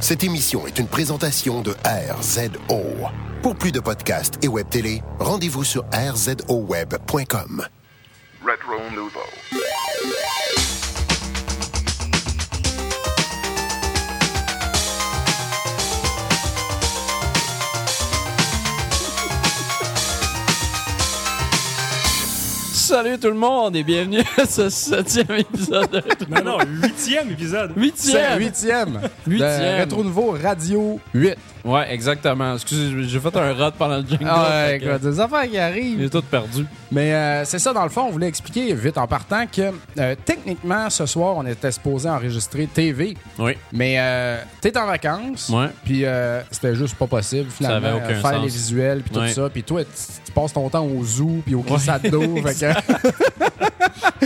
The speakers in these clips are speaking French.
Cette émission est une présentation de RZO. Pour plus de podcasts et web télé, rendez-vous sur rzoweb.com. Retro Nouveau. Salut tout le monde et bienvenue à ce septième épisode de Non, non, huitième épisode. C'est Huitième! huitième. Huitième. Rétro Nouveau Radio 8. Ouais, exactement. Excusez, j'ai fait un rot pendant le jingle. Ah ouais, que écoute, des affaires qui arrivent. J'ai tout perdu. Mais euh, c'est ça, dans le fond, on voulait expliquer vite en partant que euh, techniquement, ce soir, on était supposé enregistrer TV. Oui. Mais euh, t'es en vacances. Ouais. Puis euh, c'était juste pas possible, finalement. avait aucun faire sens. les visuels, puis tout Ouais. ça. Puis toi, tu, passes ton temps au zoo, puis au glissade d'eau. fait, que...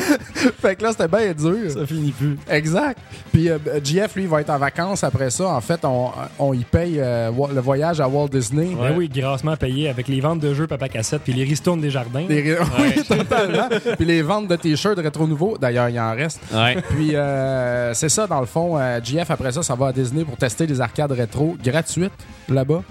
fait que là, c'était bien dur. Ça finit plus. Exact. Puis euh, GF, lui, va être en vacances après ça. En fait, on, on y paye euh, le voyage à Walt Disney. Ben oui, grassement payé avec les ventes de jeux Papa Cassette puis les ristournes des jardins. Les- Oui, totalement. Puis les ventes de t-shirts rétro nouveaux, d'ailleurs, il en reste. Ouais. Puis euh, c'est ça, dans le fond. euh, GF, après ça, ça va à Disney pour tester les arcades rétro gratuites là-bas.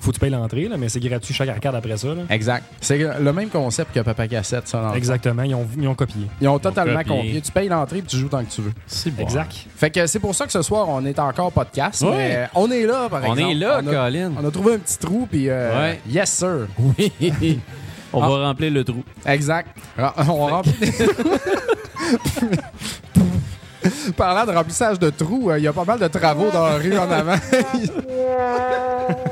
Faut que tu payes l'entrée, là, mais c'est gratuit chaque arcade après ça. là. Exact. C'est le même concept que Papa Cassette, ça. dans le fond. Exactement, ils ont, ils ont copié. Ils ont totalement copié. copié. Tu payes l'entrée puis tu joues tant que tu veux. C'est bon. Exact. Fait que c'est pour ça que ce soir, on est encore podcast. Ouais. Mais on est là, par On exemple. est là, on a, Colin. on a trouvé un petit trou, puis euh, Ouais. yes, sir. Oui. On Ah. va remplir le trou. Exact. Ra- On remplit. Parlant de remplissage de trous, euh, il y a pas mal de travaux dans la rue en avant.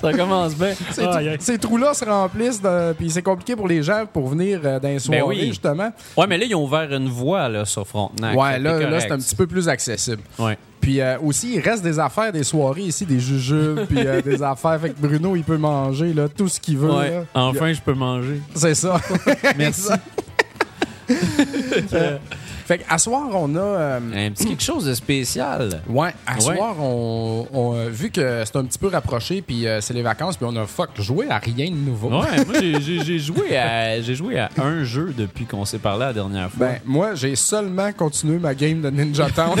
Ça commence bien. Ces, aïe. ces trous-là se remplissent, de- puis c'est compliqué pour les gens pour venir euh, dans les soirées, Ben oui. justement. Ouais, mais là, ils ont ouvert une voie là, sur Frontenac. Ouais, là, là c'est un petit peu plus accessible. Ouais. Puis euh, aussi, il reste des affaires, des soirées ici, des jujubes, puis euh, des affaires. Fait que Bruno, il peut manger là, tout ce qu'il veut. Ouais. là. Enfin, je peux manger. C'est ça. Merci. fait qu'à soir, on a. euh, Un petit quelque chose de spécial. Ouais, à Ouais. soir, on, on, euh, vu que c'est un petit peu rapproché, puis euh, c'est les vacances, puis on a fuck joué à rien de nouveau. Ouais, moi, j'ai- joué, à- j'ai joué à un jeu depuis qu'on s'est parlé la dernière fois. Ben, moi, j'ai seulement continué ma game de Ninja Town.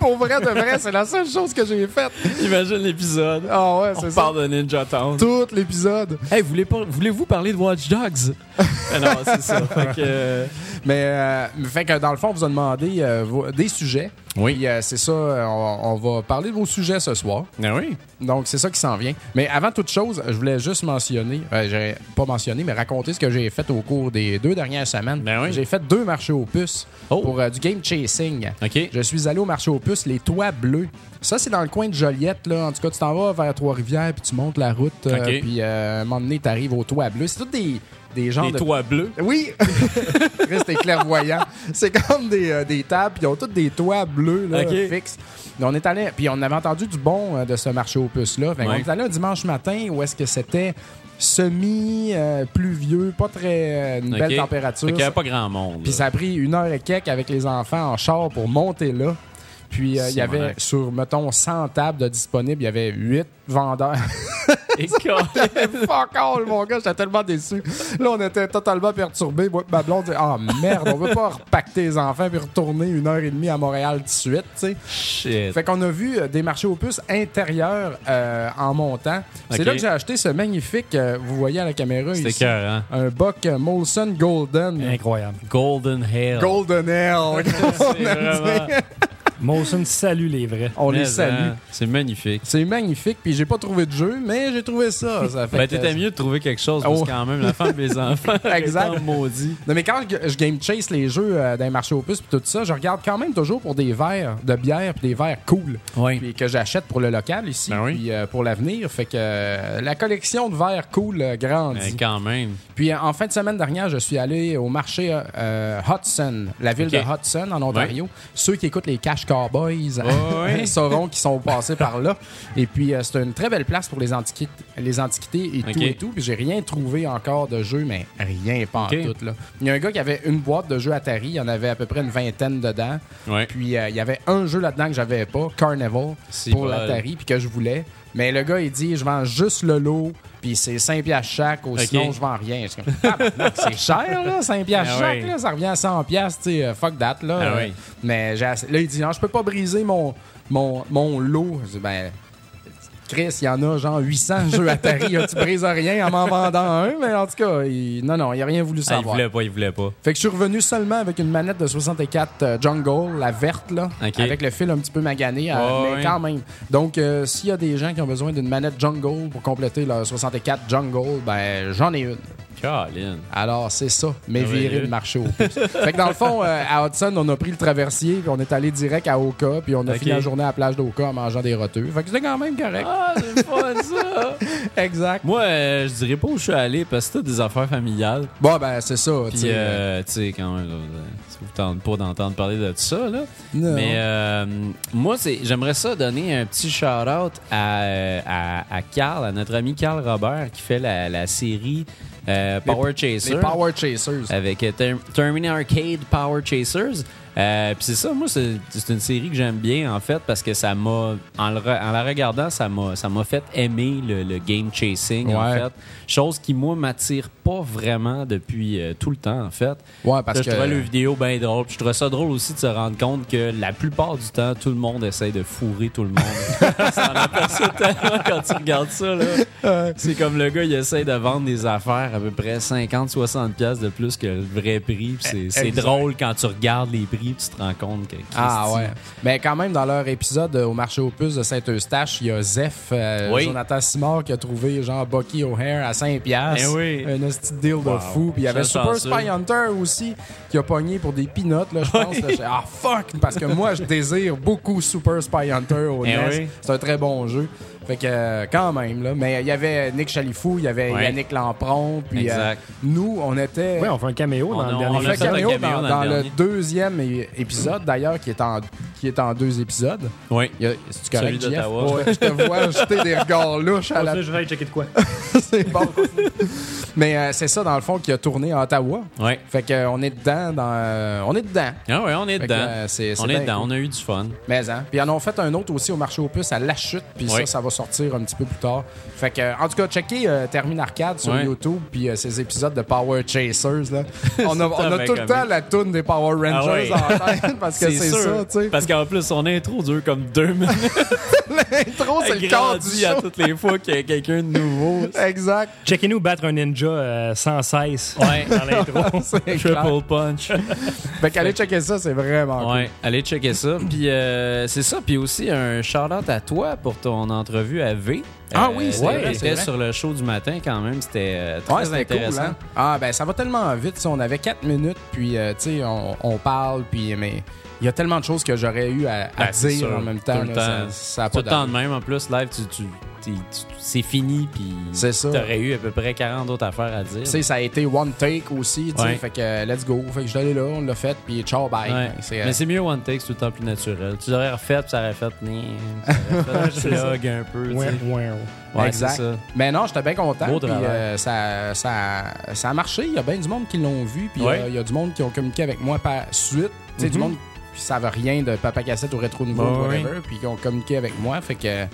Pour vrai, de vrai, c'est la seule chose que j'ai faite. Imagine l'épisode. Ah ouais, On c'est ça. parle de Ninja Town. Tout l'épisode. Hey, voulez voulez-vous parler de Watch Dogs? Ah non, c'est ça. Fait que, euh, Mais, euh, fait que dans le fond, on vous a demandé euh, des sujets. Oui. Puis, euh, c'est ça, euh, on, on va parler de vos sujets ce soir. Ben oui. Donc, c'est ça qui s'en vient. Mais avant toute chose, je voulais juste mentionner, euh, j'ai pas mentionné, mais raconter ce que j'ai fait au cours des deux dernières semaines. Ben oui. J'ai fait deux marchés aux puces Oh. pour euh, du game chasing. OK. Je suis allé au marché aux puces, les toits bleus. Ça, c'est dans le coin de Joliette. Là. En tout cas, tu t'en vas vers Trois-Rivières, puis tu montes la route, euh, OK. puis à un moment donné, tu arrives au toit bleu. C'est tous des, des genres Les de... toits bleus. Oui! Reste clairvoyant. C'est comme des, euh, des tables, puis ils ont tous des toits bleus là, fixes. Mais on est allé, puis on avait entendu du bon euh, de ce marché aux puces-là. Ouais. est allé un dimanche matin où est-ce que c'était semi-pluvieux, pas très. euh, une belle température. Fait qu'il y avait pas grand monde. Puis ça a pris une heure et quelques avec les enfants en char pour monter là. Puis euh, il y avait sur, mettons, 100 tables de disponibles, il y avait 8 vendeurs. Et Fuck all, mon gars, j'étais tellement déçu. Là, on était totalement perturbés. Moi, ma blonde dit Ah merde, on veut pas repacter les enfants puis retourner une heure et demie à Montréal tout de suite, tu sais. Shit. Fait qu'on a vu euh, des marchés aux puces intérieurs euh, en montant. C'est là que j'ai acheté ce magnifique, euh, vous voyez à la caméra ici, cœur, hein? un Buck Molson Golden. Incroyable. Golden Hell. Golden Hell. Molson salue les vrais. On les Mais, salue. hein, C'est magnifique. C'est magnifique, puis j'ai pas trouvé de jeu, mais j'ai trouvé ça. ça fait Ben, t'étais mieux de trouver quelque chose parce Oh. que quand même, la femme les enfants. Exact. étant maudits. Non, mais quand je, je game chase les jeux euh, dans les marchés aux puces puis tout ça, je regarde quand même toujours pour des verres de bière puis des verres cool. Oui. Puis que j'achète pour le local ici, Ben oui. puis euh, pour l'avenir. Fait que euh, la collection de verres cool euh, grandit. Ben, quand même. Puis en fin de semaine dernière, je suis allé au marché euh, Hudson, la ville de Hudson en Ontario. Ceux qui écoutent les Cash Cowboys ouais. sauront qu'ils sont passés par là. Et puis euh, c'est une très belle place pour les antiquités, les antiquités et tout et tout. Puis j'ai rien trouvé encore de jeux, mais rien pas en tout. Là. Il y a un gars qui avait une boîte de jeux Atari, il y en avait à peu près une vingtaine dedans. Ouais. Puis euh, il y avait un jeu là-dedans que j'avais pas, Carnival, pour l'Atari, puis que je voulais. Mais le gars, il dit, je vends juste le lot Puis c'est 5 piastres chaque, ou Ok. sinon je vends rien. C'est cher, là, 5 piastres Ah chaque, oui. là, ça revient à 100 piastres, tu sais, euh, fuck that, là. Ah oui. Mais là, il dit, non, je peux pas briser mon, mon, mon lot. Je dis, ben, Chris, il y en a genre 800 jeux Atari, tu brises rien en m'en vendant un, mais en tout cas, il- non, non, il a rien voulu Ah, il savoir. voulait pas, il voulait pas. Fait que je suis revenu seulement avec une manette de 64 euh, Jungle, la verte, là, avec le fil un petit peu magané, euh, mais quand même. Donc, euh, s'il y a des gens qui ont besoin d'une manette Jungle pour compléter leur 64 Jungle, ben, j'en ai une. Colin. Alors, c'est ça, mais virer le marché au puces. fait que dans le fond, euh, à Hudson, on a pris le traversier, puis on est allé direct à Oka, puis on a fini la journée à la plage d'Oka en mangeant des roteux. Fait que c'était quand même correct. Ah, c'est fun ça! Exact. Moi, euh, je dirais pas où je suis allé parce que c'est des affaires familiales. Bon, ben, c'est ça. tu Puis, sais. euh, tu sais, quand même, là, ça vous tente pas d'entendre parler de ça, là. Non. Mais euh, moi, c'est, j'aimerais ça donner un petit shout-out à, euh, à, à Carl, à notre ami Carl Robert, qui fait la, la série euh, Power Chaser. Les Power Chasers. avec euh, Terminator Arcade Power Chasers. Euh, Puis c'est ça, moi, c'est c'est une série que j'aime bien, en fait, parce que ça m'a, en, la regardant, ça m'a ça m'a fait aimer le, le game chasing, en fait. Chose qui, moi, m'attire pas vraiment depuis euh, tout le temps, en fait. Ouais, parce Là, que. je trouvais le vidéo bien drôle. Puis je trouvais ça drôle aussi de se rendre compte que la plupart du temps, tout le monde essaie de fourrer tout le monde. ça en aperçoit tellement quand tu regardes ça. là. C'est comme le gars, il essaie de vendre des affaires à peu près 50-60$ piastres de plus que le vrai prix. C'est- drôle quand tu regardes les prix tu te rends compte que. Ah ouais. Mais quand même, dans leur épisode euh, au marché aux puces de Saint-Eustache, il y a Zeph, euh, Oui. Jonathan Simard, qui a trouvé genre Bucky O'Hare à 5$. Eh oui. Un petit deal de fou. Puis il y avait Super. Spy Hunter aussi, qui a pogné pour des peanuts, là, je pense. J'étais, ah fuck! Parce que moi, je désire beaucoup Super Spy Hunter au Eh NES. oui. C'est un très bon jeu. Fait que, quand même, là. Mais il y avait Nick Chalifou, il y avait Ouais. Yannick Lampron. Puis euh, Exact. nous, on était. Ouais, on fait un caméo On dans a- le on dernier On a fait un caméo caméo dans, dans dans le deuxième épisode, d'ailleurs, qui est en qui est en deux épisodes. Oui. A- C'est-tu correct, Celui Jeff? Ouais, je te vois jeter des regards louches à la... je vais aller checker de quoi. c'est bon. Mais euh, c'est ça, dans le fond, qui a tourné à Ottawa. Ouais. Fait que, euh, on est dedans. Dans, euh, on est dedans. Ah ouais, on est Fait que, dedans. on est dedans, cool. on a eu du fun. Mais hein. Puis ils en ont fait un autre aussi au marché aux puces à La Chute. Puis ça, Oui. ça va sortir un petit peu plus tard. Fait que, en tout cas, checkez euh, Termine Arcade sur Ouais. YouTube. Puis euh, ces épisodes de Power Chasers. Là. On a, on a tout le temps la toune des Power Rangers Ah oui. en tête. Parce que c'est ça, tu sais. Parce qu'en plus, son intro dure comme deux minutes. L'intro, c'est le corps du grandit à show. toutes les fois qu'il y a quelqu'un de nouveau. Exact. Checkez-nous battre un ninja euh, sans cesse Ouais. dans l'intro. Clair. Triple punch. Fait qu'allez checker ça, c'est vraiment cool. Ouais, allez checker ça. Puis euh, c'est ça. Puis aussi un shout-out à toi pour ton entrevue à V. Ah Euh, oui, c'est ouais, vrai, C'était sur le show du matin quand même. C'était euh, très Ouais, c'était cool, intéressant. hein? Ah, ben ça va tellement vite. On avait 4 minutes, puis, euh, tu sais, on, on parle, puis, mais il y a tellement de choses que j'aurais eu à, à Ben, dire sûr. en même temps. Tout le là, temps. ça, ça a Tout pas le temps de même. En plus, live, tu, tu, c'est fini. Puis t'aurais eu à peu près 40 autres affaires à dire. Tu sais, ça a été one take aussi, tu sais, Ouais. fait que let's go. Fait que je suis allé là, on l'a fait, puis ciao, bye. Ouais. C'est, euh, Mais c'est mieux one take, c'est tout le temps plus naturel. Tu l'aurais refait, puis ça aurait fait. Aurait fait un peu. Ouais, ouais. Exact. ça. Mais non, j'étais bien content. Euh, ça, ça, ça a marché. Il y a bien du monde qui l'ont vu. Puis euh, Ouais. il y a du monde qui ont communiqué avec moi par suite. Du Mhm. monde qui savent rien de Papa Cassette ou Rétro Nouveau ou whatever. Puis qui ont communiqué avec moi. Fait que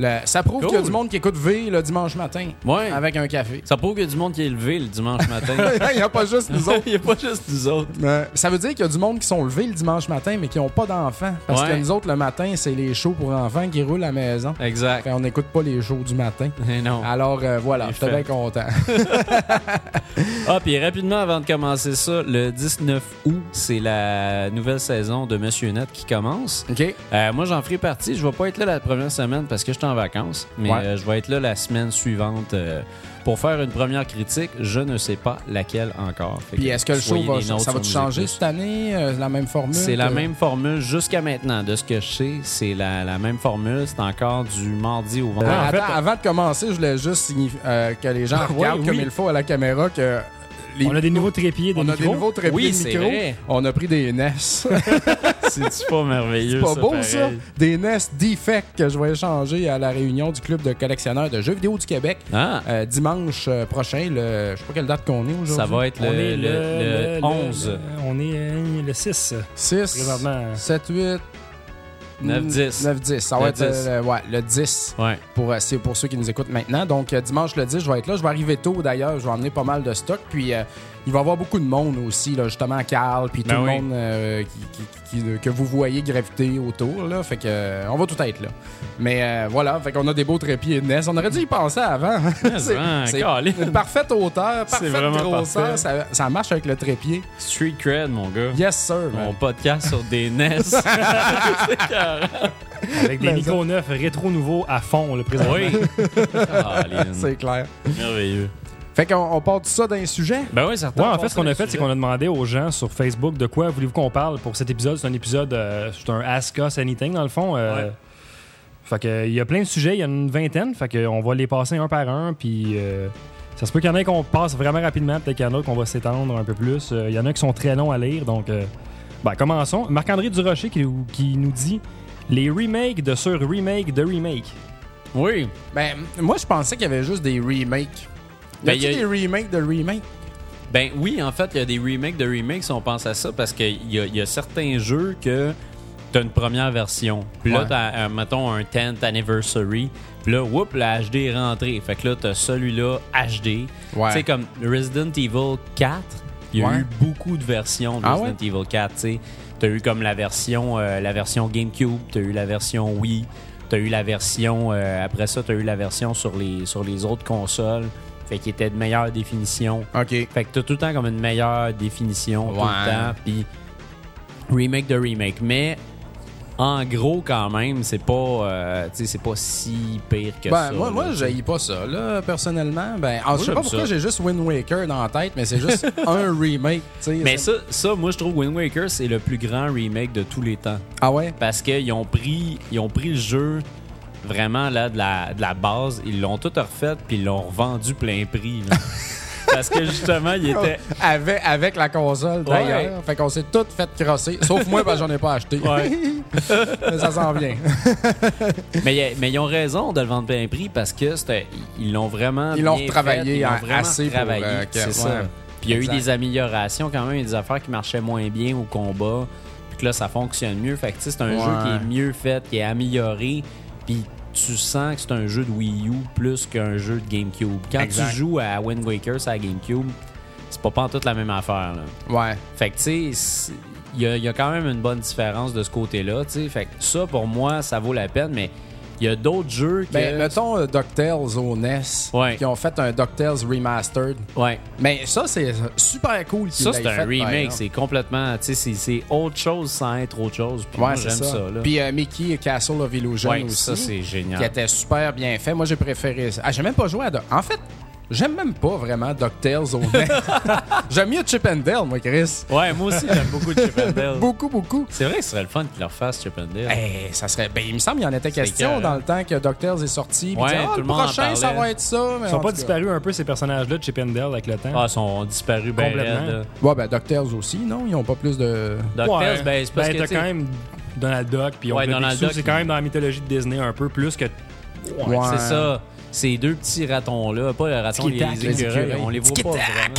le- ça prouve qu'il y a du monde qui écoute V le dimanche matin Ouais. avec un café. Ça prouve qu'il y a du monde qui est levé le dimanche matin. Il n'y a pas juste nous autres. Il n'y a pas juste nous autres. Ça veut dire qu'il y a du monde qui sont levés le dimanche matin, mais qui n'ont pas d'enfants. Parce Ouais. que nous autres, le matin, c'est les shows pour enfants qui roulent à la maison. Exact. Fait on n'écoute pas les shows du matin. Eh non. Alors euh, voilà, Il j'étais fait. bien content. Ah, puis rapidement, avant de commencer ça, le 19 août, c'est la nouvelle saison de Monsieur Net qui commence. OK? Euh, moi, j'en ferai partie. Je vais pas être là la première semaine parce que je suis en vacances, mais Ouais. euh, je vais être là la semaine suivante euh, pour faire une première critique. Je ne sais pas laquelle encore. Fait Puis est-ce que le show va, ça va changer cette année? Euh, la même formule? C'est la même formule jusqu'à maintenant. De ce que je sais, c'est la, la même formule. C'est encore du mardi au Euh, vendredi. fait- avant de commencer, je voulais juste euh, que les gens regardent comme oui. il faut à la caméra que les- On a des nouveaux trépieds, des on a micros. des nouveaux trépieds Oui, de c'est micro. vrai. On a pris des NES. C'est pas merveilleux. C'est pas beau pareil. ça? Des NES Defect que je vais échanger à la réunion du club de collectionneurs de jeux vidéo du Québec Ah, euh, dimanche euh, prochain. Le, je sais pas quelle date qu'on est aujourd'hui. ça va être le, On le- le 11. le- on est euh, le 6 6, présentement. 7, 8. 9-10. 9-10. Ça Le va être 10. euh, ouais, le 10. Ouais. Pour, euh, c'est pour ceux qui nous écoutent maintenant. Donc, euh, dimanche le 10, je vais être là. Je vais arriver tôt d'ailleurs. Je vais emmener pas mal de stock. Puis, euh, il va y avoir beaucoup de monde aussi, là, justement, Carl, puis tout Ben le monde euh, qui, qui- qui- que vous voyez graviter autour. Là. Fait que, euh, on va tout être là. Mais euh, voilà, fait qu'on a des beaux trépieds de NES. On aurait dû y penser avant. c'est hein, une parfaite hauteur, parfaite grosseur. parfait. Ça, ça marche avec le trépied. Street cred, mon gars. Yes, sir. man. Mon podcast sur des NES. Avec des micros neufs rétro nouveaux à fond, le présentement. oui. C'est clair. merveilleux. Fait qu'on on part de ça d'un sujet? Ben oui, certain. Ouais, en fait, ce qu'on a fait, c'est qu'on a demandé aux gens sur Facebook de quoi voulez-vous qu'on parle pour cet épisode. C'est un épisode, euh, c'est un Ask Us Anything, dans le fond. euh, Ouais. Fait que, il y a plein de sujets, il y en a une vingtaine. Fait que, on va les passer un par un. Puis euh, ça se peut qu'il y en ait qu'on passe vraiment rapidement. Peut-être qu'il y en a qu'on va s'étendre un peu plus. Euh, Il y en a qui sont très longs à lire. Donc, euh, ben, commençons. Marc-André Durocher qui, qui nous dit les remakes de sur remake de remake. Oui. Ben, moi, je pensais qu'il y avait juste des remakes. Y Ben, a-t-il y a- des remakes de remakes? Ben oui, en fait, il y a des remakes de remakes si on pense à ça, parce qu'il y y a certains jeux que t'as une première version. Puis là, Ouais. t'as, euh, mettons, un 10th anniversary. Puis là, whoop, la HD est rentrée. Fait que là, t'as celui-là HD. Ouais. Tu sais, comme Resident Evil 4, il y a Ouais. eu beaucoup de versions de Ah Resident Evil 4, tu sais. T'as eu comme la version, euh, la version GameCube, t'as eu la version Wii, t'as eu la version... euh, après ça, t'as eu la version sur les, sur les autres consoles. Fait qu'il était de meilleure définition. OK. Fait que t'as tout le temps comme une meilleure définition, tout le temps, puis remake de remake. Mais en gros, quand même, c'est pas, euh, c'est pas si pire que Ben, ça. moi, là, moi j'haïs pas ça, là, personnellement. Ben, alors, je sais pas pourquoi j'ai juste Wind Waker dans la tête, mais c'est juste un remake. Mais ça, ça, moi, je trouve Wind Waker, c'est le plus grand remake de tous les temps. Ah ouais? Parce qu'ils ont pris, ils ont pris le jeu vraiment là de la, de la base, ils l'ont tout refait, puis ils l'ont revendu plein prix. là. Parce que justement, il était. Avec, avec la console, d'ailleurs. Fait qu'on s'est tout fait crosser. Sauf moi, parce que j'en ai pas acheté. Ouais. mais ça s'en vient. Mais, mais ils ont raison de le vendre plein prix parce que c'était- ils l'ont vraiment. Ils l'ont fait, ils l'ont vraiment assez pour, travaillé, euh, c'est ouais. ça. Puis il y a eu des améliorations quand même, il y a des affaires qui marchaient moins bien au combat, puis que là ça fonctionne mieux. Fait que c'est un jeu qui est mieux fait, qui est amélioré, puis tu sens que c'est un jeu de Wii U plus qu'un jeu de GameCube. Quand Exact. tu joues à Wind Waker sur la GameCube, c'est pas toute la même affaire. Là. Ouais. Fait que, tu sais, il y y a quand même une bonne différence de ce côté-là. Fait que ça, pour moi, ça vaut la peine, mais il y a d'autres jeux que... Ben, mettons euh, DuckTales au NES, Ouais. qui ont fait un DuckTales Remastered. Ouais. Mais ça, c'est super cool. Ça, c'est un fait, remake. C'est complètement... Tu sais, c'est- autre chose sans être autre chose. Puis Ouais, j'aime ça. ça, là. Puis euh, Mickey et Castle of Illusion ouais, aussi. ça, c'est qui génial. était super bien fait. Moi, j'ai préféré ça. Ah, j'ai même pas joué à... Doc- En fait, j'aime même pas vraiment DuckTales au NES. j'aime mieux Chip and Dale, moi, Chris. Ouais, moi aussi, j'aime beaucoup Chip and Dale. Beaucoup, beaucoup. C'est vrai que ce serait le fun qu'ils leur fassent Chip and Dale. Eh, ça serait... Ben, il me semble qu'il y en était question dans le temps que DuckTales est sorti. puis Ouais, ils disaient, Ah, tout le le monde en prochain, ça va être ça. Mais Ils sont pas disparus un peu, ces personnages-là de Chip and Dale, avec le temps? Ah, ils sont disparus ben Complètement. Ouais, ben DuckTales aussi, non? Ils ont pas plus de... DuckTales, Ouais. ben, c'est parce Ben, que, quand même Donald Duck, puis on Ouais, Donald Duck, c'est quand même dans la mythologie de Disney un peu, plus que... Ouais. C'est ça. Ces deux petits ratons-là, pas le raton, les, écureuils, on les voit pas vraiment.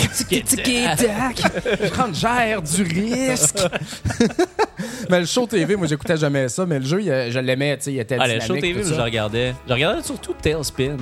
Prendre gère du risque! mais le show TV, moi, j'écoutais jamais ça, mais le jeu, je l'aimais, tu sais, il était Ah, le show TV, je regardais. Je regardais surtout Tailspin,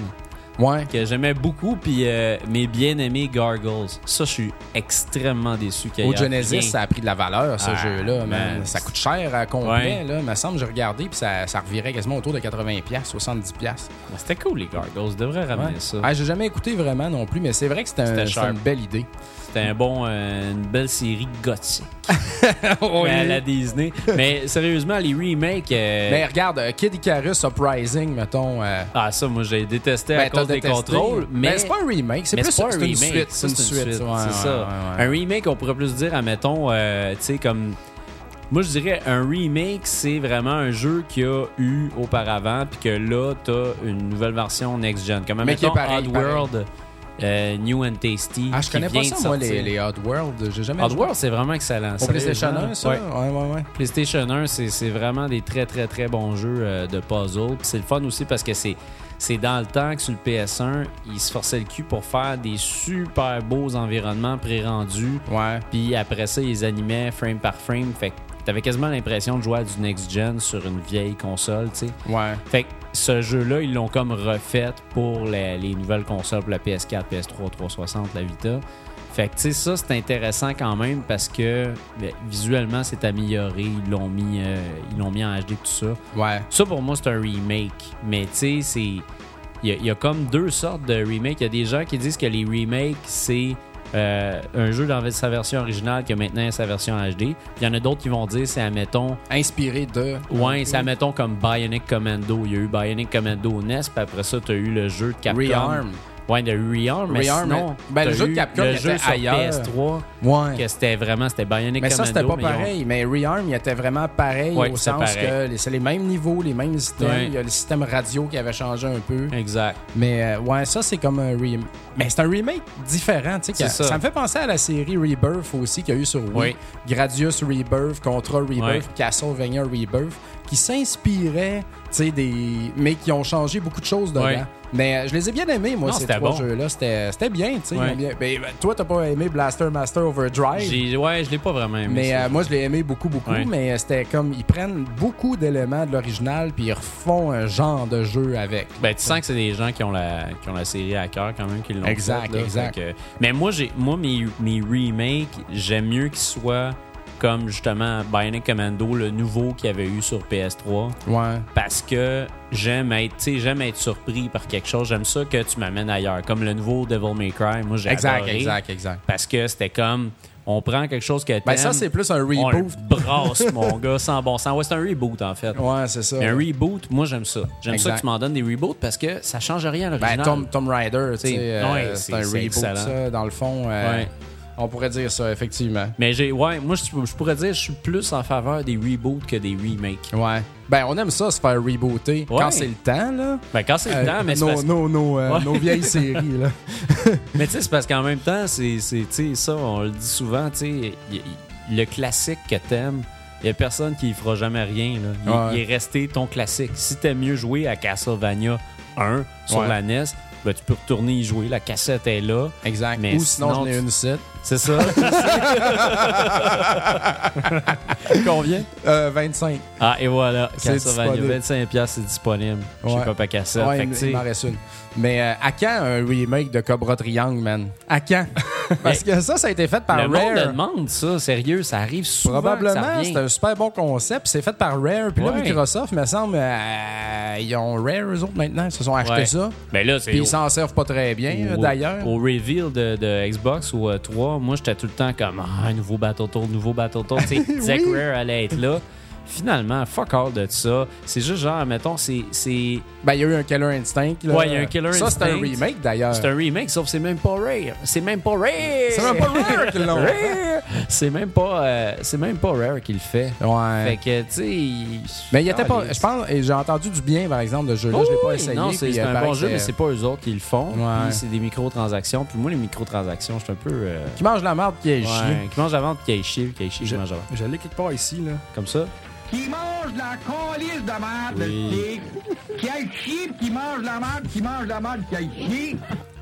Ouais. que j'aimais beaucoup, puis euh, mes bien-aimés Gargles. Ça, je suis extrêmement déçu qu'il y ait Au Genesis, rien. ça a pris de la valeur, ce Ah, jeu-là. Ça coûte cher à complet, Ouais. là. Il me semble, j'ai regardé, puis ça, ça revirait quasiment autour de 80$, 70$. Mais C'était cool, les Gargles. Je devrais ramener Ouais. ça. Ah, j'ai jamais écouté vraiment non plus, mais c'est vrai que c'était un- une belle idée. C'était un bon, euh, une belle série gothique. Mais à la Disney. Mais sérieusement, les remakes. euh, Mais regarde, euh, Kid Icarus Uprising, mettons. euh, Ah, ça, moi, j'ai détesté à ben, cause des contrôles. Mais, Ben, c'est pas un remake, c'est mais plus pas un c'est une remake. suite. C'est une suite. ouais, c'est ouais, ça. ouais. Un remake, on pourrait plus dire, admettons, tu sais, comme. Moi, je dirais un remake, c'est vraiment un jeu qu'il y a eu auparavant, puis que là, t'as une nouvelle version next-gen. Comme, Mais qui est admettons, pareil, Oddworld, euh, New and Tasty. Ah, je connais pas ça, moi, les, les. J'ai jamais joué. Oddworld, c'est vraiment excellent. Au PlayStation 1, Sérieusement, ça? ouais. Ouais, ouais, ouais. PlayStation 1, c'est vraiment des très, très, très bons jeux euh, de puzzle. Puis c'est le fun aussi parce que c'est c'est dans le temps que sur le PS1, ils se forçaient le cul pour faire des super beaux environnements pré-rendus. Ouais. Puis après ça, ils animaient frame par frame. Fait que t'avais quasiment l'impression de jouer à du next-gen sur une vieille console, tu sais. Ouais. Fait que ce jeu-là, ils l'ont comme refait pour les, les nouvelles consoles, pour la PS4, PS3, 360, la Vita. Fait que, tu sais, ça, c'est intéressant quand même parce que ben, visuellement, c'est amélioré. Ils l'ont mis, euh, ils l'ont mis en HD, tout ça. Ouais. Ça, pour moi, c'est un remake. Mais, tu sais, c'est. Il y, y a comme deux sortes de remakes. Il y a des gens qui disent que les remakes, c'est euh, un jeu dans sa version originale qui a maintenant sa version HD. Puis il y en a d'autres qui vont dire c'est, admettons, Inspiré de. Ouais, c'est admettons comme Bionic Commando. Il y a eu Bionic Commando au NES, puis après ça, t'as eu le jeu de Capcom. Rearm. Ouais, de Rearm, mais Rearm, sinon... ben, le jeu de Capcom le était jeu sur ailleurs. PS3, Ouais. que c'était vraiment, c'était Bionic Mais ça, c'était pas mais ils ont- pareil. Mais Rearm, il était vraiment pareil Ouais, au sens pareil. que c'est les mêmes niveaux, les mêmes systèmes. Ouais. Il y a le système radio qui avait changé un peu. Exact. Mais euh, ouais, ça, c'est comme un remake. Mais c'est un remake différent. tu sais, ça. ça. me fait penser à la série Rebirth aussi qu'il y a eu sur Wii. Oui. Gradius Rebirth, Contra Rebirth. Castlevania Rebirth, qui s'inspiraient, tu sais, des. mais qui ont changé beaucoup de choses dedans. Mais euh, je les ai bien aimés, moi, Non, ces c'était trois bon. jeux-là. C'était c'était bien, tu sais. Ouais. bien- Ben, ben, toi, t'as pas aimé Blaster Master Overdrive? Ouais, je l'ai pas vraiment aimé. Mais euh, moi, je l'ai aimé beaucoup, beaucoup. Ouais. Mais euh, c'était comme. Ils prennent beaucoup d'éléments de l'original, puis ils refont un genre de jeu avec. Ben, tu sens que c'est des gens qui ont la, qui ont la série à cœur quand même, qui l'ont Exact, fait, là. exact. Que- mais moi, j'ai, moi mes, mes remakes, j'aime mieux qu'ils soient comme justement Bionic Commando, le nouveau qu'il y avait eu sur PS3. Ouais. parce que j'aime être, j'aime être surpris par quelque chose. J'aime ça que tu m'amènes ailleurs. Comme le nouveau Devil May Cry, moi j'ai Exact, adoré exact, exact. Parce que c'était comme, on prend quelque chose que Ben, ça, c'est plus un on reboot. brasse, mon gars, sans bon sens. Ouais, c'est un reboot en fait. Ouais, c'est ça. Mais un reboot, moi j'aime ça. J'aime ça que tu m'en donnes des reboots parce que ça change rien à Ben, l'original. Tom, Tom Rider, tu sais, euh, ouais, c'est un c'est reboot, excellent. ça, dans le fond. euh, Ouais. On pourrait dire ça, effectivement. Mais j'ai, ouais, moi je, je pourrais dire, je suis plus en faveur des reboots que des remakes. Ouais. Ben, on aime ça, se faire rebooter. Ouais. Quand c'est le temps, là. Ben quand c'est le Euh, temps, mais c'est nos, parce- nos, nos, euh, Ouais. nos vieilles séries, là. Mais tu sais, c'est parce qu'en même temps, c'est, c'est, tu sais, ça, on le dit souvent, tu sais, le classique que t'aimes, il y a personne qui y fera jamais rien. Là. Il, Ouais. il est resté ton classique. Si t'aimes mieux jouer à Castlevania 1 sur Ouais. la NES, ben, tu peux retourner y jouer. La cassette est là. Exact. Mais Ou sinon, sinon, j'en ai tu- une site. C'est ça. Combien? Euh, 25. Ah, et voilà. Castlevania, disponible. 25$, piastres, c'est disponible. Chez Ouais. Papa Cassette. Ouais, il, il m'en reste une. Mais euh, à quand un remake de Cobra Triangle, man? À quand? Parce que ça, ça a été fait par le monde Rare. le demande, ça. Sérieux, ça arrive souvent. Probablement, c'est un super bon concept. C'est fait par Rare. Puis là. Microsoft, me semble, euh, ils ont Rare, eux autres, maintenant. Ils se sont achetés ça. Ben là, c'est Puis ils s'en servent pas très bien, euh, d'ailleurs. Au reveal de, de Xbox ou euh, 3, moi, j'étais tout le temps comme Ah, un nouveau Battletoad, nouveau Battletoad. Tu sais, Oui. Rare allait être là. Finalement, fuck all de ça. C'est juste genre, mettons, c'est. Ben, il y a eu un Killer Instinct. Là. Ouais, il y a un Killer Ça, c'est un Instinct. remake, d'ailleurs. c'est un remake, sauf que c'est même pas Rare. C'est même pas Rare. C'est même pas Rare qui l'ont. C'est même pas. euh, c'est même pas Rare qui le fait. Ouais. Fait que, tu sais. il- Mais il était pas. Je pense, j'ai entendu du bien, par exemple, de ce jeu-là. Oh je l'ai pas essayé. Non, c'est euh, un bon jeu, mais c'est- pas eux autres qui le font. Ouais. Puis c'est des microtransactions. Puis moi, les microtransactions, je suis un peu. euh, Qui mange la marde qui est ouais, chier. qui mange la vente, qui est chier, qui est chier, qui mange la vente. Je l'ai quelque part ici, là. Comme ça? Qui mange la calice de merde, Oui. qui, qui aille chier, qui mange la merde, qui mange la merde, qui aille chier.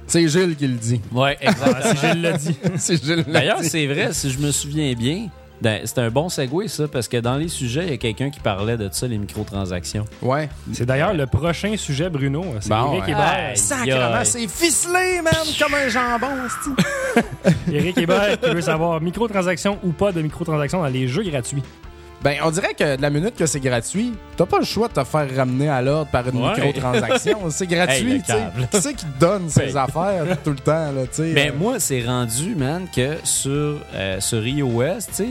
C'est Gilles qui le dit. Ouais, exactement. Si Gilles l'a dit. c'est Gilles D'ailleurs, c'est vrai, si je me souviens bien, ben, c'est un bon segue, ça, parce que dans les sujets, il y a quelqu'un qui parlait de ça, les microtransactions. Ouais. C'est d'ailleurs le prochain sujet, Bruno. C'est Bon, Eric ouais. Hébert. Aïe, Sacrement, c'est ficelé, man, comme un jambon. Eric Hébert qui veut savoir microtransactions ou pas de microtransactions dans les jeux gratuits. Ben, on dirait que de la minute que c'est gratuit, t'as pas le choix de te faire ramener à l'ordre par une Ouais. microtransaction. C'est Hey, gratuit, tu sais. Qui c'est qui te donne ces Ben. affaires tout le temps, là, tu sais? Mais euh, moi, c'est rendu, man, que sur, euh, sur iOS, tu sais,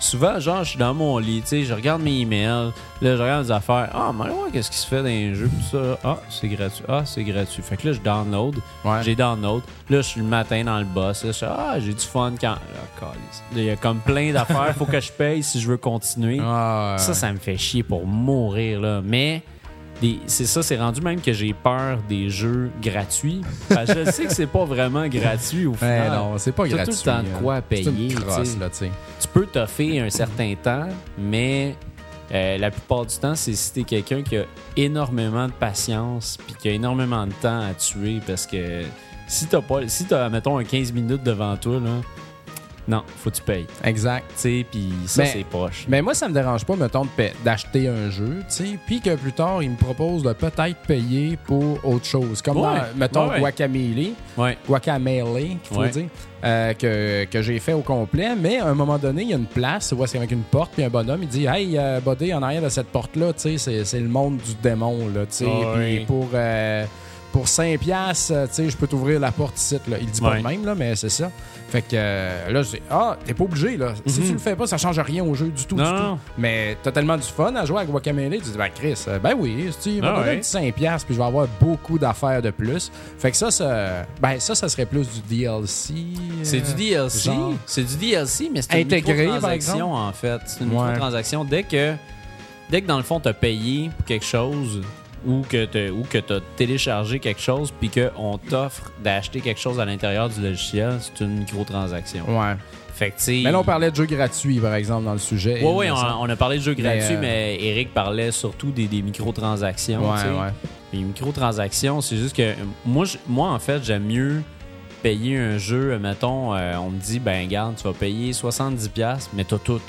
souvent, genre, je suis dans mon lit, tu sais, je regarde mes emails, là, je regarde les affaires. Ah, mais ouais, qu'est-ce qui se fait dans les jeux, tout ça? Ah, c'est gratuit. Ah, c'est gratuit. Fait que là, je download. Ouais. J'ai download. Là, je suis le matin dans le boss. Là, je suis, ah, j'ai du fun quand. Ah, il y a comme plein d'affaires. Faut que je paye si je veux continuer. Ah, Ça, ça me fait chier pour mourir, là. Mais. C'est ça, c'est rendu même que j'ai peur des jeux gratuits. Parce que je sais que c'est pas vraiment gratuit au Ben final. non, c'est pas gratuit. tout le temps de hein. quoi une payer, crosse, là. Tu peux t'offrir un certain temps, mais euh, la plupart du temps, c'est si t'es quelqu'un qui a énormément de patience puis qui a énormément de temps à tuer parce que si t'as pas si t'as mettons un 15 minutes devant toi là Non, faut que tu payes. Exact. Tu sais, puis ça, c'est poche. Mais moi, ça me dérange pas, mettons, d'acheter un jeu, tu sais, puis que plus tard, ils me proposent de peut-être payer pour autre chose. Comme Ouais. dans, mettons, Ouais. Guacamele, Ouais. Guacamele, qu'il faut dire, euh, que, que j'ai fait au complet. Mais à un moment donné, il y a une place c'est avec une porte, puis un bonhomme, il dit Hey, euh, Buddy, en arrière de cette porte-là, c'est- le monde du démon, là, tu sais. Puis pour. euh, pour 5 piastres, euh, tu sais, je peux t'ouvrir la porte ici. Là. Il dit pas Ouais. de même, là, mais c'est ça. Fait que euh, là, je dis, ah, t'es pas obligé, là. Si Mhm. tu le fais pas, ça change rien au jeu du tout, Non, du tout. non. Mais t'as tellement du fun à jouer avec Guacamele, tu dis, ben Chris, euh, ben oui, tu il va Ah donner ouais. un petit 5$, piastres, puis je vais avoir beaucoup d'affaires de plus. Fait que ça, ça, ben ça, ça serait plus du DLC. C'est euh, du DLC. C'est du DLC, mais c'est une Intégré, par microtransaction, en fait. C'est une Ouais. microtransaction. Dès que, dès que, dans le fond, tu as payé pour quelque chose ou que tu as téléchargé quelque chose puis qu'on t'offre d'acheter quelque chose à l'intérieur du logiciel, c'est une microtransaction. Ouais. Fait que. Mais là, on parlait de jeux gratuits, par exemple, dans le sujet. Ouais, ouais, Il me on, a parlé de jeux Mais, gratuits, euh, mais Eric parlait surtout des, des microtransactions. Ouais, ouais. Les microtransactions, c'est juste que euh, moi, je- moi en fait, j'aime mieux payer un jeu, euh, mettons, euh, on me dit, ben, garde, tu vas payer 70$, mais t'as tout.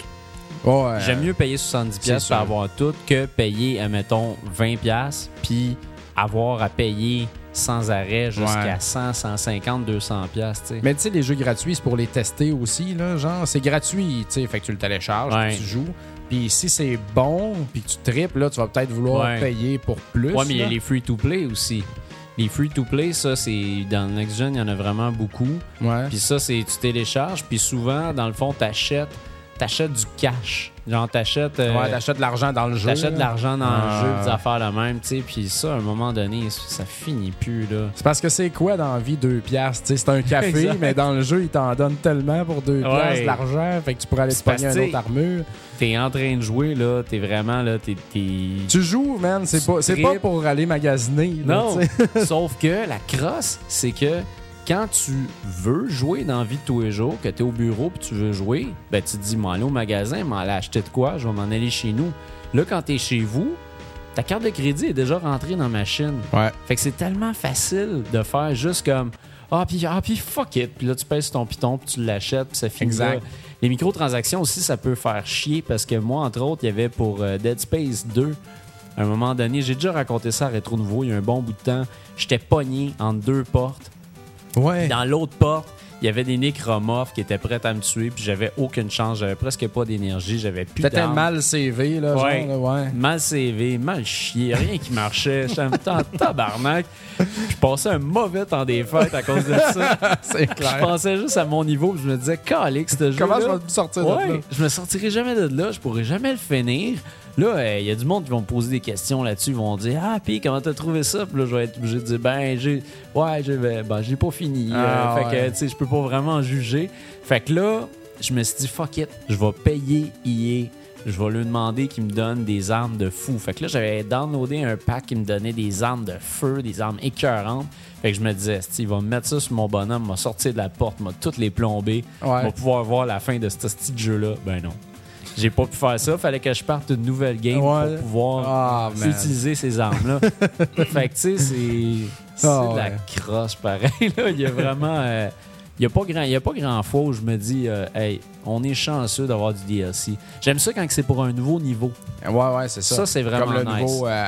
J'aime mieux payer 70$ c'est pour avoir tout que payer, euh, mettons, 20$ puis avoir à payer sans arrêt jusqu'à Ouais. 100, 150, 200$, tu sais. Mais tu sais, les jeux gratuits, c'est pour les tester aussi, là. Genre, c'est gratuit, tu sais. Fait que tu le télécharges, Ouais. tu joues. Puis si c'est bon, puis tu tripes, là, tu vas peut-être vouloir Ouais. payer pour plus. Ouais, mais il y a les free-to-play aussi. Les free-to-play, ça, c'est dans le Next Gen, il y en a vraiment beaucoup. Puis ça, c'est tu télécharges, puis souvent, dans le fond, t'achètes t'achètes du cash. Genre, t'achètes euh, ouais, t'achètes de l'argent dans le jeu. t'achètes de l'argent dans Ah. le jeu, des affaires de même, tu sais. Puis ça, à un moment donné, ça finit plus, là. C'est parce que c'est quoi dans la vie 2 piastres? Tu sais, C'est un café, mais dans le jeu, ils t'en donnent tellement pour 2 Ouais. piastres d'argent. Fait que tu pourrais aller te pogner une autre armure. T'es en train de jouer, là. T'es vraiment, là, t'es... Tu joues, man. C'est pas, c'est pas pour aller magasiner. là, Non, sauf que la crosse, c'est que quand tu veux jouer dans la vie de tous les jours, que tu es au bureau puis tu veux jouer, ben tu te dis, m'en aller au magasin, m'en aller acheter de quoi, je vais m'en aller chez nous. Là, quand tu es chez vous, ta carte de crédit est déjà rentrée dans la machine. Ouais. Fait que c'est tellement facile de faire juste comme ah puis ah puis fuck it puis là tu pèses ton piton puis tu l'achètes puis ça finit Exact. là. Les microtransactions aussi ça peut faire chier parce que moi entre autres il y avait pour euh, Dead Space 2 à un moment donné, j'ai déjà raconté ça à Rétro Nouveau il y a un bon bout de temps, j'étais pogné entre deux portes. Ouais. Dans l'autre porte, il y avait des nécromorphes qui étaient prêts à me tuer puis j'avais aucune chance, j'avais presque pas d'énergie, j'avais plus T'étais mal CV, là. Ouais. Genre, là, ouais. Mal CV, mal chié, rien qui marchait. J'étais en tabarnak. Je passais un mauvais temps des fêtes à cause de ça. C'est Je clair. pensais juste à mon niveau, puis je me disais, calique, ce jeu. Comment je vais me sortir de là? Je me sortirai jamais de là, je pourrai jamais le finir. Là, il y a du monde qui vont me poser des questions là-dessus, ils vont dire Ah, puis comment t'as trouvé ça Puis là, je vais être obligé de dire Ben, j'ai ouais, j'ai ben, ben, j'ai pas fini. Ah, Euh, fait ouais. que, tu sais, je peux pas vraiment juger. Fait que là, je me suis dit Fuck it, je vais payer EA. Je vais lui demander qu'il me donne des armes de fou. Fait que là, j'avais downloadé un pack qui me donnait des armes de feu, des armes écœurantes. Fait que je me disais, il va me mettre ça sur mon bonhomme, m'a sorti de la porte, m'a toutes les plombées. Ouais. Pouvoir voir la fin de ce petit jeu-là. Ben non. J'ai pas pu faire ça. Fallait que je parte une nouvelle game Ouais. pour pouvoir Ah, utiliser ces armes-là. fait que, tu sais, c'est Ah, de la ouais. crosse pareil. Là. Il y a vraiment. euh, il n'y a, pas grand- il y a pas grand fois où je me dis, euh, hey, on est chanceux d'avoir du DLC. J'aime ça quand c'est pour un nouveau niveau. Ouais, ouais, c'est ça. Ça, c'est vraiment Comme le nice. nouveau euh,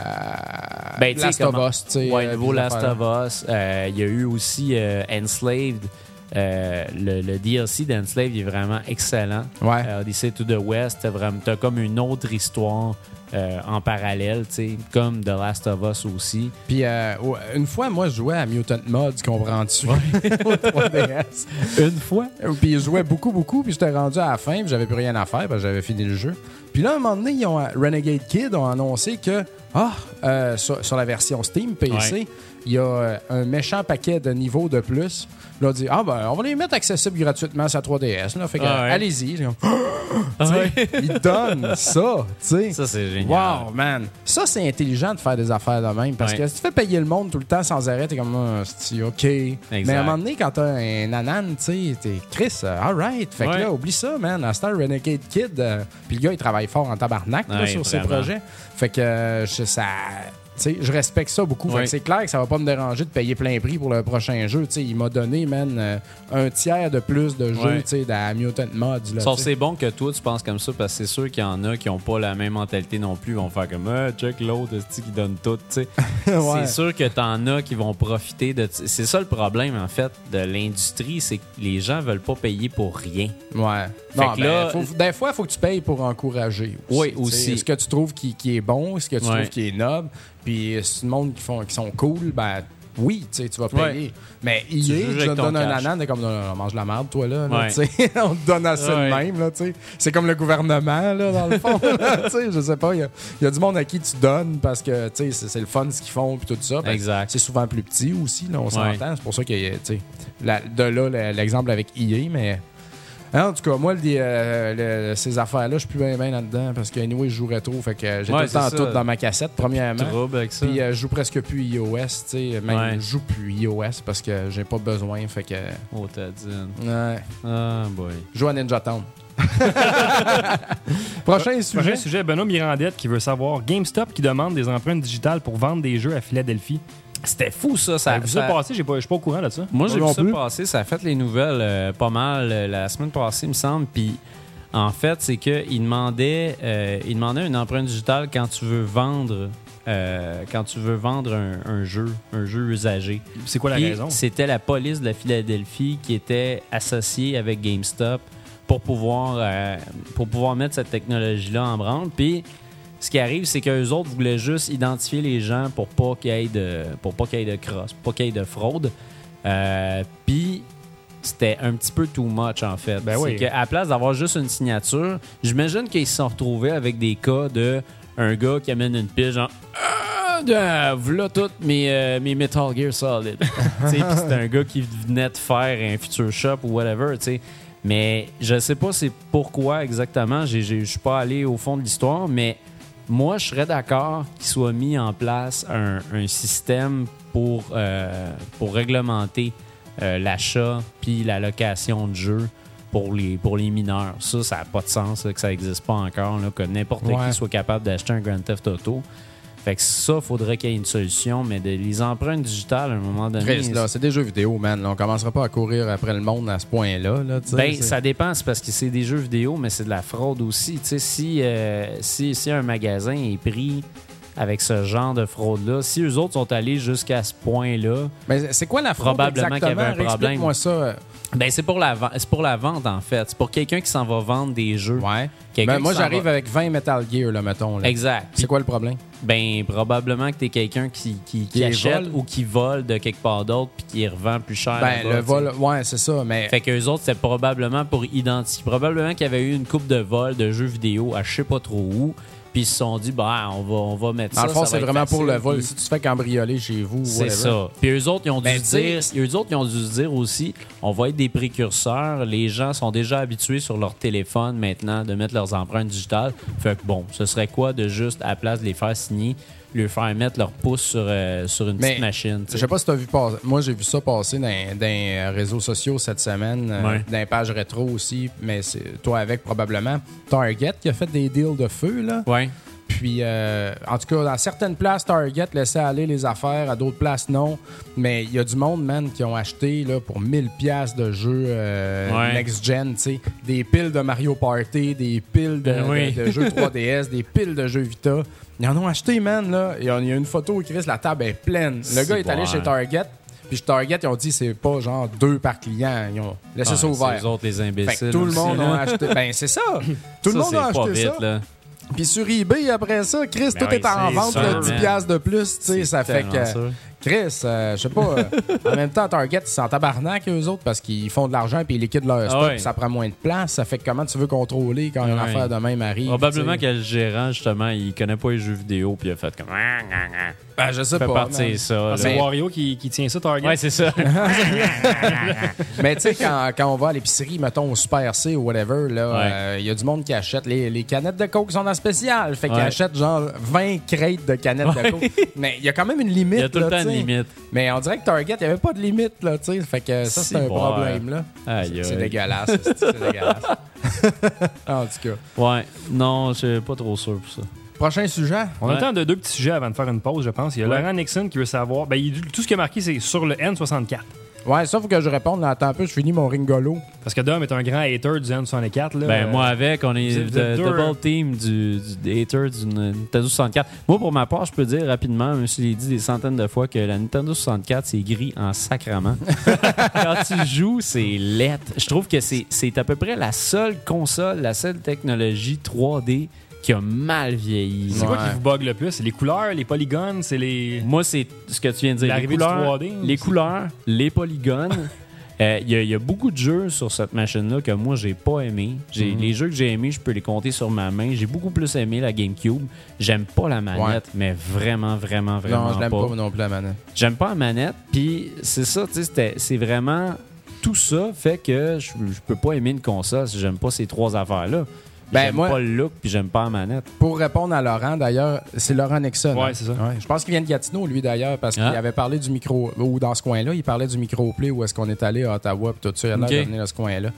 Ben, Last of Us. Ouais, le nouveau Last of Us. Il y a eu aussi Enslaved. Euh, le, le DLC d'Enslaved il est vraiment excellent. Ouais. Euh, Odyssey to the West, t'as comme une autre histoire euh, en parallèle, tu sais, comme The Last of Us aussi. Puis euh, ouais, une fois, moi, je jouais à Mutant Mods, comprends-tu? 3DS. Une fois? Puis je jouais beaucoup, beaucoup, puis j'étais rendu à la fin, puis j'avais plus rien à faire, parce que j'avais fini le jeu. Puis là, à un moment donné, ils ont, Renegade Kid ont annoncé que, ah, sur, sur la version Steam PC, Ouais. Il y a euh, un méchant paquet de niveaux de plus. Là, on dit, ah, ben, on va les mettre accessibles gratuitement sur la 3DS. Là. Fait que, Ah ouais. allez-y. Tu sais, Ils donnent ça, tu sais. Ça, c'est génial. Wow, man. Ça, c'est intelligent de faire des affaires de même. Parce Ouais. que si tu fais payer le monde tout le temps sans arrêt, t'es comme, ah, c'est OK. Mais à un moment donné, quand t'as un nanan, tu sais, t'es Chris, euh, alright. Fait que Ouais. là, oublie ça, man. À Star Renegade Kid, euh, puis le gars, il travaille fort en tabarnak là, Ouais, sur ses projets. Fait que euh, je- ça. Je respecte ça beaucoup. C'est clair que ça va pas me déranger de payer plein prix pour le prochain jeu. Tu il m'a donné, man, euh, un tiers de plus de jeux tu dans Mutant Mods. Là, Sauf tu c'est bon que toi, tu penses comme ça, parce que c'est sûr qu'il y en a qui ont pas la même mentalité non plus. Ils vont faire comme, ah, check l'autre, qui donne tout, tu. Ouais. C'est sûr que t'en as qui vont profiter de. C'est ça le problème, en fait, de l'industrie, c'est que les gens veulent pas payer pour rien. Ouais. Fait Non, que ben, là- faut- des fois, il faut que tu payes pour encourager. Oui, tu sais. aussi. Est-ce que tu trouves qui, qui est bon? Est-ce que tu Ouais. trouves qui est noble? Puis, si le monde qui, font, qui sont cool, ben oui, tu sais, tu vas payer. Mais hier, tu avec te ton donnes un anan, t'es comme, non, non, non, mange la merde, toi, là. là, Ouais. tu sais. On te donne assez Ouais. de même, là, tu sais. C'est comme le gouvernement, là, dans le fond. tu sais, je sais pas, il y a, il y a du monde à qui tu donnes parce que, tu sais, c'est- le fun ce qu'ils font, puis tout ça. Ben, Exact. C'est souvent plus petit aussi, là, on s'entend. C'est pour ça que, tu sais, de là, le- l'exemple avec EA, mais... En tout cas, moi, euh, ces affaires-là, je suis plus bien, bien là-dedans parce que, anyway, je joue rétro. Fait que j'ai Ouais, tout le temps ça. tout dans ma cassette, premièrement. Trouble avec ça. Puis euh, je joue presque plus iOS, tu sais. Même Ouais. je joue plus iOS parce que j'ai pas besoin. Fait que. Oh, t'as dit. Ouais. Ah, boy. Je joue à Ninja Town. Prochain sujet. Prochain sujet, Benoît Mirandette qui veut savoir GameStop qui demande des empreintes digitales pour vendre des jeux à Philadelphie. C'était fou, ça. Ça vu ça ça- passer, j'ai pas- je suis pas au courant de ça. Moi, j'ai vu ça plus. passer. Ça a fait les nouvelles euh, pas mal euh, la semaine passée, il me semble. Puis, en fait, c'est qu'il demandait, euh, il demandait une empreinte digitale quand tu veux vendre, euh, quand tu veux vendre un, un jeu, un jeu usagé. C'est quoi la Puis, raison? C'était la police de la Philadelphie qui était associée avec GameStop pour pouvoir, euh, pour pouvoir mettre cette technologie-là en branle. Puis, ce qui arrive, c'est qu'eux autres voulaient juste identifier les gens pour pas qu'il y ait de, pour pas qu'il y ait de cross, pour pas qu'il y ait de fraude. Euh, Puis, c'était un petit peu too much, en fait. Ben c'est oui. la place d'avoir juste une signature, j'imagine qu'ils se sont retrouvés avec des cas de un gars qui amène une pile, genre ah, de- voilà toutes mes, euh, mes Metal Gear Solid. C'était un gars qui venait de faire un future shop ou whatever. Mais je sais pas c'est pourquoi exactement. Je suis pas allé au fond de l'histoire, mais moi, je serais d'accord qu'il soit mis en place un, un système pour, euh, pour réglementer euh, l'achat puis la location de jeux pour les, pour les mineurs. Ça, ça n'a pas de sens là, que ça n'existe pas encore, là, que n'importe Ouais. qui soit capable d'acheter un Grand Theft Auto. Fait que ça, faudrait qu'il y ait une solution, mais de, les empreintes digitales, à un moment donné... C'est des jeux vidéo, man. Là, on commencera pas à courir après le monde à ce point-là. Là, Ben, ça dépend, c'est parce que c'est des jeux vidéo, mais c'est de la fraude aussi. Si, euh, si, si un magasin est pris avec ce genre de fraude-là, si eux autres sont allés jusqu'à ce point-là, Mais c'est quoi la fraude Probablement qu'il y avait un problème. Ça. Ben c'est pour la vente, c'est pour la vente en fait. C'est pour quelqu'un qui s'en va vendre des jeux. Ouais. Ben, moi, j'arrive va- avec 20 Metal Gear, là, mettons. Là. Exact. C'est quoi le problème? Ben probablement que t'es quelqu'un qui, qui, qui Qui les achète vole. ou qui vole de quelque part d'autre puis qui revend plus cher. Ben, le tu vol, ouais, c'est ça. Mais Fait qu'eux autres, c'était probablement pour identifier. Probablement qu'il y avait eu une coupe de vol de jeux vidéo à je sais pas trop où. Puis ils se sont dit, bah, on va, on va mettre dans ça. le fond, c'est vraiment pour le vol. Puis Si tu te fais cambrioler chez vous, C'est ça. Puis eux autres, ils ont dû Ben, se dire, eux autres, ils ont dû se dire aussi, on va être des précurseurs. Les gens sont déjà habitués sur leur téléphone maintenant de mettre leurs empreintes digitales. Fait que bon, ce serait quoi de juste, à la place de les faire signer, leur faire mettre leur pouce sur, euh, sur une Mais, petite machine. Je sais. pas si tu as vu passer. Moi, j'ai vu ça passer dans, dans les réseaux sociaux cette semaine, euh, dans les pages rétro aussi, mais c'est toi avec probablement. Target qui a fait des deals de feu, là. Ouais. Puis, euh, en tout cas, dans certaines places, Target laissait aller les affaires, à d'autres places, non. Mais il y a du monde, man, qui ont acheté là, pour 1000 pièces de jeux euh, Ouais. next-gen, tu sais. Des piles de Mario Party, des piles de, Ben oui. de- de jeux 3DS, des piles de jeux Vita. Ils en ont acheté, man, là. Il y a il y a une photo où Chris, la table est pleine. Le gars est allé chez Target. Puis chez Target, ils ont dit c'est pas genre deux par client. Ils ont laissé Ah, ça ouvert. eux autres, les Fait imbéciles. que tout le monde a acheté. Ben, c'est ça. Tout le monde a acheté vite, ça. là. Puis sur eBay, après ça, Chris, Ben tout oui, est en vente, sûr, là, 10$ man. piastres de plus. Tu sais, ça fait que. Chris, euh, je sais pas. euh, en même temps, Target, ils sont tabarnak, eux autres, parce qu'ils font de l'argent puis ils liquident leur stock, ouais. puis ça prend moins de place. Ça fait que comment tu veux contrôler quand une Ouais. affaire de même arrive? Probablement que le gérant, justement, il connaît pas les jeux vidéo, puis il a fait comme. Ben, je sais Fait pas. partir ça. là. C'est Wario qui, qui tient ça, Target. Ouais, c'est ça. Mais tu sais, quand, quand on va à l'épicerie, mettons au Super C ou whatever, là, Ouais. euh, il y a du monde qui achète les, les canettes de Coke sont en spécial. Fait qu'ils Ouais. achètent genre 20 crêtes de canettes de Coke. Mais il y a quand même une limite. Il y a tout le là, temps une tu sais. Limite. Mais on dirait que Target, il n'y avait pas de limite, là, tu sais. Fait que ça, c'est un problème, là. C'est dégueulasse, c'est c'est dégueulasse. en tout cas. Ouais, non, je suis pas trop sûr pour ça. Prochain sujet. On Ouais. a le temps de deux petits sujets avant de faire une pause, je pense. Il y a Ouais. Laurent Nixon qui veut savoir. Ben, il- tout ce qui est marqué, c'est sur le N64. Ouais, ça, faut que je réponde. Là, attends un peu, je finis mon ringolo. Parce que Dom est un grand hater du N64. Là. Ben, moi, avec, on est de- double team du, du hater du Nintendo 64. Moi, pour ma part, je peux dire rapidement, même s'il est dit des centaines de fois, que la Nintendo 64, c'est gris en sacrament. Quand tu joues, c'est lettre. Je trouve que c'est c'est à peu près la seule console, la seule technologie 3D qui a mal vieilli. C'est quoi qui vous bug le plus? C'est les couleurs, les polygones, c'est les. Moi, c'est ce que tu viens de dire. Les couleurs, 3D, les, couleurs, les polygones. Euh, Il y, a- il y a beaucoup de jeux sur cette machine-là que moi, j'ai pas aimé. J'ai- Mhm. Les jeux que j'ai aimés, je peux les compter sur ma main. J'ai beaucoup plus aimé la GameCube. J'aime pas la manette, mais vraiment, vraiment, vraiment non, je l'aime pas. non plus la manette. J'aime pas la manette. Puis c'est ça, tu sais, c'était- c'est vraiment... Tout ça fait que je, je peux pas aimer une console si j'aime pas ces trois affaires-là. Ben, j'aime moi- pas le look, puis j'aime pas la manette. Pour répondre à Laurent, d'ailleurs, c'est Laurent Nixon. Ouais, hein? c'est ça. Je pense qu'il vient de Gatineau, lui, d'ailleurs, parce qu'il Ah. avait parlé du micro. Ou dans ce coin-là, il parlait du microplay où est-ce qu'on est allé à Ottawa, puis tout ça. Il a l'air Ok. de venir de ce coin-là.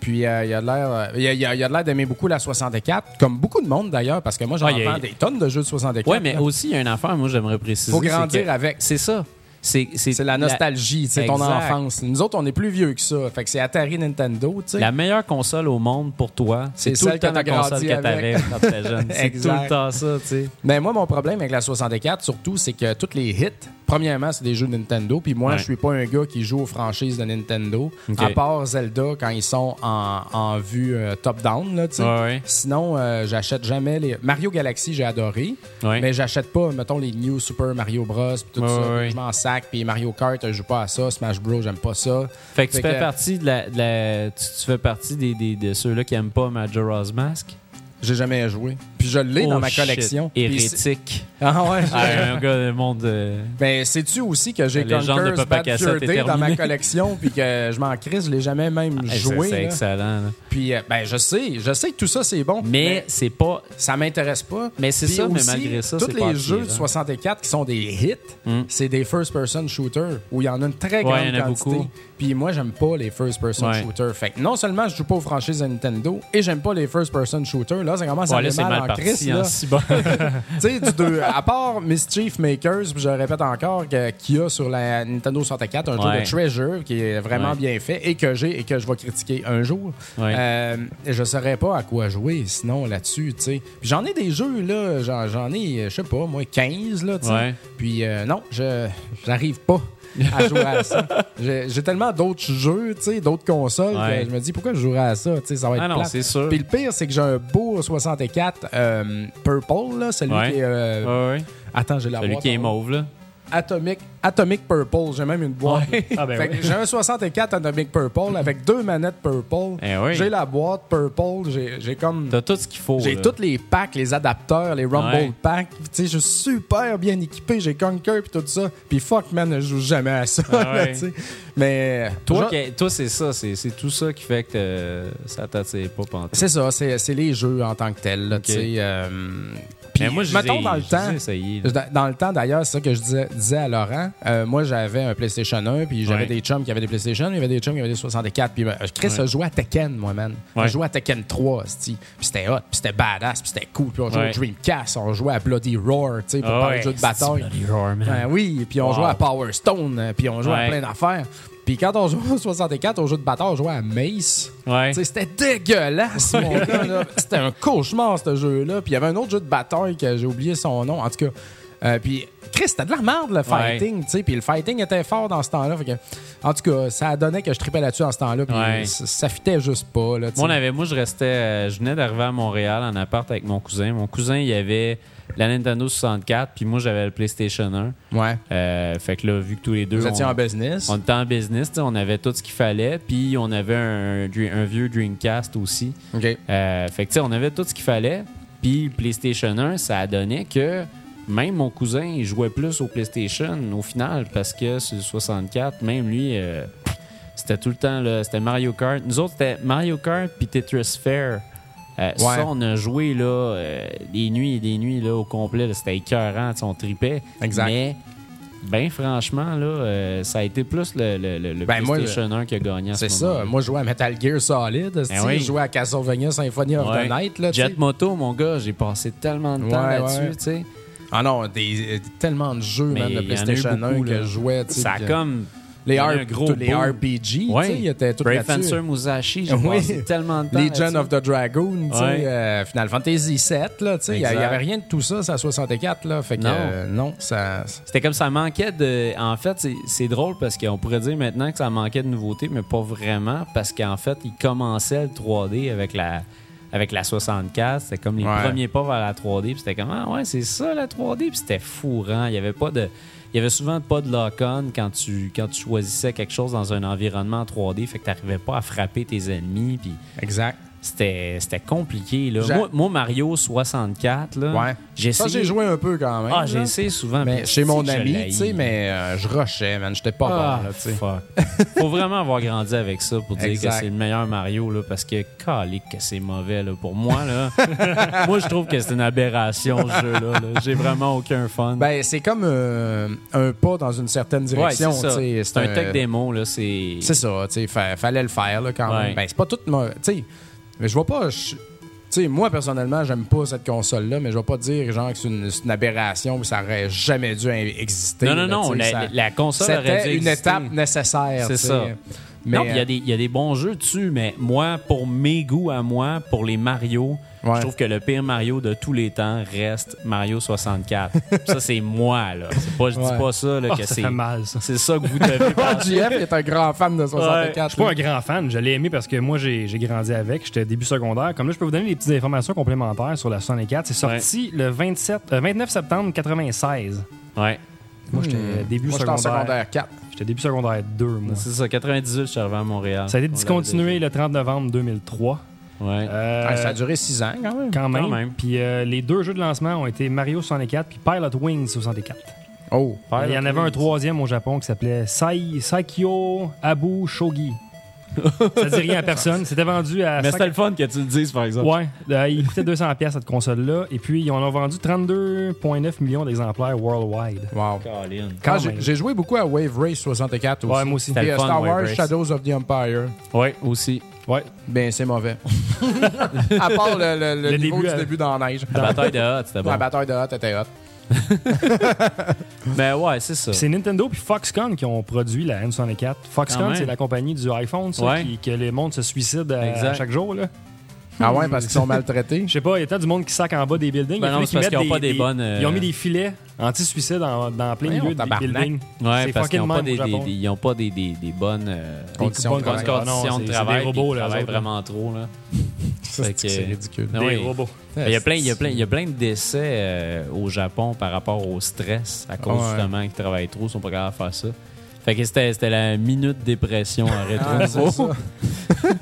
Puis euh, il a l'air euh, il a, il a- a l'air d'aimer beaucoup la 64, comme beaucoup de monde d'ailleurs, parce que moi j'en Ah, y a- des tonnes de jeux de 64. Ouais, mais là. aussi, il y a une affaire, moi, j'aimerais préciser. Faut c'est grandir que- avec. C'est ça. C'est C'est la nostalgie, c'est ton enfance. Nous autres, on est plus vieux que ça. Fait que c'est Atari Nintendo, tu sais. La meilleure console au monde pour toi, c'est C'est tout le celle temps que la t'as console grandi que t'avais quand t'étais jeune. C'est tout le temps ça, tu sais. Mais moi, mon problème avec la 64, surtout, c'est que tous les hits, premièrement, c'est des jeux de Nintendo. Puis moi, Ouais. je suis pas un gars qui joue aux franchises de Nintendo. À part Zelda, quand ils sont en, en vue euh, top-down, là, tu sais. Ouais, ouais. Sinon, euh, j'achète jamais les. Mario Galaxy, j'ai adoré. Ouais. Mais j'achète pas, mettons, les New Super Mario Bros. Puis tout Ouais, ça. Je m'en Puis Mario Kart, je joue pas à ça. Smash Bros, j'aime pas ça. Fait que tu fais partie de la, de la- tu, tu fais partie des, des- de ceux-là qui aiment pas Majora's Mask? J'ai jamais joué. Puis je l'ai dans Oh, ma collection. Hérétique. Ah ouais, j'ai- Ah, un gars du monde. euh, Ben, sais-tu aussi que j'ai de Conker's Papa Bad Fur Day dans ma collection, puis que je m'en crisse, je l'ai jamais même hey, joué. C'est excellent. là. Puis, euh, ben, je sais, je sais que tout ça, c'est bon. Mais c'est pas. ça m'intéresse pas. Mais c'est ça, mais aussi, malgré ça, tous les pas jeux de 64 qui sont des hits, Hmm. c'est des first-person shooters où il y en a une très Ouais, grande il y en a quantité. beaucoup. Puis moi, j'aime pas les first-person Ouais. shooters. Fait que non seulement je joue pas aux franchises de Nintendo et j'aime pas les first-person shooters, là, ça commence à là, aller c'est mal, en crise. là. tu sais, à part Mischief Makers, je répète encore, qu'il y a sur la Nintendo 64 un jeu Ouais. de Treasure qui est vraiment Ouais. bien fait et que j'ai et que je vais critiquer un jour. Ouais. Euh, je saurais pas à quoi jouer sinon là-dessus, tu sais. Puis j'en ai des jeux, là, j'en, ai, je sais pas, moi, 15, là, tu sais. Ouais. Puis euh, non, je j'arrive pas à jouer à ça. J'ai, tellement d'autres jeux, d'autres consoles, Ouais. que je me dis pourquoi je jouerais à ça, ça va être Ah non, c'est sûr. Puis le pire, c'est que j'ai un beau 64 euh, Purple, là, celui Ouais. qui est... euh, Ouais. Attends, j'ai la Celui boîte qui est mauve, là. Atomic, Atomic Purple. J'ai même une boîte. Ah, ben oui. J'ai un 64 Atomic Purple avec deux manettes Purple. Eh oui. J'ai la boîte Purple. J'ai comme. T'as tout ce qu'il faut. J'ai tous les packs, les adapteurs, les Rumble Ouais. packs. Tu sais, je suis super bien équipé. J'ai Conquer puis tout ça. Puis fuck, man, je joue jamais à ça. Ah là, ouais. Mais. Toi, je- toi c'est ça. C'est tout ça qui fait que euh, ça t'attire pas. C'est ça, c'est les jeux en tant que tels. euh, Puis, Mais moi, je mettons, dans le temps, là. Dans, dans le temps, d'ailleurs, c'est ça que je disais, disais à Laurent. Euh, moi, j'avais un PlayStation 1, puis j'avais Ouais. des chums qui avaient des PlayStation, il y avait des chums qui avaient des 64. Puis ben, Chris Ouais. a joué à Tekken, moi, man. Ouais. Je jouais à Tekken 3, c'ti. puis c'était hot, puis c'était badass, puis c'était cool. Puis on jouait Ouais. au Dreamcast, on jouait à Bloody Roar, tu sais, pour Ah parler ouais, de bataille. Bloody Roar, man. Ben oui, puis on Wow. jouait à Power Stone, euh, puis on jouait à plein d'affaires. Puis quand on jouait au 64, au jeu de bataille, on jouait à Mace. Ouais. C'était dégueulasse, mon gars. là. C'était un cauchemar, ce jeu-là. Puis il y avait un autre jeu de bataille que j'ai oublié son nom. En tout cas, euh, puis Chris, c'était de la merde, le fighting. tu sais. Puis le fighting était fort dans ce temps-là. Fait que, en tout cas, ça donnait que je tripais là-dessus en ce temps-là. Puis Ouais. ça, fitait juste pas. Là. Moi, on avait, moi, je restais. euh, je venais d'arriver à Montréal en appart avec mon cousin. Mon cousin, il avait la Nintendo 64, puis moi, j'avais le PlayStation 1. Ouais. Euh, fait que là, vu que tous les deux. Vous étiez on, en business. on était en business, tu sais, on avait tout ce qu'il fallait, puis on avait un, un vieux Dreamcast aussi. OK. Euh, fait que, tu sais, on avait tout ce qu'il fallait. Puis PlayStation 1, ça a donné que même mon cousin, il jouait plus au PlayStation au final parce que sur le 64, même lui, euh, c'était tout le temps, là, c'était Mario Kart. Nous autres, c'était Mario Kart puis Tetris Fair. Euh, Ça, on a joué là, euh, des nuits et des nuits là, au complet. là, C'était écœurant, on tripait. Exact. Mais Ben franchement, là, euh, ça a été plus le, le, le- le Ben, moi, PlayStation 1 qui a gagné à ce C'est ça. Moi, je jouais à Metal Gear Solid. esti, oui. Je jouais à Castlevania Symphony of Ouais. the Night. Là. Jet Moto, mon gars, j'ai passé tellement de temps Ouais, là-dessus, ouais. tu sais. Ah non, des, euh, tellement de jeux, Mais man, de il y PlayStation 1 beaucoup, que je jouais. Ça a que- comme... les, il y R- gros les. RPG, tu Ouais. sais, il était tout Brave là-dessus. Fencer Musashi, j'ai Oui. passé tellement de temps Legion of the Dragoon, tu sais, Ouais. euh, Final Fantasy VII, là, tu sais, il y il y Exact. avait rien de tout ça, c'est à 64, là, fait que Non. euh, non, ça... C'était comme ça manquait de. En fait, c'est- c'est drôle parce qu'on pourrait dire maintenant que ça manquait de nouveautés, mais pas vraiment parce qu'en fait, ils commençaient le 3D avec la avec la 64. C'était comme les Ouais. premiers pas vers la 3D. Puis c'était comme ah ouais, c'est ça la 3D. Puis c'était fourrant. Il y avait pas de. Il y avait souvent pas de lock-on quand tu, quand tu choisissais quelque chose dans un environnement en 3D, fait que tu n'arrivais pas à frapper tes ennemis. Puis Exact. C'était compliqué. Là. Moi, moi, Mario 64, là, Ouais. j'ai essayé. j'ai joué un peu quand même. Ah, j'ai essayé souvent. Mais chez mon ami, tu sais, mais euh, je rushais, man, j'étais pas Ah, bon, là, tu sais. fuck. Faut vraiment avoir grandi avec ça pour dire Exact. que c'est le meilleur Mario, là, parce que, calique que c'est mauvais, là. Pour moi, là, moi, je trouve que c'est une aberration, ce jeu-là. là. J'ai vraiment aucun fun. Ben, c'est comme euh, un pas dans une certaine ouais, direction, sais. C'est un tech démo, là. C'est. C'est ça, tu sais, fa- fallait le faire, là, quand Ouais. même. Ben, c'est pas tout... Tu sais, mais je vois pas... Tu sais, moi, personnellement, j'aime pas cette console-là, mais je vais pas dire, genre, que c'est une, aberration, que ça aurait jamais dû exister. Non, non, non. La, ça- la console aurait dû une exister. étape nécessaire, C'est ça. Mais, non, il y, a des- il y a des bons jeux dessus, mais moi, pour mes goûts à moi, pour les Mario, Ouais. je trouve que le pire Mario de tous les temps reste Mario 64. ça, c'est moi, là. C'est Pas, je dis Ouais. pas ça, là, Ah, que ça c'est. fait mal, ça. C'est ça que vous devez Ah. JF est un grand fan de 64. Je suis pas un grand fan, je l'ai aimé parce que moi j'ai j'ai grandi avec, j'étais début secondaire. Comme là, je peux vous donner des petites informations complémentaires sur la 64. C'est sorti le 27, euh, 29 septembre 96. Ouais. Moi j'étais Hmm. début Moi, j'étais en secondaire. secondaire 4. J'étais début secondaire 2, moi. C'est ça, 98, je suis arrivé à Montréal. Ça a été On discontinué le 30 novembre 2003. Ouais. Euh, Ah, ça a duré 6 ans, quand même. quand même. Quand même. Puis euh, les deux jeux de lancement ont été Mario 64 puis Pilot Wings 64. Oh. Il y en avait un troisième au Japon qui s'appelait Sai, Saikyo Abu Shogi. ça dit rien à personne. C'était vendu à Mais 5 c'était le fun que tu le dises, par exemple. Ouais, euh, il coûtait 200 pièces cette console-là. Et puis, ils en ont vendu 32,9 millions d'exemplaires worldwide. Wow. Colin. Quand Quand j'ai joué beaucoup à Wave Race 64 aussi. Ouais, moi aussi. Fun, Star Wave Wars Race. Shadows of the Empire. Ouais, aussi. Ouais. Ben, c'est mauvais. à part le, le- le Le niveau début, du euh, début dans la neige. La bataille de Hot, c'était bon. La bataille de hot était hot. Mais ouais, c'est ça. C'est Nintendo puis Foxconn qui ont produit la N64. Quand Foxconn, même. c'est la compagnie du iPhone, ça, Ouais. qui, que les mondes se suicident à, chaque jour. Là. Ah ouais, parce qu'ils sont maltraités. Je sais pas, il y a tant du monde qui sac en bas des buildings. Ben non, parce qu'ils ont pas des bonnes, euh, Ils ont mis des filets anti-suicide en- dans plein milieu des tabarnak. buildings. Ouais, parce qu'ils n'ont pas, des, ils ont pas des, des, des bonnes, euh, Conditions des de travail. conditions Ah non, de c'est- travail. c'est des robots, ils là, travaillent vraiment trop. Là. C'est ridicule. Des oui. robots. Il y a plein, il y a plein, il y a plein de décès euh, au Japon par rapport au stress à cause Ouais. justement qu'ils travaillent trop, ils sont pas capables de faire ça. Fait que c'était c'était la minute dépression à rétro Ah, c'est ça.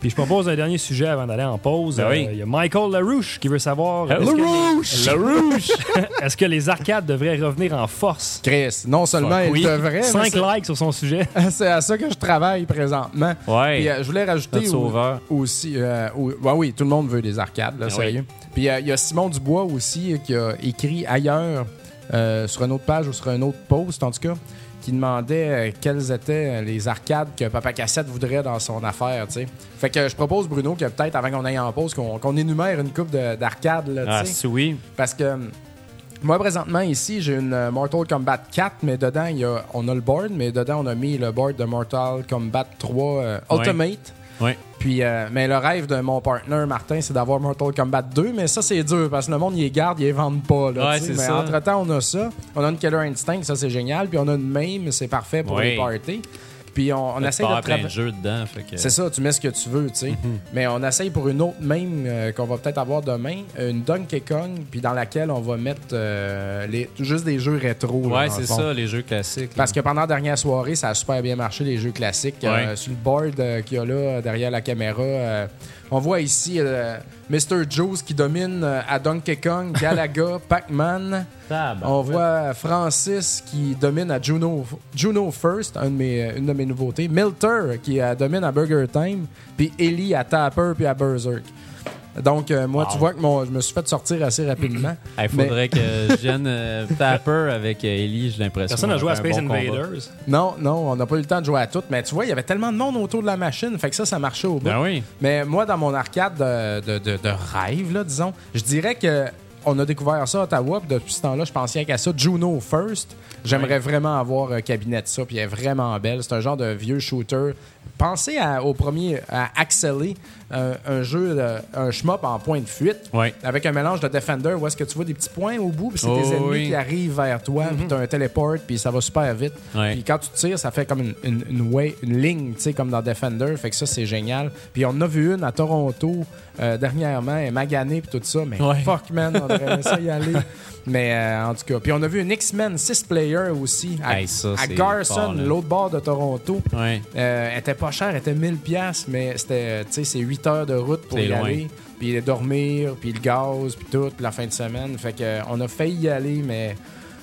Puis je propose un dernier sujet avant d'aller en pause. Ben Euh, oui. Il y a Michael LaRouche qui veut savoir que LaRouche! les- LaRouche! est-ce que les arcades devraient revenir en force? Chris, non seulement Fuck il oui. devrait, mais 5 c'est- likes sur son sujet. c'est à ça que je travaille présentement. Ouais, Puis, euh, je voulais rajouter au- aussi. euh, au- oui, tout le monde veut des arcades, là, Ah sérieux. Puis euh, il y a Simon Dubois aussi euh, qui a écrit ailleurs, euh, sur une autre page ou sur un autre post en tout cas, qui demandait euh, quelles étaient euh, les arcades que Papa Cassette voudrait dans son affaire, tu sais. Fait que je propose, Bruno, que peut-être avant qu'on aille en pause, qu'on énumère une coupe de- d'arcades, là, Ah, tu sais. si oui. Parce que hum, moi, présentement, ici, j'ai une euh, Mortal Kombat 4, mais dedans, il y a, on a le board, mais dedans, on a mis le board de Mortal Kombat 3 euh, Ouais. Ultimate. Ouais. Puis, euh, mais le rêve de mon partner, Martin, c'est d'avoir Mortal Kombat 2, mais ça, c'est dur parce que le monde, il les garde, ils les vendent pas. Là, Ouais, mais ça. entre-temps, on a ça. On a une Killer Instinct, ça, c'est génial. Puis, on a une MAME, c'est parfait pour Oui. les parties. Puis, on, on essaie de plein de jeux dedans. Que... C'est ça, tu mets ce que tu veux, tu sais. Mhm. Mais on essaye pour une autre même euh, qu'on va peut-être avoir demain, une Donkey Kong, puis dans laquelle on va mettre euh, les, juste des jeux rétro. Ouais, c'est ça, les jeux classiques. Parce que pendant la dernière soirée, ça a super bien marché, les jeux classiques. Euh, sur le board euh, qu'il y a là, euh, derrière la caméra, euh, on voit ici euh, Mr. Joe's qui domine euh, à Donkey Kong, Galaga, Pac-Man. On voit Francis qui domine à Juno, Juno First, un de mes, une de mes nouveautés. Milter qui euh, domine à Burger Time. Puis Ellie à Tapper puis à Berserk. Donc, euh, moi, tu vois que mon, je me suis fait sortir assez rapidement. Il faudrait que je vienne euh, Tapper avec euh, Ellie, j'ai l'impression. Personne n'a joué à Space bon combat. Invaders. Non, non, on n'a pas eu le temps de jouer à toutes. Mais tu vois, il y avait tellement de monde autour de la machine. Fait que ça, ça marchait au bout. Ben oui. Mais moi, dans mon arcade de, de, de- de rêve, là, disons, je dirais que on a découvert ça à Ottawa. Puis depuis ce temps-là, je pensais qu'à ça. Juno First. J'aimerais vraiment avoir un cabinet de ça. Puis elle est vraiment belle. C'est un genre de vieux shooter. Pensez à- au premier, à Axelé, un, un jeu, un shmup en point de fuite. Ouais. Avec un mélange de Defender où est-ce que tu vois des petits points au bout, puis c'est Oh, tes ennemis oui. qui arrivent vers toi, puis t'as un téléport, puis ça va super vite. Ouais. Puis quand tu tires, ça fait comme une, une, une way- une ligne, tu sais, comme dans Defender. Fait que ça, c'est génial. Puis on a vu une à Toronto euh, dernièrement, elle est maganée, puis tout ça. Mais Ouais. fuck, man, on aimé ça y aller. Mais euh, en tout cas. Puis on a vu une X-Men 6-player aussi à, Hey, ça, à c'est Garson, l'autre bord de Toronto. Ouais. Euh, était pas chère, elle était 1000 pièces, mais c'était, tu sais, c'est 8 heures de route pour y loin. aller. Puis dormir, puis le gaz, puis tout, puis la fin de semaine. Fait que euh, on a failli y aller, mais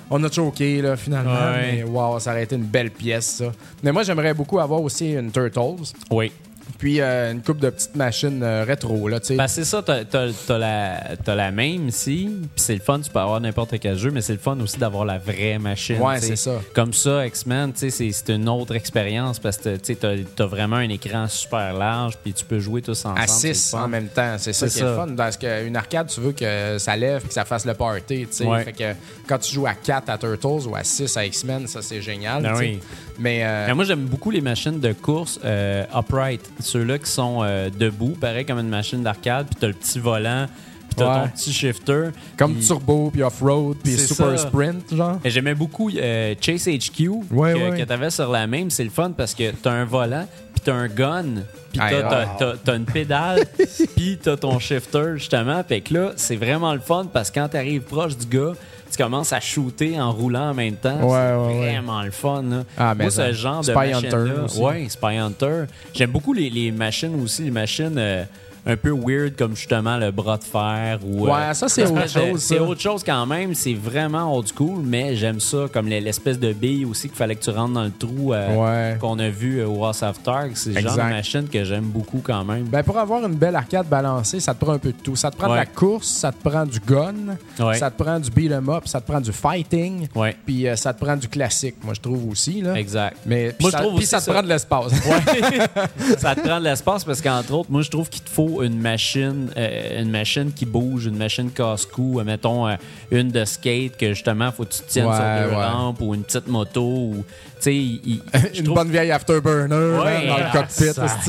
on a choqué, là, finalement. Ouais. Mais wow, ça aurait été une belle pièce, ça. Mais moi, j'aimerais beaucoup avoir aussi une Turtles, Oui. Puis euh, une coupe de petites machines euh, rétro, là, tu sais. Ben, c'est ça, t'as, t'as- t'as la, t'as la même ici, puis c'est le fun, tu peux avoir n'importe quel jeu, mais c'est le fun aussi d'avoir la vraie machine. Ouais, c'est ça. Comme ça, X-Men, tu sais, c'est, c'est une autre expérience parce que tu sais, t'as, vraiment un écran super large, puis tu peux jouer tous ensemble. à c'est 6 le fun. en même temps. C'est ça C'est qui est le fun. Parce qu'une arcade, tu veux que ça lève que ça fasse le party. tu sais. Ouais. Fait que quand tu joues à 4 à Turtles ou à 6 à X-Men, ça c'est génial. Ben oui. Mais euh, Mais moi, j'aime beaucoup les machines de course euh, upright. Ceux-là qui sont euh, debout, pareil comme une machine d'arcade, puis t'as le petit volant, puis t'as Ouais. ton petit shifter. comme puis- Turbo, puis Off-Road, puis C'est Super ça. Sprint, genre. Et J'aimais beaucoup euh, Chase HQ Ouais, que, ouais. que t'avais sur la même. C'est le fun parce que t'as un volant, puis t'as un gun, puis t'as, Aïe, t'as- t'as- t'as une pédale, puis t'as ton shifter, justement. Fait que là, c'est vraiment le fun parce que quand t'arrives proche du gars, tu commences à shooter en roulant en même temps. Ouais, c'est ouais, vraiment le fun. là. Ah, mais Moi, ça. ce genre de Spy machine Hunter aussi. Ouais, Spy Hunter. J'aime beaucoup les, les machines aussi, les machines euh, un peu weird comme justement le bras de fer ou Ouais, ça, c'est autre de- chose, C'est ça. autre chose quand même. C'est vraiment old school, mais j'aime ça comme les- l'espèce de bille aussi qu'il fallait que tu rentres dans le trou euh, Ouais. qu'on a vu euh, au House of Targ. C'est le genre de machine que j'aime beaucoup quand même. Ben, pour avoir une belle arcade balancée, ça te prend un peu de tout. Ça te prend de la course, ça te prend du gun, Ouais. ça te prend du beat 'em up, ça te prend du fighting, puis euh, ça te prend du classique, moi, je trouve aussi. Là. Exact. Mais puis Moi, je ça, aussi ça te ça. prend de l'espace. Ça te prend de l'espace parce qu'entre autres, moi je trouve qu'il te faut une machine, euh, une machine qui bouge, une machine casse-cou, euh, mettons euh, une de skate que justement faut que tu tiennes Ouais, sur deux ouais. ou une petite moto ou il- il- une bonne vieille afterburner Ouais, dans le cockpit. ça. ça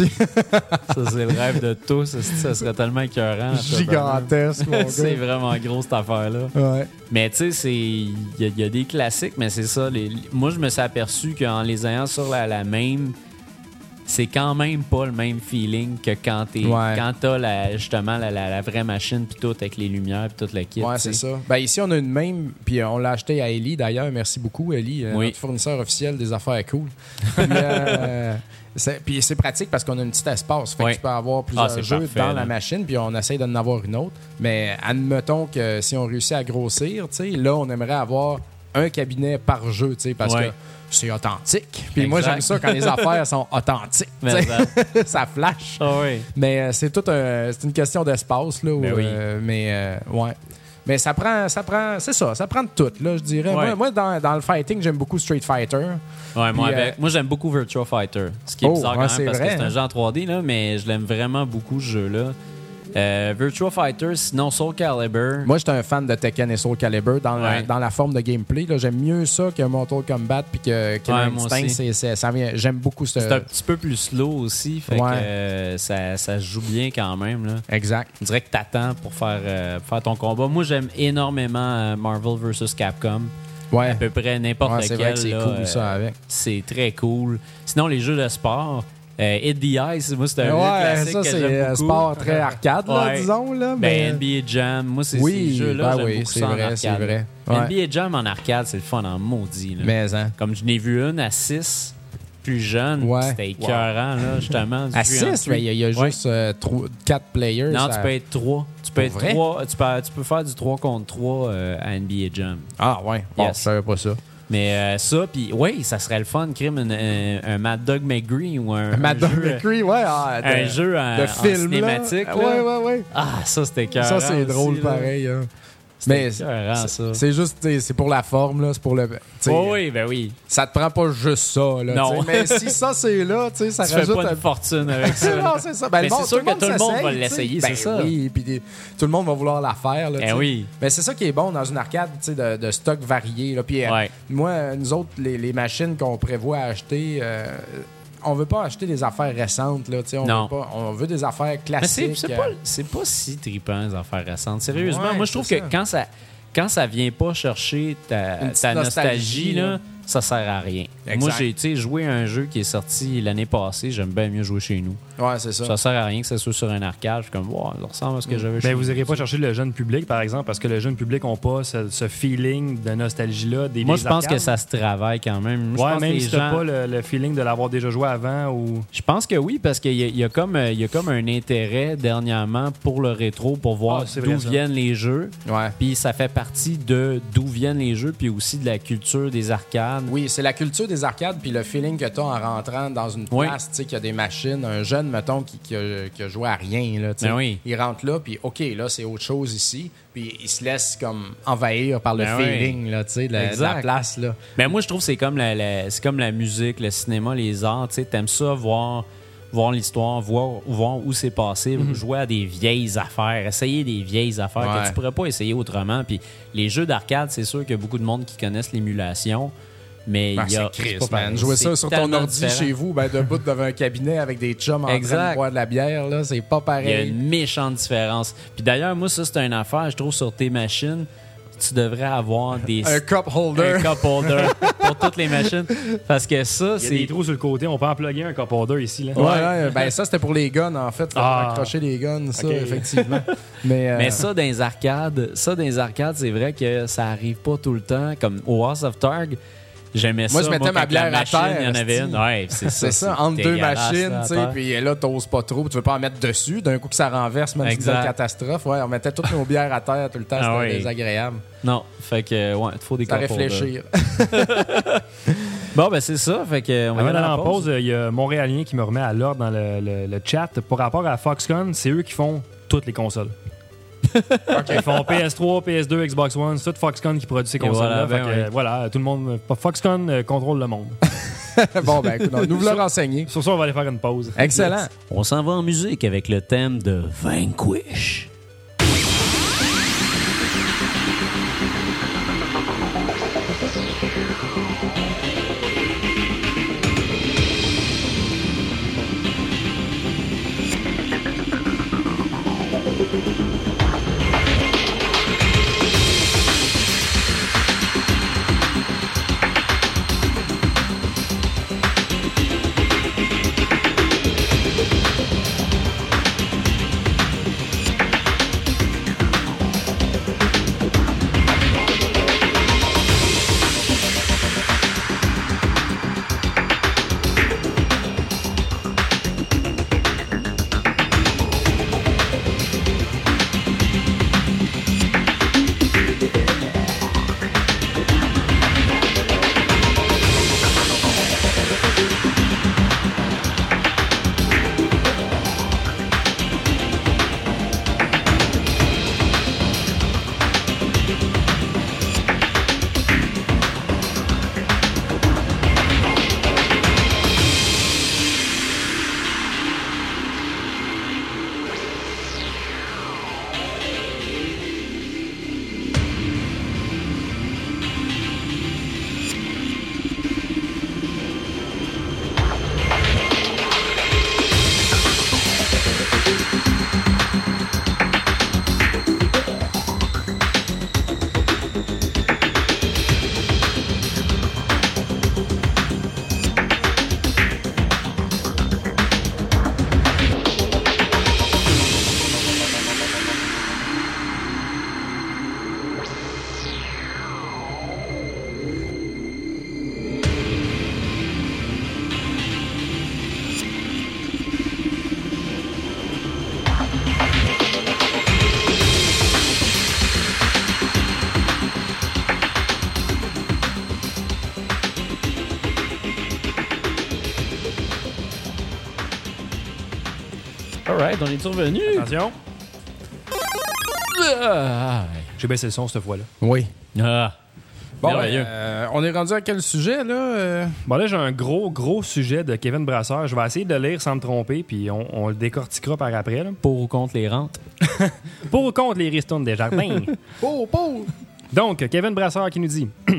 c'est le rêve de tous, ça, serait tellement écœurant. Gigantesque, c'est vraiment gros cette affaire là. Ouais. Mais tu sais, il y, a- il y a des classiques, mais c'est ça. les- moi, je me suis aperçu qu'en les ayant sur la, la même, c'est quand même pas le même feeling que quand t'es Ouais. quand t'as la, justement la, la- la vraie machine puis tout avec les lumières puis tout le kit. Ouais, c'est ça. Ben, ici, on a une même, puis euh, on l'a acheté à Ellie d'ailleurs. Merci beaucoup, Ellie, euh, Oui. notre fournisseur officiel des affaires cool. puis euh, c'est puis c'est pratique parce qu'on a un petit espace. Fait Oui. que tu peux avoir plusieurs Ah, c'est jeux parfait, dans là. la machine, puis on essaye d'en avoir une autre. Mais admettons que si on réussit à grossir, tu sais, là, on aimerait avoir un cabinet par jeu, tu sais, parce Ouais. que c'est authentique. Puis moi, j'aime ça quand les affaires sont authentiques. Mais sais. ça- flash. Ah oui. Mais euh, c'est tout un- c'est une question d'espace là. où, Ben oui. euh, mais euh, ouais. Mais ça prend, ça prend, c'est ça, ça prend de tout là, je dirais. Ouais. Moi, moi, dans, dans le fighting, j'aime beaucoup Street Fighter. Ouais, moi, euh, moi j'aime beaucoup Virtua Fighter. Ce qui est Oh, bizarre ouais, quand même parce vrai, que c'est un hein. jeu en 3D, là, mais je l'aime vraiment beaucoup ce jeu-là. Euh, Virtua Fighter, sinon Soul Calibur. Moi, j'étais un fan de Tekken et Soul Calibur dans, la, dans la forme de gameplay. là. J'aime mieux ça que Mortal Kombat puis que Ouais, vient- J'aime beaucoup ce. c'est un petit peu plus slow aussi, fait Ouais. que euh, ça, ça se joue bien quand même. Là. Exact. Dirait que t'attends pour faire, euh, faire ton combat. Moi, j'aime énormément euh, Marvel vs. Capcom. Ouais. À peu près n'importe lequel. vrai que c'est cool ça avec. C'est très cool. Sinon, les jeux de sport, euh, Hit the Ice, moi, c'est un Ouais, classique ça c'est un beaucoup. sport très arcade, là, Ouais. disons. Là, Ben, mais... NBA Jam, moi, c'est ces oui, jeux-là, ben oui, beaucoup c'est vrai, c'est arcade. vrai. Ouais. NBA Jam en arcade, c'est le fun en maudit. Là. Mais hein. Comme je n'ai vu une à 6, plus jeune, Ouais. c'était écœurant, là, justement. À three on 6, three. il y y a juste 4 players. Non, ça- tu peux être 3. Tu peux, être vrai? 3 tu, peux, tu peux faire du 3 contre 3 euh, à NBA Jam. Ah ouais, bon, Yes. je savais pas ça. Mais euh, ça, puis oui, ça serait le fun, crime, un, un- un Mad Dog McGree ou un, Mad Dog jeu, McCree, ouais. ah, de- un jeu en, de en film. là. cinématique. là. Ouais, ouais, ouais. Ah, ça, c'était cœur. Ça, c'est drôle pareil. hein. Mais ça. c'est juste, c'est pour la forme, là. C'est pour le. Oh, oui, ben oui. Ça te prend pas juste ça, là. Non. Mais si ça, c'est là, tu sais, ça Tu fais rajoute pas un une fortune avec ça. non, c'est ça. Ben, Mais c'est sûr que tout le monde va l'essayer, c'est ça. Ben Oui, puis tout le monde va vouloir la faire. Là, Eh sais. oui. Mais c'est ça qui est bon dans une arcade, tu sais, de, de stock varié. Là. Puis, euh, moi, nous autres, les, les machines qu'on prévoit acheter, euh, on veut pas acheter des affaires récentes. Là, on, Non. veut pas, on veut des affaires classiques. c'est euh, pas, c'est pas si trippant, les affaires récentes. Sérieusement, Ouais, moi, je trouve que ça. quand ça, quand ça vient pas chercher ta nostalgie, nostalgie, là, là. ça sert à rien. Exact. Moi, j'ai tu sais, joué à un jeu qui est sorti l'année passée. J'aime bien mieux jouer chez nous. Ouais, c'est ça. Ça sert à rien que ça soit sur un arcade. Je suis comme, wow, ça ressemble à ce que j'avais chez Mais nous. vous n'irez pas chercher le jeune public, par exemple, parce que le jeune public n'a pas ce, ce feeling de nostalgie-là des Moi, je pense que ça se travaille quand même. Moi, je Ouais, pense que même les si gens- t'as pas le, le feeling de l'avoir déjà joué avant ou. Je pense que oui, parce qu'il y, a- il y a comme, il y a comme un intérêt dernièrement pour le rétro, pour voir Ah, d'où viennent les jeux. Ouais. Puis ça fait partie de d'où viennent les jeux, puis aussi de la culture des arcades. Oui, c'est la culture des arcades puis le feeling que tu as en rentrant dans une Oui. place, tu sais, qu'il y a des machines. Un jeune, mettons, qui, qui, a, qui a joué à rien, là, tu sais. Ben oui. Il rentre là, puis OK, là, c'est autre chose ici. Puis il se laisse comme envahir par le Ben oui. feeling, là, tu sais, de la, la place, là. Mais moi, je trouve que c'est comme la, la- c'est comme la musique, le cinéma, les arts. Tu sais, t'aimes ça, voir, voir l'histoire, voir, voir où c'est passé, jouer à des vieilles affaires, essayer des vieilles affaires Ouais. que tu pourrais pas essayer autrement. Puis les jeux d'arcade, c'est sûr qu'il y a beaucoup de monde qui connaissent l'émulation. Mais Ben, il y a. c'est Chris, c'est pas man. pareil. Jouer ça C'est sur ton ordi différent. chez vous, ben, debout devant un cabinet avec des chums en train de boire de la bière, là, c'est pas Il y a pareil. une méchante différence. Puis d'ailleurs, moi, ça, c'est une affaire, je trouve, sur tes machines. Tu devrais avoir des. Un cup holder. un cup holder pour toutes les machines. Parce que ça, Il y a des c'est. trous sur le côté, on peut en plugger un cup holder ici. Là. Ouais, ouais, ben ça c'était pour les guns en fait, pour Ah. accrocher les guns, ça effectivement. Mais, euh, Mais ça, dans les arcades, ça, dans les arcades, c'est vrai que ça arrive pas tout le temps. Comme au House of Targ, j'aimais ça. Moi, je mettais ma bière la à terre, Il y en avait une. Ouais, c'est ça. c'est ça, entre deux machines, tu sais, puis là, t'oses pas trop, tu veux pas en mettre dessus. D'un coup que ça renverse, même si c'est une catastrophe. Ouais, on mettait toutes nos bières à terre tout le temps, c'était Ah oui. désagréable. Non, fait que, ouais, il faut des à réfléchir. Bon, ben, c'est ça. Fait que, on va en en pause. pause, il y a Montréalien qui me remet à l'ordre dans le, le- le chat. Par rapport à Foxconn, c'est eux qui font toutes les consoles. Ils font PS3, PS2, Xbox One, c'est tout Foxconn qui produit ces consoles-là. voilà, ben tout le monde. Foxconn euh, contrôle le monde. bon, ben écoute, nous voulons renseigner. Sur ça, on va aller faire une pause. Excellent. On s'en va en musique avec le thème de. Vanquish. Alright, on est revenu. Attention. Ah. J'ai baissé le son cette fois-là. Oui. Ah. Bon, euh, on est rendu à quel sujet, là? euh? Bon, là, j'ai un gros, gros sujet de Kevin Brasseur. Je vais essayer de le lire sans me tromper, puis on, on le décortiquera par après. là. Pour ou contre les rentes? Pour ou contre les ristournes des jardins? Oh, oh! Donc, Kevin Brasseur qui nous dit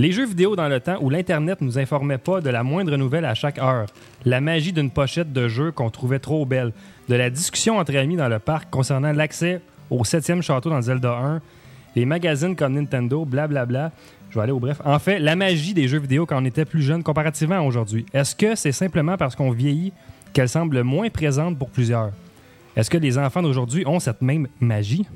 Les jeux vidéo dans le temps où l'Internet nous informait pas de la moindre nouvelle à chaque heure, la magie d'une pochette de jeu qu'on trouvait trop belle, de la discussion entre amis dans le parc concernant l'accès au septième château dans Zelda 1, les magazines comme Nintendo, blablabla. Je vais aller au bref. En fait, la magie des jeux vidéo quand on était plus jeune comparativement à aujourd'hui. Est-ce que c'est simplement parce qu'on vieillit qu'elle semble moins présente pour plusieurs? Est-ce que les enfants d'aujourd'hui ont cette même magie?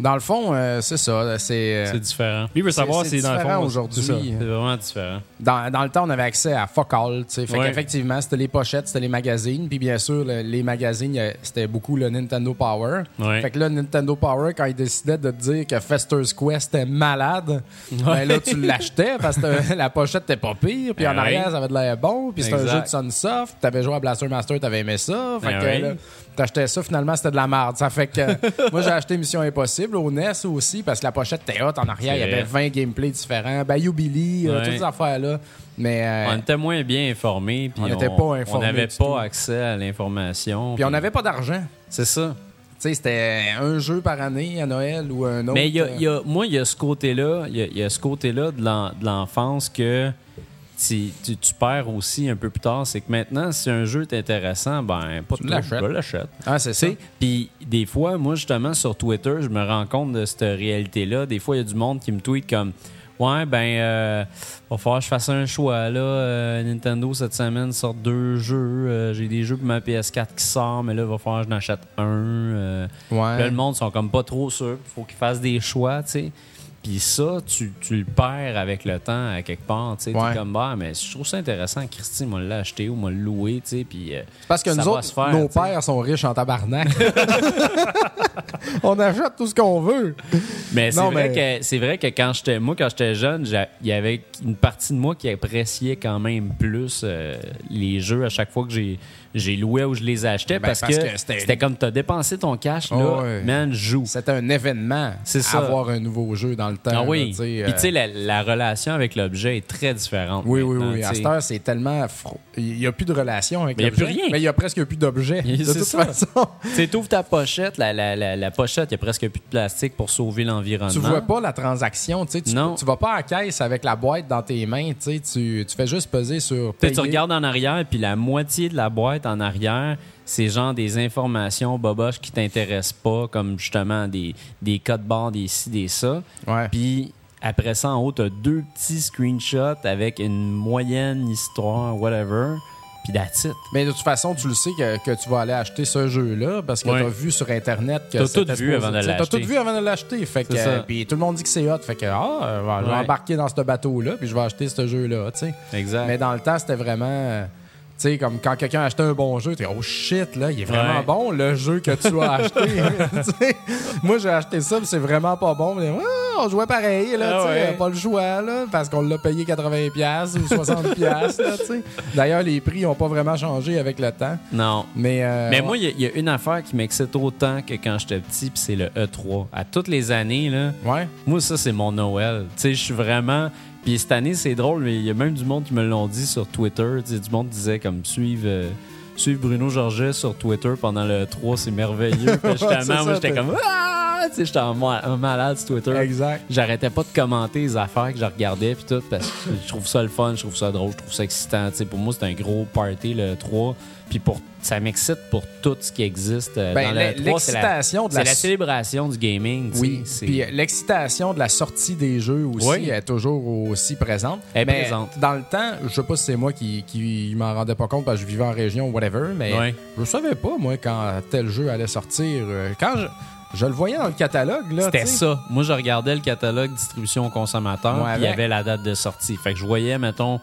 Dans le fond, euh, c'est ça. C'est. euh, différent. Lui veut savoir c'est si dans le fond. aujourd'hui. c'est vraiment différent. Dans, dans le temps, on avait accès à fuck all. Fait Ouais. qu'effectivement, c'était les pochettes, c'était les magazines. Puis bien sûr, le- les magazines, c'était beaucoup le Nintendo Power. Ouais. Fait que là, Nintendo Power, quand il décidait de te dire que Fester's Quest était malade, ben là, tu l'achetais parce que la pochette était pas pire. Puis en arrière, ouais. ça avait de l'air bon. Puis c'était un jeu de Sunsoft. T'avais joué à Blaster Master, t'avais aimé ça. Fait Ah que là, t'achetais ça, finalement, c'était de la merde. Ça fait que moi, j'ai acheté Mission Impossible au NES aussi parce que la pochette était hot en arrière. Il y avait vrai. 20 gameplays différents. Bayou Billy, euh, toutes ces affaires-là. Mais. euh, On était moins bien informés. puis On n'était pas informés On n'avait pas tout. accès à l'information. Puis on n'avait pas d'argent. C'est ça. Tu sais, c'était un jeu par année à Noël ou un autre. Mais il y a, euh, y a- moi, il y a ce côté-là, il y a, y ce côté-là de l'enfance que tu, tu- perds aussi un peu plus tard. C'est que maintenant, si un jeu est intéressant, ben, pas Tu de l'achètes. je l'achète. Ah, c'est ça. Puis des fois, moi, justement, sur Twitter, je me rends compte de cette réalité-là. Des fois, il y a du monde qui me tweet comme Ouais, ben, euh, va falloir que je fasse un choix. Là, Euh, Nintendo, cette semaine, sort deux jeux. Euh, J'ai des jeux pour ma PS4 qui sort, mais là, il va falloir que j'en achète un. Ouais. Là, le monde sont comme pas trop sûrs. Il faut qu'ils fassent des choix, tu sais. Puis ça, tu, tu le perds avec le temps à quelque part, tu sais. Ouais. Comme, bah, mais je trouve ça intéressant. Christy m'a l'a acheté ou m'a loué, tu sais. Puis. euh, Parce que ça nous va autres, se faire, nos pères sont riches en tabarnak. on achète tout ce qu'on veut. Mais c'est vrai mais- que vrai que quand j'étais moi quand j'étais jeune, il y avait une partie de moi qui appréciait quand même plus euh, les jeux à chaque fois que j'ai j'ai loué ou je les achetais Ben, parce, parce que, que c'était- c'était comme t'as dépensé ton cash là, Oh, man, joue. C'était un événement. C'est ça. Avoir un nouveau jeu dans le temps. Ah oui. Puis euh, tu sais la, la relation avec l'objet est très différente. Oui, oui, oui. À cette heure, c'est tellement. Il n'y a plus de relation avec Mais il y a l'objet. plus rien. Mais il y a presque plus d'objets. De toute ça. façon. Tu sais, t'ouvres ta pochette, la, la, la, la pochette, il y a presque plus de plastique pour sauver l'environnement. Tu vois pas la transaction. Tu sais, tu, Non. tu vas pas à la caisse avec la boîte dans tes mains. Tu, tu, fais juste peser sur. Tu regardes en arrière, puis la moitié de la boîte en arrière, c'est genre des informations boboches qui t'intéressent pas, comme justement des, des codes barres, des ci, des ça. Ouais. Puis après ça, en haut, t'as deux petits screenshots avec une moyenne histoire, whatever. Puis that's it. Mais de toute façon, tu le sais que, que tu vas aller acheter ce jeu-là parce que Ouais. tu as vu sur Internet que T'as tout vu avant de tu sais, T'as l'acheter. tout vu avant de l'acheter. Fait que, euh, puis tout le monde dit que c'est hot. Fait que, ah, euh, je vais Ouais. embarquer dans ce bateau-là puis je vais acheter ce jeu-là. tu sais. Exact. Mais dans le temps, c'était vraiment. Tu sais, comme quand quelqu'un achetait un bon jeu, tu oh shit, là, il est vraiment Ouais. bon, le jeu que tu as acheté. Moi, j'ai acheté ça, puis c'est vraiment pas bon. Mais, Ah, on jouait pareil, là, Ah ouais. pas le choix, là, parce qu'on l'a payé 80$ ou 60$, là, tu sais. D'ailleurs, les prix n'ont pas vraiment changé avec le temps. Non. Mais, euh, Mais moi, il y a- il y, a une affaire qui m'excite autant que quand j'étais petit, puis c'est le E3. À toutes les années, là, ouais. Moi, ça, c'est mon Noël. Tu sais, je suis vraiment. Puis cette année, c'est drôle, mais il y a même du monde qui me l'ont dit sur Twitter. Du monde disait comme suivre. euh, suivre Bruno Georget sur Twitter pendant le 3, c'est merveilleux. Puis justement, ça, moi, j'étais comme Ah! Tu sais, j'étais un malade sur Twitter. Exact. J'arrêtais pas de commenter les affaires que je regardais puis tout parce que je trouve ça le fun, je trouve ça drôle, je trouve ça excitant. Tu sais, pour moi, c'est un gros party le 3. Puis pour ça m'excite pour tout ce qui existe euh, Ben, dans l'e- le 3. C'est la, l'excitation de c'est la célébration du gaming. Oui, puis euh, l'excitation de la sortie des jeux aussi Oui. est toujours aussi présente. Elle est mais présente. Dans le temps, je sais pas si c'est moi qui, qui m'en rendais pas compte parce que je vivais en région ou whatever, mais Ouais. je savais pas, moi, quand tel jeu allait sortir. Euh, Quand je, je le voyais dans le catalogue, là. C'était ça. Moi, je regardais le catalogue distribution au consommateur, puis il y avait la date de sortie. Fait que je voyais, mettons,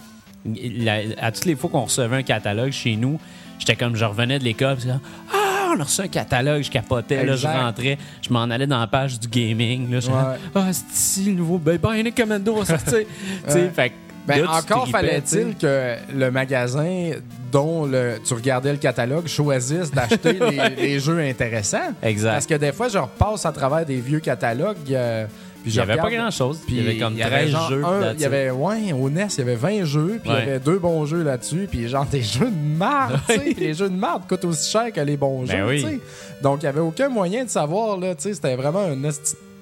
la- à toutes les fois qu'on recevait un catalogue chez nous, j'étais comme, je revenais de l'école, puis ah, on a reçu un catalogue, je capotais, là, je rentrais, je m'en allais dans la page du gaming, là, Ouais. ah, c'est ici le nouveau ben, Bionic Commando va sortir. Tu sais, Ouais. fait Ben, Là, encore fallait-il que le magasin dont le, tu regardais le catalogue choisisse d'acheter les, les jeux intéressants? Exact. Parce que des fois, je repasse à travers des vieux catalogues. euh, puis Il n'y avait pas grand-chose. Puis il y avait comme il y avait 13 genre jeux. il y avait, ouais, au NES, il y avait 20 jeux, puis il y avait deux bons jeux là-dessus, puis genre des jeux de marde, tu sais. Puis les jeux de marde coûtent aussi cher que les bons Ben jeux, tu sais. Donc, il n'y avait aucun moyen de savoir, là, tu sais. C'était vraiment un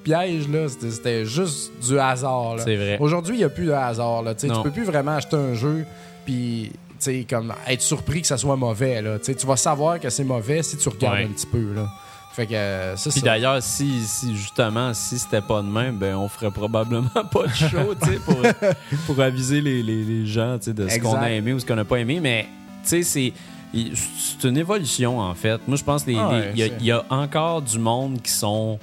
piège, là. C'était- C'était juste du hasard, là. C'est vrai. Aujourd'hui, il n'y a plus de hasard, là, tu peux plus vraiment acheter un jeu, puis. tu sais, comme être surpris que ça soit mauvais là. Tu sais, tu vas savoir que c'est mauvais si tu regardes Ouais. un petit peu là. Fait que euh, c'est Puis ça. d'ailleurs, si, si justement, si c'était pas de même, ben on ferait probablement pas de show, tu sais, pour, pour aviser les, les, les gens, tu sais, de ce qu'on a aimé ou ce qu'on n'a pas aimé. Mais, tu sais, c'est une évolution, en fait. Moi, je pense qu'il Ah ouais, y, a- c'est- il y a encore du monde qui sont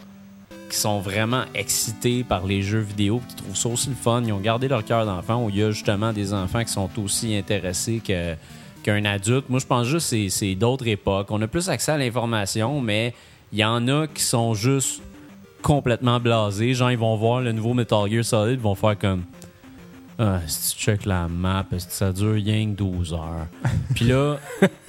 qui sont vraiment excités par les jeux vidéo, qui trouvent ça aussi le fun. Ils ont gardé leur cœur d'enfant, où il y a justement des enfants qui sont aussi intéressés que qu'un adulte. Moi, je pense juste que c'est- c'est d'autres époques. On a plus accès à l'information, mais il y en a qui sont juste complètement blasés. Genre, ils vont voir le nouveau Metal Gear Solid, ils vont faire comme... Ah, si tu check la map, ça dure rien que 12 heures? Puis là,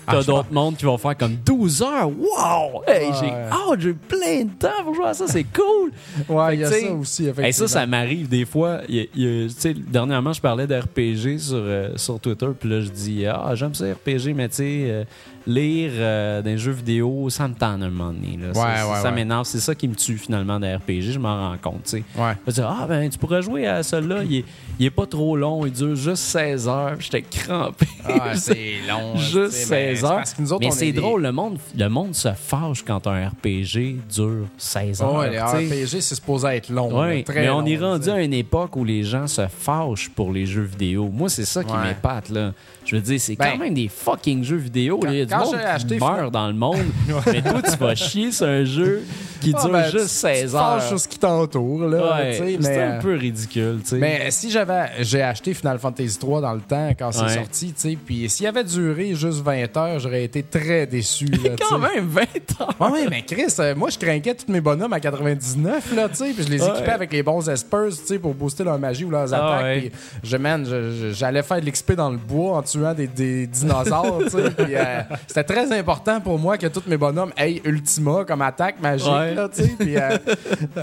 t'as d'autres mondes qui vont faire comme 12 heures. Wow! Hey, j'ai Ouais. j'ai plein de temps pour jouer à ça, c'est cool! Ouais, il y a ça aussi effectivement. Hey, ça, ça m'arrive des fois. Y y dernièrement, je parlais d'RPG sur, euh, sur Twitter, puis là, je dis Ah, j'aime ça RPG, mais tu sais, euh, lire euh, des jeux vidéo, ça me tente un moment donné. Là. Ça- Ouais, ça ouais, ça m'énerve. C'est ça qui me tue finalement des RPG, je m'en rends compte. Ouais. Je dire, ah ben tu pourrais jouer à celui-là, il est, il est pas trop long, il dure juste 16 heures. J'étais crampé. Ah, c'est long. juste tu sais, mais 16 c'est heures. Parce que nous autres, mais on c'est est des- drôle, le monde, le monde se fâche quand un RPG dure 16 heures. Ouais, les tu sais. RPG, c'est supposé être long. Ouais, là, très mais on long, est rendu tu sais. à une époque où les gens se fâchent pour les jeux vidéo. Moi, c'est ça qui Ouais. m'épate, là. Je veux dire, c'est Ben, quand même des fucking jeux vidéo. là. Il y a du quand monde acheté qui meurt dans le monde. mais toi, tu vas chier sur un jeu qui Ah, dure ben, juste tu- tu 16 te fâches heures. sur ce qui t'entoure, là. Ouais, tu c'est un peu ridicule, tu sais. Mais si j'avais. J'ai acheté Final Fantasy 3 dans le temps quand c'est Ouais. sorti, tu sais. Puis s'il avait duré juste 20 heures, j'aurais été très déçu, là, tu quand même 20 heures. Ouais, ouais, mais Chris, euh, moi, je craquais tous mes bonhommes à 99, là, tu sais, puis je les Ouais. équipais avec les bons espers, tu sais, pour booster leur magie ou leurs Ah attaques. puis je- j'allais faire de l'XP dans le bois en tuant des, des dinosaures, euh, c'était très important pour moi que tous mes bonhommes aient Ultima comme attaque magique, Ouais. là, puis euh,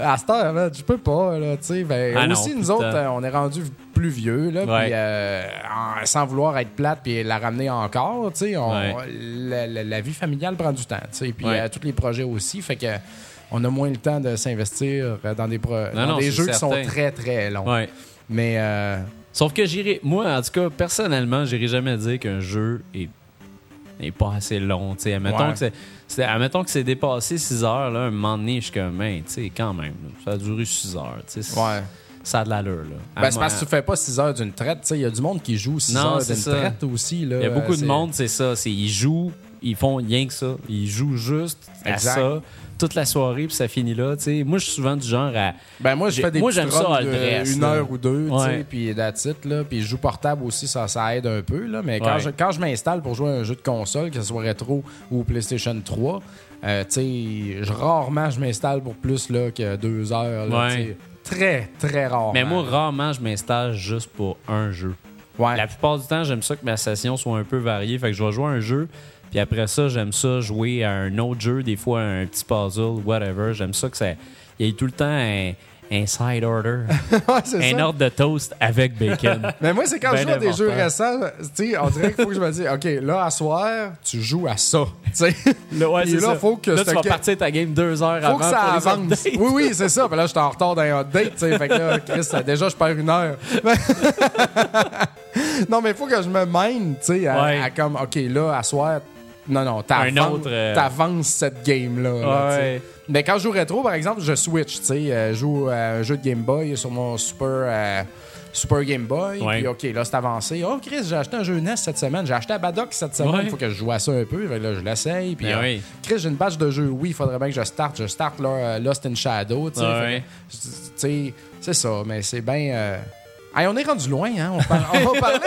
à cette heure, là, je peux pas, là. Ben, Ah non, aussi, nous autres, euh, on est rendu plus vieux, là, Ouais. puis euh, en- sans vouloir être plate puis la ramener encore, tu sais, on- Ouais. la, la- la vie familiale prend du temps, tu puis Ouais. euh, tous les projets aussi, fait que on a moins le temps de s'investir dans des, pro- dans non, des jeux qui sont très très longs. Mais euh, Sauf que j'irai. Moi, en tout cas, personnellement, j'irai jamais dire qu'un jeu est, est pas assez long. tu sais. Admettons, Ouais. que c'est, c'est- admettons que c'est dépassé 6 heures, là, un moment donné, je suis comme, Hey, sais, quand même, ça a duré 6 heures. tu sais, c'est- ouais. Ça a de l'allure. Là. À Ben, c'est parce que tu fais pas 6 heures d'une traite, il y a du monde qui joue 6 Non, heures d'une ça. traite aussi. Il y a beaucoup de monde, c'est ça. C'est, ils jouent, ils font rien que ça. Ils jouent juste à ça toute la soirée, puis ça finit là. Moi, je suis souvent du genre à. Ben moi, je J'ai- fais des moi, j'aime ça, de Dress, une là. heure ou deux, puis that's it, là. Puis je joue portable aussi, ça, ça aide un peu, là. Mais quand Ouais. je, quand je m'installe pour jouer à un jeu de console, que ce soit rétro ou PlayStation 3, euh, je- rarement je m'installe pour plus là, que deux heures, là, Ouais. Très, très rarement. Mais moi, rarement, je m'installe juste pour un jeu. ouais. La plupart du temps, j'aime ça que ma session soit un peu variée. Fait que je vais jouer à un jeu, puis après ça, j'aime ça jouer à un autre jeu, des fois un petit puzzle, whatever. J'aime ça que ça. Il y ait tout le temps un, un side order, Ouais, un ça. ordre de toast avec bacon. Mais moi, c'est quand Ben je joue à des jeux récents, tu sais, on dirait qu'il faut que je me dise, OK, là, à soir, tu joues à ça, sais. Là, ouais, ça. faut que là, tu vas partir ta game deux heures faut avant que ça avance. Oui, oui, c'est ça. Puis là, je suis en retard dans un tu sais. Fait que là, Chris, déjà, je perds une heure. non, mais il faut que je me mène, tu sais, à, Ouais. à comme, OK, là, à soir, non, non, t'avances euh, t'avances cette game-là. là. Ouais. Mais quand je joue rétro, par exemple, je switch, tu sais. euh, je joue à un jeu de Game Boy sur mon Super... euh, Super Game Boy, Ouais. puis OK, là, c'est avancé. Oh, Chris, j'ai acheté un jeu NES cette semaine. J'ai acheté à Badoc cette semaine. Il Ouais. faut que je joue à ça un peu. Là, je l'essaye. Puis, Ben euh, oui. Chris, j'ai une batch de jeux. Oui, il faudrait bien que je starte. Je starte là, euh, Lost in Shadow. Ouais. Tu sais, c'est ça, mais c'est bien. euh, hey, on est rendu loin, hein? On, par- on va parler.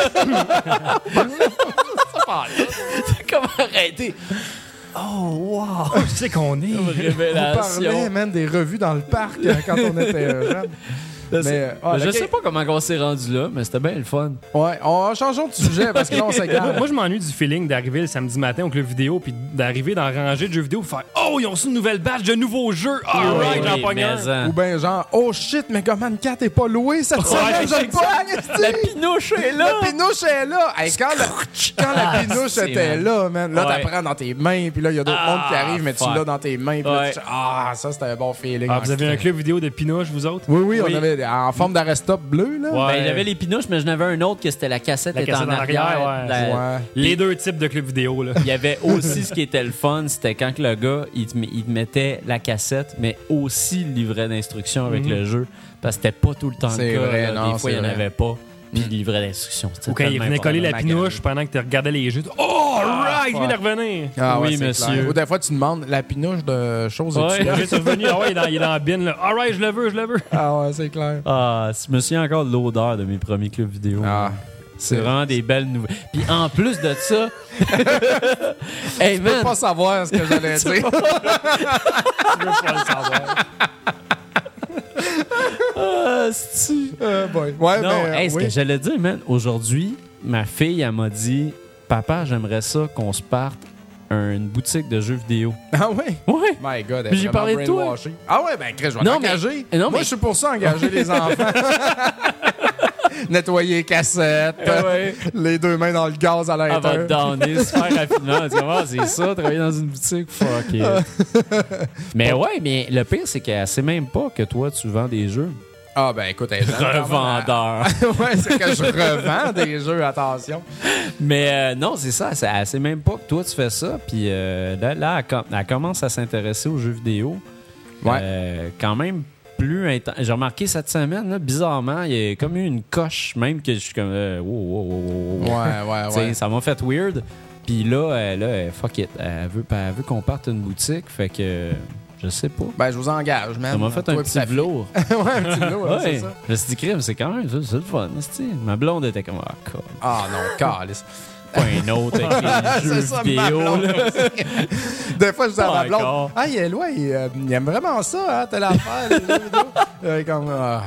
Comment arrêter? Je sais qu'on est. on parlait, Révélation. man, des revues dans le parc euh, quand on était euh, jeune. Mais, euh, ah, je ok. sais pas comment on s'est rendu là, mais c'était bien le fun. Ouais, on changeons de sujet parce que là, on moi, s'égare. moi, je m'ennuie du feeling d'arriver le samedi matin au club vidéo puis d'arriver dans la rangée de jeux vidéo pour faire Oh, ils ont su une nouvelle batch de nouveaux jeux. Alright, Oui, j'en oui, pogne mais un. en- Ou bien genre, oh shit, Mega Man 4 est pas loué cette semaine, je pogne, La pinouche est là! La pinouche est là! Hey, quand la, quand la Ah, pinouche était man. là, man, là, Ouais. t'apprends dans tes mains, puis là, il y a d'autres Ah, mondes qui arrivent, mais tu fuck. l'as dans tes mains, puis là, Ouais. tu- Ah, ça, c'était un bon feeling. Ah, vous avez un club? vidéo de Pinouche, vous autres? Oui, oui, on avait en forme d'arrestop bleu, là. Ouais. Ben, j'avais les pinouches, mais j'en avais un autre que c'était la cassette La était cassette en en arrière, arrière. ouais. La- Ouais. Les deux types de club vidéo, là. Il y avait aussi ce qui était le fun, c'était quand que le gars, il te, met- il te mettait la cassette, mais aussi le livret d'instructions avec Mhm. le jeu. Parce que c'était pas tout le temps C'est le cas. vrai, là. non, Des fois, il n'y en avait pas. Puis le livret d'instructions. c'était Ou quand il venait coller la pinouche pendant que tu regardais les jeux. Oh, alright, je viens de revenir. Ah, Oui, monsieur. clair. Ou des fois, tu demandes la pinouche de choses Ouais. Je suis revenu. Ah ouais, il est dans, il est dans la bin, là. Alright, je le veux, je le veux. Ah ouais, c'est clair. Ah, je me souviens encore de l'odeur de mes premiers clubs vidéo. Ah. C'est vraiment des belles nouvelles. Puis en plus de ça, hey Je peux man, pas savoir ce que j'allais dire. Je veux pas le savoir. Euh, boy. Ouais, non, mais, hey, ce oui. que j'allais dire, man, aujourd'hui, ma fille, elle m'a dit Papa, j'aimerais ça qu'on se parte une boutique de jeux vidéo. Ah ouais? Ouais. My God, j'ai parlé de toi. Ah ouais, ben Chris, je vais mais- t'engager. Moi, mais- je suis pour ça, engager les enfants. Nettoyer les cassettes, Ouais. les deux mains dans le gaz à Elle va l'intérieur. te donner super rapidement. Tu c'est ça, travailler dans une boutique. Fuck it. mais ouais, mais le pire, c'est qu'elle sait même pas que toi, tu vends des jeux. Ah ben écoute, elle. Revendeur. ouais, c'est que je revends des jeux, attention. Mais euh, non, c'est ça. c'est- Elle sait même pas que toi, tu fais ça. Puis euh, là, là, elle, com- elle commence à s'intéresser aux jeux vidéo. Ouais. Euh, quand même plus intense. J'ai remarqué cette semaine, là, bizarrement, il y a comme eu une coche, même que je suis comme. euh, wow, wow, wow, wow. Ouais, ouais, ouais. Ça m'a fait weird. Puis là, elle, là, fuck it. Elle veut, elle veut qu'on parte une boutique. Fait que. Je sais pas. Ben, je vous engage, man. Ça m'a fait un et petit velours. ouais, un petit velours, ouais, c'est ça. Je me suis dit, crime, c'est quand même ça, c'est le fun. c'est-tu? Ma blonde était comme, ah, God. Ah non, calice. pas un autre avec les jeux C'est ça, ma vidéo. blonde là. Des fois, je dis à ma blonde, ah, il est loin, il, euh, il aime vraiment ça, hein, telle affaire, les jeux vidéo. Est comme, ah.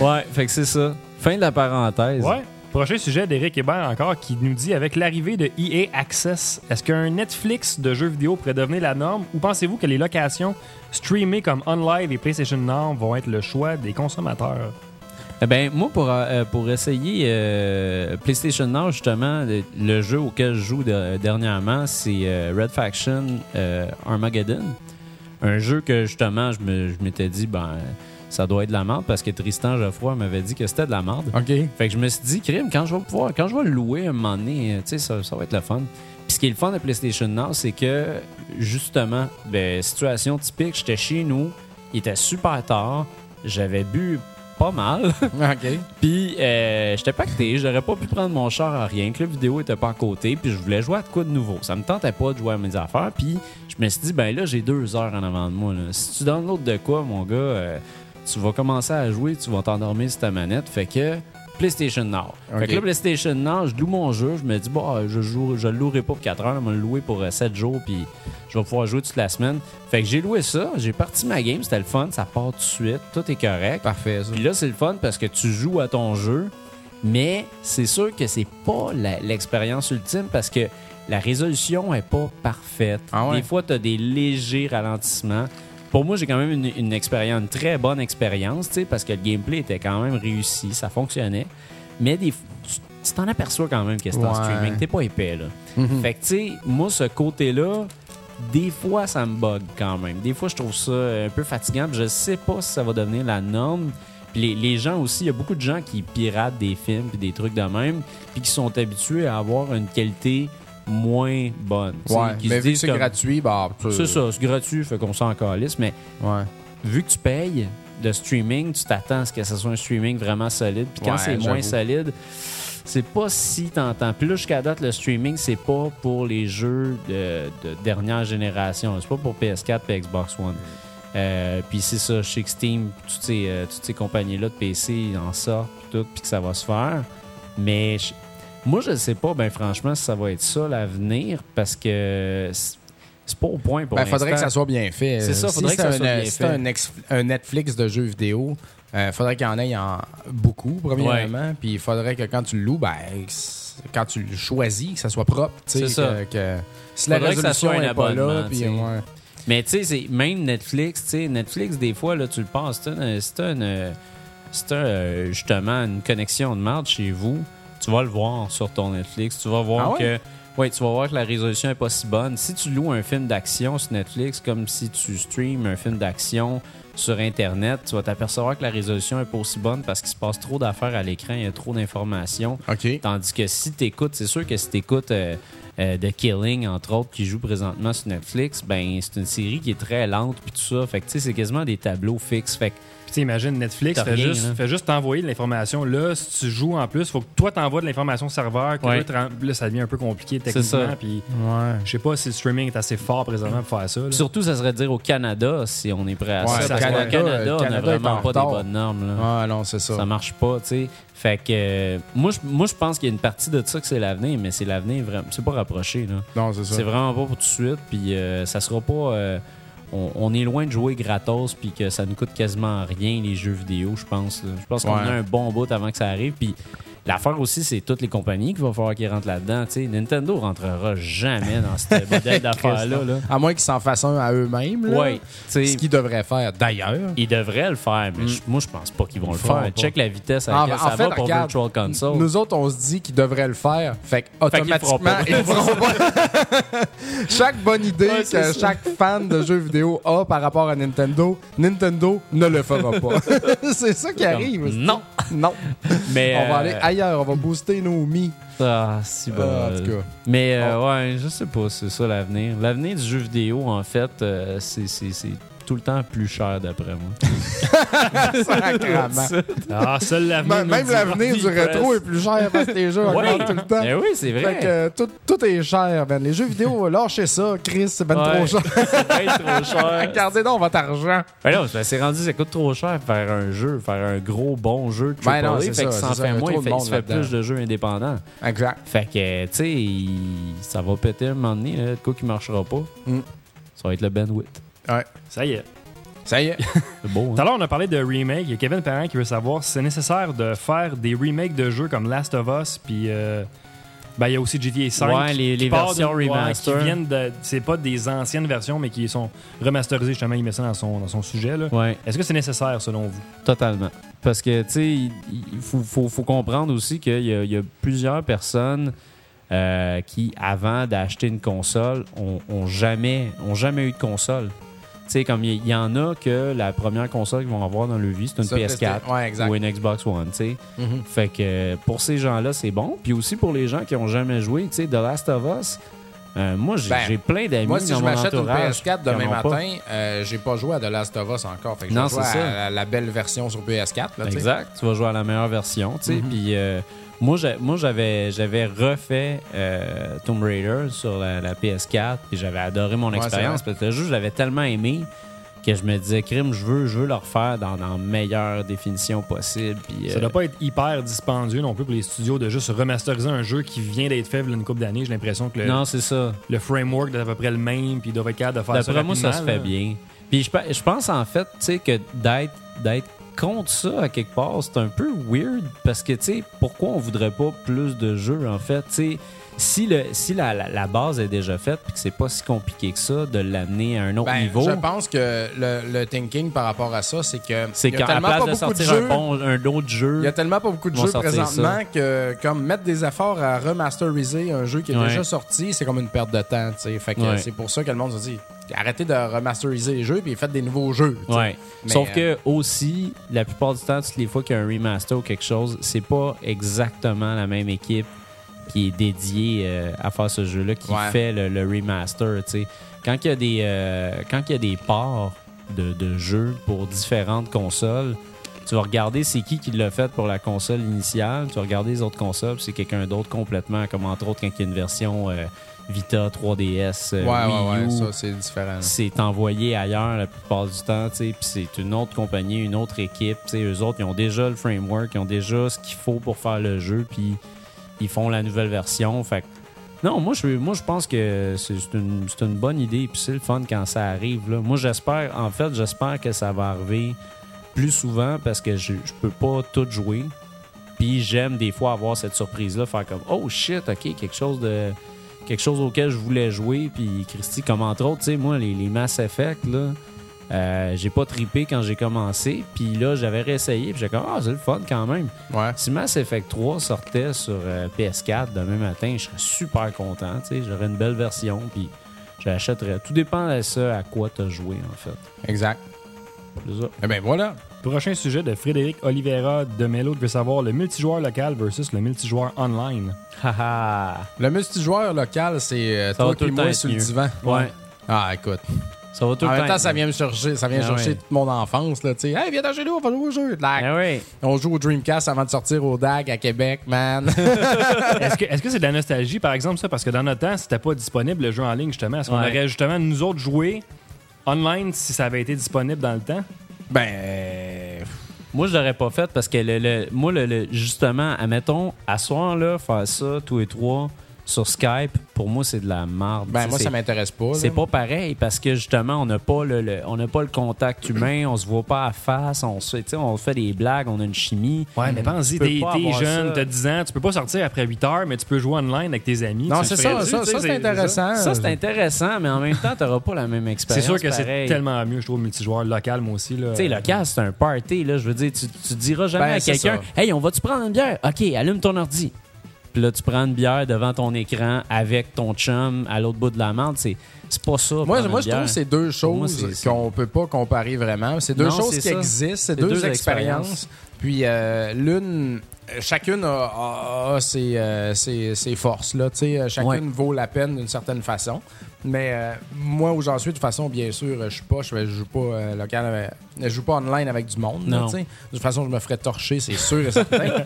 ouais, fait que c'est ça. Fin de la parenthèse. Ouais. Prochain sujet d'Éric Hébert encore qui nous dit avec l'arrivée de EA Access, est-ce qu'un Netflix de jeux vidéo pourrait devenir la norme? Ou pensez-vous que les locations streamées comme OnLive et PlayStation Now vont être le choix des consommateurs? Eh ben, moi, pour, euh, pour essayer euh, PlayStation Now, justement, le, jeu auquel je joue de- dernièrement, c'est euh, Red Faction Armageddon. Un jeu que, justement, je me- je m'étais dit, ben, ça doit être de la merde parce que Tristan Geoffroy m'avait dit que c'était de la merde. OK. Fait que je me suis dit, crime, quand je vais pouvoir, quand je vais le louer un moment donné, euh, tu sais, ça, ça va être le fun. Puis ce qui est le fun de PlayStation Now, c'est que, justement, ben, situation typique, j'étais chez nous, il était super tard, j'avais bu pas mal, OK. puis euh, j'étais pacté, j'aurais pas pu prendre mon char à rien, que la vidéo était pas à côté, puis je voulais jouer à de quoi de nouveau. Ça me tentait pas de jouer à mes affaires, puis je me suis dit, ben là, j'ai deux heures en avant de moi. là. Si tu donnes l'autre de quoi, mon gars, euh, tu vas commencer à jouer, tu vas t'endormir sur ta manette. Fait que PlayStation Now. Fait que là, PlayStation Now, je loue mon jeu, je me dis, bon, je joue, je le louerai pas pour 4 heures, je vais le louer pour 7 jours, puis je vais pouvoir jouer toute la semaine. Fait que j'ai loué ça, j'ai parti ma game, c'était le fun, ça part tout de suite, tout est correct. Parfait, ça. Puis là, c'est le fun parce que tu joues à ton jeu, mais c'est sûr que c'est pas l'expérience ultime parce que la résolution est pas parfaite. Ah ouais? Des fois, tu as des légers ralentissements. Pour moi, j'ai quand même une, une expérience, une très bonne expérience, parce que le gameplay était quand même réussi, ça fonctionnait. Mais des, tu t'en aperçois quand même que c'est en streaming. T'es pas épais, là. Mhm. Fait que, tu sais, moi, ce côté-là, des fois, ça me bug quand même. Des fois, je trouve ça un peu fatigant. Je sais pas si ça va devenir la norme. Puis les, les gens aussi, il y a beaucoup de gens qui piratent des films puis des trucs de même, puis qui sont habitués à avoir une qualité moins bonne. Tu sais, Ouais, qui mais vu que c'est comme- gratuit, bah. tu- C'est ça, c'est gratuit, fait qu'on s'en calisse. Mais Ouais. vu que tu payes de streaming, tu t'attends à ce que ce soit un streaming vraiment solide. Puis quand Ouais, c'est moins solide, c'est pas si tentant. Puis là, jusqu'à date, le streaming, c'est pas pour les jeux de, de dernière génération. C'est pas pour PS4 et Xbox One. Euh, puis c'est ça, chez Steam, toutes ces, euh, toutes ces compagnies-là de PC ils en sortent, puis tout, puis que ça va se faire. Mais moi, je sais pas, ben franchement, si ça va être ça l'avenir, parce que c'est pas au point pour Ben, faudrait que ça soit bien fait. C'est ça, Si faudrait que ça un- soit bien si fait. un, ex- un Netflix de jeux vidéo, euh, faudrait qu'il y en ait en beaucoup, premièrement. Puis il faudrait que quand tu le loues, ben, quand tu le choisis, que ça soit propre. C'est ça. Que, que- si la Faudrait résolution soit un est pas là, puis ouais. Mais tu sais, même Netflix, tu sais, Netflix, des fois, là, tu le penses, c'est un, justement une connexion de marde chez vous, tu vas le voir sur ton Netflix. Tu vas voir Ah ouais? que. Ouais, tu vas voir que la résolution est pas si bonne. Si tu loues un film d'action sur Netflix, comme si tu streams un film d'action sur Internet, tu vas t'apercevoir que la résolution est pas aussi bonne parce qu'il se passe trop d'affaires à l'écran, il y a trop d'informations. OK. Tandis que si tu écoutes, c'est sûr que si tu écoutes The Killing, entre autres, qui joue présentement sur Netflix, ben c'est une série qui est très lente puis tout ça. Fait que tu sais, c'est quasiment des tableaux fixes. Fait que Puis imagine, Netflix fait rien, juste, fait juste t'envoyer de l'information. Là, si tu joues en plus, faut que toi t'envoies de l'information au serveur. Que Ouais. là, ça devient un peu compliqué techniquement. Puis Ouais. je sais pas si le streaming est assez fort présentement pour faire ça. là. surtout, ça serait de dire au Canada si on est prêt à Ouais, ça. Canada, Canada, le on n'a vraiment en pas des bonnes normes. Là. Ah non, c'est ça. Ça marche pas, tu sais. Fait que euh, moi, je, moi, je pense qu'il y a une partie de ça que c'est l'avenir, mais c'est l'avenir vraiment. C'est pas rapproché, là. Non, c'est ça. C'est vraiment pas pour tout de suite, puis euh, ça sera pas. euh, on, on est loin de jouer gratos, puis que ça nous coûte quasiment rien les jeux vidéo, je pense. Je pense qu'on a un bon bout avant que ça arrive, puis. L'affaire aussi, c'est toutes les compagnies qu'il va falloir qu'ils rentrent là-dedans. tu sais. Nintendo rentrera jamais dans ce modèle d'affaires-là. là. À moins qu'ils s'en fassent un à eux-mêmes. sais, Ce qu'ils devraient faire d'ailleurs. ils devraient le faire, mais je- moi, je pense pas qu'ils vont le faire. pas. Check la vitesse à En, laquelle en ça fait, va pour regarde, Virtual Console. nous autres, on se dit qu'ils devraient le faire. Fait automatiquement, pas. ils le feront pas. chaque bonne idée Ouais, que ça. chaque fan de jeux vidéo a par rapport à Nintendo, Nintendo ne le fera pas. c'est ça qui arrive. non. Non. Mais, On va euh, aller ailleurs. On va booster nos mi. Ah, si bon. En tout cas. Mais euh, ouais, je sais pas, c'est ça l'avenir. L'avenir du jeu vidéo, en fait, euh, c'est tout le temps plus cher d'après moi. Sacrement. Ah, seul l'avenir. Même nous même l'avenir du rétro est plus cher parce que les jeux augmentent tout le temps. Ben oui, c'est vrai. Fait que euh, tout, tout est cher, ben. Les jeux vidéo, lâchez ça, Chris, c'est ben Ouais. trop cher. c'est bien trop cher. Gardez donc votre argent. Ben non, c'est rendu, ça coûte trop cher faire un jeu, faire un gros bon jeu de Ben non, c'est fait que ça, fait y a moins, il fait, se fait plus de jeux indépendants. Exact. Fait que, tu sais, ça va péter un moment donné, là, de quoi qui marchera pas. Mm. Ça va être le bandwidth. Ouais. Ça y est. Ça y est. C'est beau, Tout hein? à l'heure, on a parlé de remake. Il y a Kevin Parent qui veut savoir si c'est nécessaire de faire des remakes de jeux comme Last of Us, puis euh, ben, il y a aussi GTA 5. Ouais, les- versions remaster. qui viennent de. C'est pas des anciennes versions, mais qui sont remasterisées, justement. Il met ça dans son, dans son sujet. là. Ouais. Est-ce que c'est nécessaire, selon vous? Totalement. Parce que, tu sais, il il faut, faut- faut comprendre aussi qu'il y, y a plusieurs personnes euh, qui, avant d'acheter une console, ont, ont jamais, ont jamais eu de console. Tu sais, comme il y, en a que la première console qu'ils vont avoir dans leur vie, c'est une Ça, PS4 Ouais, exact. ou une Xbox One, tu sais. Mhm. Fait que pour ces gens-là, c'est bon. Puis aussi pour les gens qui ont jamais joué, tu sais, The Last of Us, euh, moi, j'ai Ben, j'ai plein d'amis Moi, si dans je m'achète une entourage PS4 qui demain matin, euh, j'ai pas joué à The Last of Us encore. Fait que Non, je vais jouer c'est à ça. la, belle version sur PS4. Là. Exact. Tu vas jouer à la meilleure version, tu sais. Mhm. Puis euh, moi, j'avais, j'avais refait euh, Tomb Raider sur la, la PS4, puis j'avais adoré mon Ouais, expérience parce que le jeu, je l'avais tellement aimé que je me disais, crime, je veux, je veux le refaire dans, la meilleure définition possible. Puis, Ça euh, doit pas être hyper dispendieux non plus pour les studios de juste remasteriser un jeu qui vient d'être fait il y a une couple d'années. J'ai l'impression que le, non, c'est ça. le framework est à peu près le même, puis ils doivent être capables de faire ça. D'après moi, ça se fait là. bien. Puis je pense en fait, tu sais, que d'être d'être contre ça à quelque part, c'est un peu weird parce que, tu sais, pourquoi on voudrait pas plus de jeux en fait, tu sais. Si, le, si la, la- la base est déjà faite puis que c'est pas si compliqué que ça de l'amener à un autre Ben, niveau, Je pense que le, le thinking par rapport à ça, c'est que c'est il y a qu'à la tellement place pas de beaucoup sortir jeux, un, bon, un autre jeu, Il y a tellement pas beaucoup de jeux présentement que comme mettre des efforts à remasteriser un jeu qui est Ouais. déjà sorti, c'est comme une perte de temps. tu sais. Fait que Ouais. c'est pour ça que le monde se dit arrêtez de remasteriser les jeux puis faites des nouveaux jeux. Ouais. Sauf euh, que aussi, la plupart du temps, toutes les fois qu'il y a un remaster ou quelque chose, c'est pas exactement la même équipe qui est dédiée euh, à faire ce jeu-là qui Ouais. fait le, le remaster. Quand il y a des euh, quand il y a des parts de, de jeux pour différentes consoles, tu vas regarder c'est qui qui l'a fait pour la console initiale, tu vas regarder les autres consoles, c'est quelqu'un d'autre complètement, comme entre autres quand il y a une version euh, Vita 3DS, euh, Ouais, ouais, Wii ouais, U, ça c'est différent. c'est envoyé ailleurs la plupart du temps, puis c'est une autre compagnie, une autre équipe, tu sais, eux autres, ils ont déjà le framework, ils ont déjà ce qu'il faut pour faire le jeu, puis ils font la nouvelle version, fait Non, moi je, moi, je pense que c'est une, une bonne idée. Puis c'est le fun quand ça arrive. Là. Moi, j'espère, en fait, j'espère que ça va arriver plus souvent parce que je, je peux pas tout jouer. Puis j'aime des fois avoir cette surprise-là, faire comme Oh shit, ok, quelque chose de. Quelque chose auquel je voulais jouer. Puis Christy, comme entre autres, tu sais, moi, les, les Mass Effect, là. Euh, j'ai pas tripé quand j'ai commencé, puis là j'avais réessayé, puis j'ai comme ah c'est le fun quand même. Ouais. Si Mass Effect 3 sortait sur euh, PS4 demain matin, je serais super content. tu sais, J'aurais une belle version, puis j'achèterais. Tout dépend de ça à quoi tu as joué, en fait. Exact. C'est ça. Eh bien, voilà. Prochain sujet de Frédéric Oliveira de Mello qui veut savoir le multijoueur local versus le multijoueur online. Haha. Le multijoueur local, c'est euh, toi et le temps moi sur le divan. Ouais. Ah, écoute. Ça va tout En le même temps, ça vient me chercher, ça vient Ah chercher toute mon enfance, là, tu sais. Hey, viens dans chez nous, on va jouer au jeu. Ah oui. On joue au Dreamcast avant de sortir au DAG à Québec, man. Est-ce que est-ce que c'est de la nostalgie, par exemple, ça? Parce que dans notre temps, c'était pas disponible le jeu en ligne, justement. Est-ce qu'on Ouais. aurait justement, nous autres, joué online si ça avait été disponible dans le temps? ben, Moi, je l'aurais pas fait parce que, le, le- moi, le, le- justement, admettons, à soir, là, faire ça, tous les trois, sur Skype, pour moi, c'est de la merde. ben moi, c'est- ça m'intéresse pas. C'est pas pareil parce que justement, on n'a pas le, le- on n'a pas le contact humain, on se voit pas à face, on se, on fait des blagues, on a une chimie. Ouais, mais pense-y, t'es jeune, t'as 10 ans, tu peux pas sortir après 8 heures, mais tu peux jouer online avec tes amis. Non, c'est ça, ça, ça, c'est intéressant. Ça, c'est intéressant, mais en même temps, t'auras pas la même C'est expérience. sûr que c'est tellement mieux, je trouve, multijoueur local, moi aussi. Là. Tu sais, local, c'est un party, là. Je veux dire, tu, tu diras jamais Ben, à c'est quelqu'un, hey, on va-tu prendre une bière? OK, allume ton ordi. Puis là, tu prends une bière devant ton écran avec ton chum à l'autre bout de la menthe. C'est, c'est pas ça. Moi, je trouve que c'est deux choses qu'on peut pas comparer vraiment. C'est deux Non, choses qui ça. existent, c'est deux, deux expériences. expériences. Puis euh, l'une, chacune a, a- a ses, euh, ses- ses forces. Là, euh, chacune Ouais. vaut la peine d'une certaine façon. Mais euh, moi, où j'en suis, de toute façon, bien sûr, je suis pas, je, joue pas local, je joue pas online avec du monde. de toute façon, je me ferais torcher, c'est sûr et certain.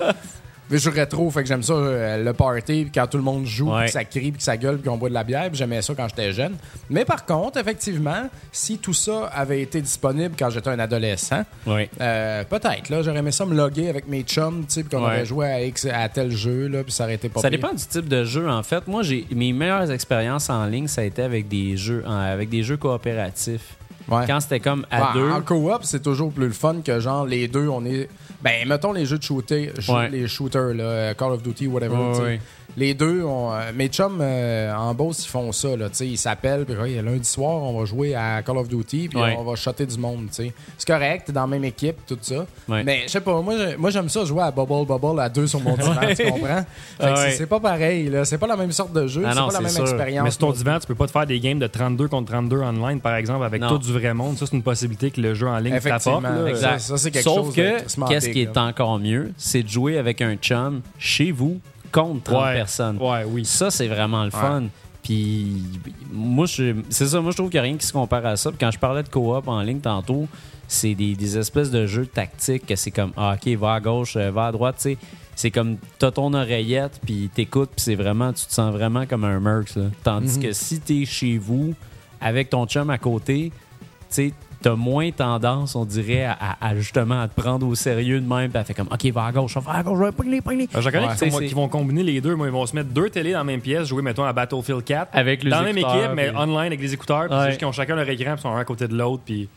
Mais je jouerais trop, fait que j'aime ça, euh, le party, puis quand tout le monde joue, puis que ça crie, puis que ça gueule, puis qu'on boit de la bière, puis j'aimais ça quand j'étais jeune. Mais par contre, effectivement, si tout ça avait été disponible quand j'étais un adolescent, Oui. euh, peut-être, là, j'aurais aimé ça me loguer avec mes chums, tu sais, puis qu'on Ouais. aurait joué à, X- à tel jeu, là, puis ça aurait été pas Ça pire. dépend du type de jeu, en fait. Moi, j'ai mes meilleures expériences en ligne, ça a été avec des jeux, en- avec des jeux coopératifs. Ouais. Quand c'était comme à deux. En coop, c'est toujours plus le fun que genre les deux, on est. Ben, mettons les jeux de shooter, shoot- Ouais. les shooters, là, Call of Duty, whatever. Ouais, ouais. Les deux, on, euh, mes chums euh, en Beauce, ils font ça. Là, tu sais, ils s'appellent, puis ouais, lundi soir, on va jouer à Call of Duty, puis Ouais. on va shotter du monde. tu sais. C'est correct, t'es dans la même équipe, tout ça. Ouais. Mais je sais pas, moi, j'aime ça jouer à Bubble Bubble à deux sur mon divan, Ouais. tu comprends? Fait Ah que c'est- ouais. c'est pas pareil, là. C'est pas la même sorte de jeu, Ah c'est pas la même sûr. expérience. Mais sur ton divan, tu peux pas te faire des games de 32 contre 32 online, par exemple, avec Non. tout du vrai monde. Ça, c'est une possibilité que le jeu en ligne t'apporte. là. Exact. Ça, c'est quelque Sauf chose de que, qu'est-ce qui est encore mieux, c'est de jouer avec un chum chez vous contre 30 Ouais. personnes. Ouais, oui. Ça, c'est vraiment le fun. Puis, moi, je, c'est ça, moi, je trouve qu'il n'y a rien qui se compare à ça. Puis quand je parlais de coop en ligne tantôt, c'est des, des espèces de jeux tactiques que c'est comme, ah, OK, va à gauche, euh, va à droite, tu sais. C'est comme, t'as ton oreillette, puis t'écoutes, puis c'est vraiment, tu te sens vraiment comme un Mercs, là. Tandis que si t'es chez vous, avec ton chum à côté, tu sais, t'as moins tendance, on dirait, à, justement à te prendre au sérieux de même, puis à faire comme, OK, va à gauche, va à gauche, va pogner, pogner. Alors, Je connais Ouais. qui, vont combiner les deux. Moi, ils vont se mettre deux télés dans la même pièce, jouer, mettons, à Battlefield 4. Avec les Dans la même équipe, mais online avec les écouteurs. Puis Ouais. c'est juste qu'ils ont chacun leur écran, puis ils sont un à côté de l'autre. Puis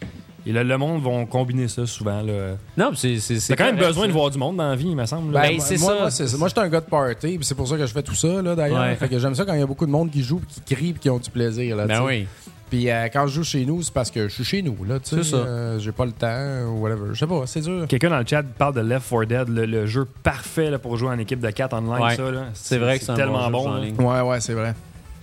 et le, le monde vont combiner ça souvent. là. Non, c'est c'est T'as quand même besoin de voir du monde dans la vie, il me semble. Ben, Ben, moi- c'est moi, ça. Moi, ça. Moi, j'étais un gars de party, puis c'est pour ça que je fais tout ça, d'ailleurs. Ouais. Fait que j'aime ça quand il y a beaucoup de monde qui joue, qui crie, puis qui ont du plaisir, là, Ben oui. Puis euh, quand je joue chez nous, c'est parce que je suis chez nous, là, tu sais. C'est ça. Euh, J'ai pas le temps, ou whatever. Je sais pas, c'est dur. Quelqu'un dans le chat parle de Left 4 Dead, le, le jeu parfait là, pour jouer en équipe de 4 online. Ouais. ça, là. C'est vrai que c'est un tellement bon, en ligne. Ouais, ouais, c'est vrai.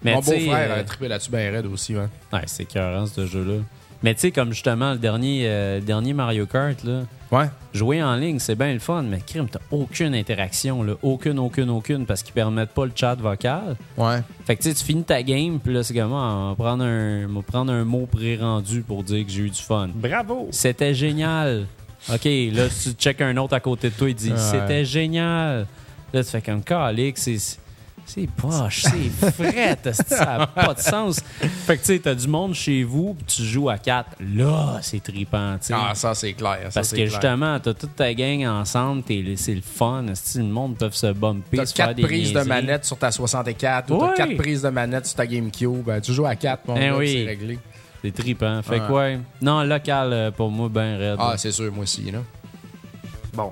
Mais Mon beau-frère euh, a trippé là-dessus ben raide aussi, ouais. Ouais, c'est écœurant, ce jeu-là. Mais tu sais, comme justement, le dernier, euh, le dernier Mario Kart, là, Ouais. jouer en ligne, c'est bien le fun, mais crime, t'as aucune interaction, là. Aucune, aucune, aucune, parce qu'ils permettent pas le chat vocal. Ouais. Fait que tu sais, tu finis ta game, puis là, c'est comme, ah, on va prendre un, on va prendre un mot pré-rendu pour dire que j'ai eu du fun. Bravo! C'était génial. OK, là, tu check un autre à côté de toi, il dit Ouais. C'était génial. Là, tu fais comme calique, c'est. C'est poche, c'est esti, ça n'a pas de sens. Fait que tu sais, t'as du monde chez vous, puis tu joues à 4. Là, c'est trippant, tu. Ah, ça, c'est clair. ça, Parce que clair. justement, t'as toute ta gang ensemble, c'est le fun, le monde peut se bumper, T'as faire quatre des prises de manette sur ta 64 ou t'as quatre prises de manette sur ta GameCube. Ben, tu joues à 4, mon oui. c'est réglé. C'est trippant. Fait que Ouais. ouais. Non, local, euh, pour moi, ben raide. Ah, c'est sûr, moi aussi, là. Bon.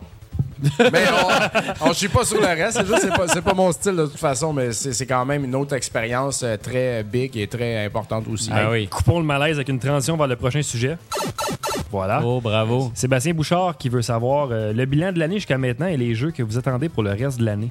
Mais on, on chie pas sur le reste, c'est juste c'est pas, c'est pas mon style de toute façon, mais c'est c'est quand même une autre expérience euh, très big et très importante aussi. Ah oui. Coupons le malaise avec une transition vers le prochain sujet. Voilà. Oh, bravo. Sébastien Bouchard qui veut savoir euh, le bilan de l'année jusqu'à maintenant et les jeux que vous attendez pour le reste de l'année.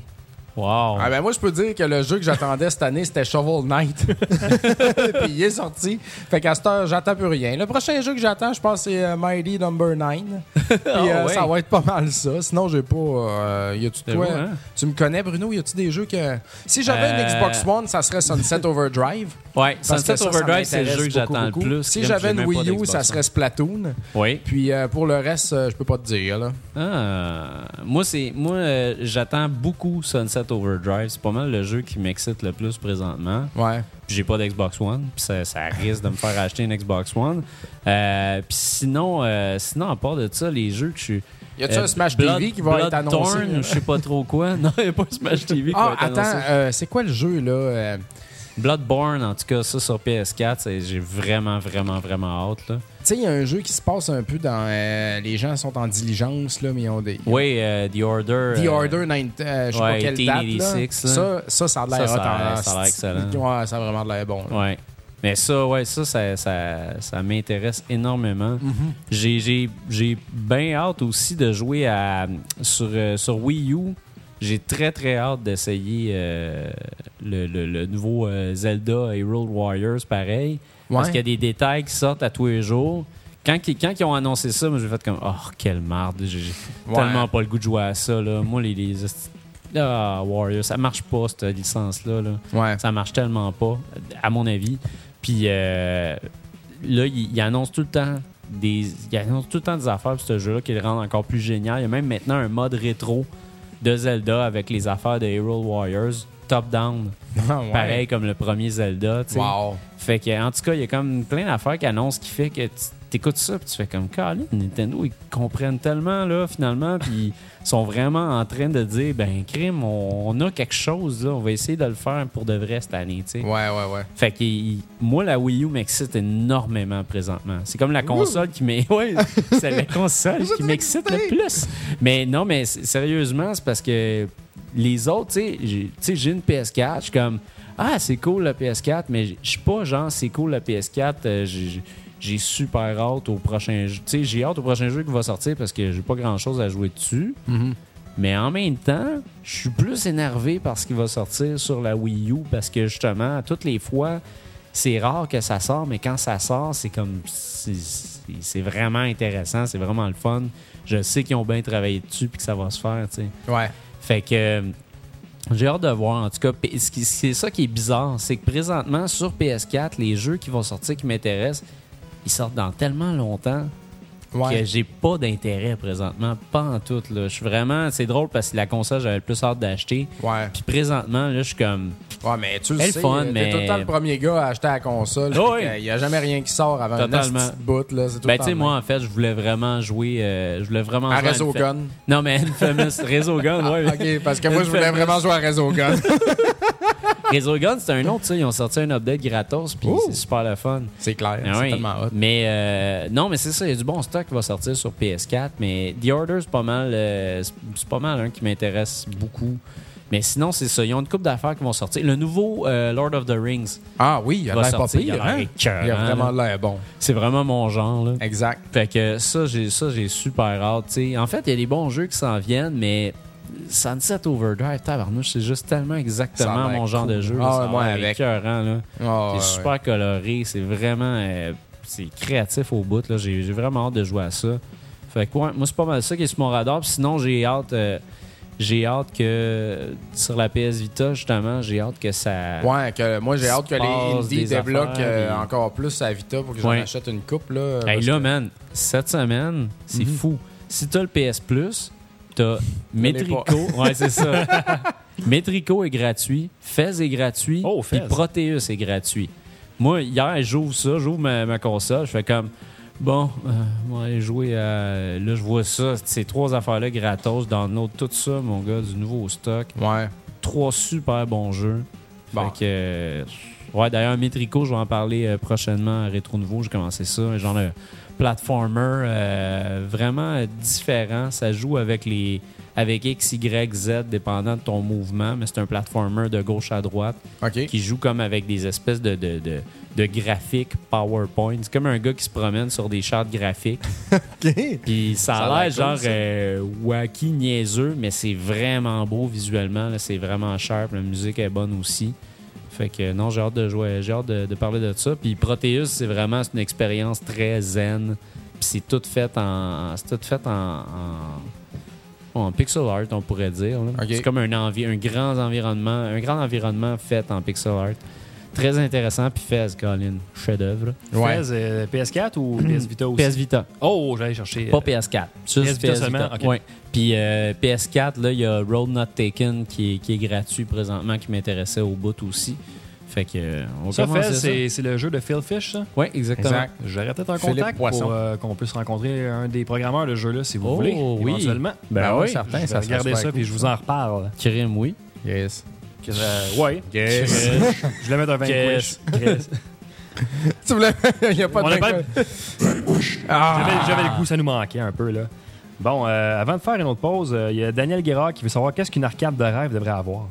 Wow. Ah ben moi je peux dire que le jeu que j'attendais cette année c'était Shovel Knight. Puis il est sorti. Fait qu'à cette heure, j'attends plus rien. Le prochain jeu que j'attends, je pense c'est euh, Mighty Number 9. Puis euh, ouais. ça va être pas mal ça. Sinon j'ai pas euh, y a-tu toi beau, hein? Tu me connais Bruno, y a-tu des jeux que si j'avais une Euh, Xbox One, ça serait Sunset Overdrive. Ouais, Sunset ça, Overdrive, c'est le jeu que j'attends le beaucoup. plus. Si j'avais une Wii U, ça serait Splatoon. Oui. Puis euh, pour le reste, euh, je peux pas te dire là. Ah, moi, c'est moi euh, j'attends beaucoup Sunset Overdrive. C'est pas mal le jeu qui m'excite le plus présentement. Ouais. Puis j'ai pas d'Xbox One, puis ça, ça risque de me faire acheter une Xbox One. Euh, puis sinon, euh, sinon, à part de ça, les jeux que je suis. Y a-tu euh, un Smash Blood- TV qui va être annoncé? Bloodthorn, je sais pas trop quoi? Non, n'y a pas un Smash TV qui va Ah, être attends, annoncé. euh, c'est quoi le jeu là euh, Bloodborne, en tout cas, ça sur PS4, c'est- j'ai vraiment, vraiment, vraiment hâte. Là. Tu sais, il y a un jeu qui se passe un peu dans. euh, les gens sont en diligence, là, mais ils ont des. Oui, euh, The Order. The euh, Order 9, euh, je sais ouais, pas quelle date. Là. 1886, là. Ça, ça, ça a l'air Ça, ça a l'air- ça a l'air asti. excellent. Ouais, ça a vraiment l'air bon. là. Ouais. Mais ça, ouais, ça, ça, ça, ça m'intéresse énormément. Mm-hmm. J'ai- J'ai j'ai bien hâte aussi de jouer à, sur, sur Wii U. J'ai très, très hâte d'essayer le, le- le nouveau Zelda Hero Warriors, pareil. Parce qu'il y a des détails qui sortent à tous les jours. Quand, ils- quand ils ont annoncé ça, moi, j'ai fait comme, oh, quelle marde. J'ai Ouais. tellement pas le goût de jouer à ça. Là. Moi, les, ah, Warriors, ça marche pas, cette licence-là. Là. Ouais. Ça marche tellement pas, à mon avis. Puis euh, là, il, il annonce tout le temps des, il annonce tout le temps des affaires pour ce jeu-là qui le rend encore plus génial. Il y a même maintenant un mode rétro de Zelda avec les affaires de Hero Warriors, top-down, Ah, ouais. pareil comme le premier Zelda. Wow. Fait que, en tout cas, il y a comme plein d'affaires qui annoncent qui fait que tu t'écoutes ça puis tu fais comme Colin, Nintendo, ils comprennent tellement là finalement puis ils sont vraiment en train de dire ben crime, on, on a quelque chose là, on va essayer de le faire pour de vrai cette année, tu sais. Ouais, ouais, ouais. Fait que moi la Wii U m'excite énormément présentement. C'est comme la console qui m'est ouais, c'est la console qui m'excite le plus. Mais non, mais sérieusement, c'est parce que les autres, tu sais, j'ai- une PS4, je suis comme ah, c'est cool la PS4, mais je suis pas genre c'est cool la PS4, euh, j'ai- super hâte au prochain jeu. Tu sais, j'ai hâte au prochain jeu qui va sortir parce que j'ai pas grand-chose à jouer dessus. Mais en même temps, je suis plus énervé par ce qui va sortir sur la Wii U parce que justement, toutes les fois, c'est rare que ça sort, mais quand ça sort, c'est comme. c'est vraiment intéressant, c'est vraiment le fun. Je sais qu'ils ont bien travaillé dessus puis que ça va se faire, tu sais. Ouais. Fait que. euh, J'ai hâte de voir. En tout cas, c'est ça qui est bizarre. C'est que présentement, sur PS4, les jeux qui vont sortir qui m'intéressent, ils sortent dans tellement longtemps que Ouais. j'ai pas d'intérêt présentement. Pas en tout. Là. Je suis vraiment. C'est drôle parce que la console, j'avais le plus hâte d'acheter. Ouais. Puis présentement, là, je suis comme. Ouais, mais tu le sais, fun, t'es mais- tout le temps le premier gars à acheter la console. Oh, oui. Il y a jamais rien qui sort avant Totalement. une petite bout. Là. Tout Ben, tu sais, moi, en fait, je voulais vraiment jouer. euh, je voulais vraiment À jouer Réseau fa- Gun. Non, mais Infamous. Réseau Gun, ouais. Ah, ok, parce que moi, je voulais vraiment jouer à Réseau Gun. Réseau Gun, c'est un autre, ça. Ils ont sorti un update gratos, puis c'est super le fun. c'est clair, Ah c'est oui. tellement hot. Mais euh, non, mais c'est ça, il y a du bon stock qui va sortir sur PS4, mais The Order, c'est pas mal, euh, c'est- pas mal un qui m'intéresse beaucoup. Mais sinon, c'est ça. Ils ont une coupe d'affaires qui vont sortir. Le nouveau euh, Lord of the Rings Ah oui, il a l'air pas pire. il a hein? Il a vraiment l'air bon. C'est vraiment mon genre. Là. Exact. Fait que ça, j'ai ça, j'ai super hâte. tu sais. En fait, il y a des bons jeux qui s'en viennent, mais Sunset Overdrive, tabarnouche, c'est juste tellement exactement mon genre de jeu. Ah, moi, avec. écœurant, là. Ah, c'est ouais, super coloré, c'est vraiment euh, c'est créatif au bout. Là. J'ai, j'ai vraiment hâte de jouer à ça. Fait que ouais, moi c'est pas mal ça qui est sur mon radar. Puis sinon j'ai hâte euh, j'ai hâte que sur la PS Vita justement, j'ai hâte que ça. ouais. Que moi, j'ai hâte que les indies débloquent affaires, euh, puis- encore plus à Vita pour que j'en Ouais. achète une coupe. Là, Hey, là, que- man, cette semaine, c'est Mhm. fou. Si t'as le PS Plus, t'as Metrico. Ouais, c'est ça. Metrico est gratuit, Fez est gratuit, Oh, puis Fez. Proteus est gratuit. Moi, hier, j'ouvre ça, j'ouvre ma, ma console, je fais comme, bon, euh, on va aller jouer à... Là, je vois ça, ces trois affaires-là gratos, download tout ça, mon gars, du nouveau stock. Ouais. Trois super bons jeux. Bon. Fait que... Ouais, d'ailleurs, Metrico, je vais en parler euh, prochainement à Rétro Nouveau. J'ai commencé ça. Genre platformer euh, vraiment différent. Ça joue avec les avec X, Y, Z, dépendant de ton mouvement, mais c'est un platformer de gauche à droite qui joue comme avec des espèces de, de, de, de graphiques PowerPoint. C'est comme un gars qui se promène sur des chartes graphiques. Puis ça a a l'air genre cool, euh, wacky, niaiseux, mais c'est vraiment beau visuellement. C'est vraiment sharp. La musique est bonne aussi. Fait que non, j'ai hâte de jouer, j'ai hâte de, de parler de ça. Puis Proteus, c'est vraiment une expérience très zen. Puis c'est tout fait en, c'est tout fait en, en, en pixel art, on pourrait dire. C'est comme un, envi- un grand environnement, un grand environnement fait en pixel art. Très intéressant. Puis Fez, Colin, chef-d'œuvre. Ouais. Fez, euh, PS4 ou PS Vita aussi? PS Vita. Oh, j'allais chercher. Pas euh, PS4. Juste PS Vita seulement? Ok. Ouais. Puis euh, PS4, là, il y a Road Not Taken qui est, qui est gratuit présentement, qui m'intéressait au bout aussi. Fait que, euh, on Ça fait, c'est le jeu de Phil Fish, ça? Ouais, exactement. Exact. J'aurais peut-être un contact pour euh, qu'on puisse rencontrer un des programmeurs de jeu-là, si vous Oh, voulez, oui. éventuellement. Ben, Ben oui, oui, certain. Je vais ça regarder ça, cool, puis je vous en reparle. Crime, oui. Yes. Euh, ouais. Yes. Je vais mettre un 20 Qu'est-ce- tu voulais. Il n'y a pas On de. pas- Ah. J'avais le goût, ça nous manquait un peu, là. Bon, euh, avant de faire une autre pause, euh, il y a Daniel Guérard qui veut savoir qu'est-ce qu'une arcade de rêve devrait avoir.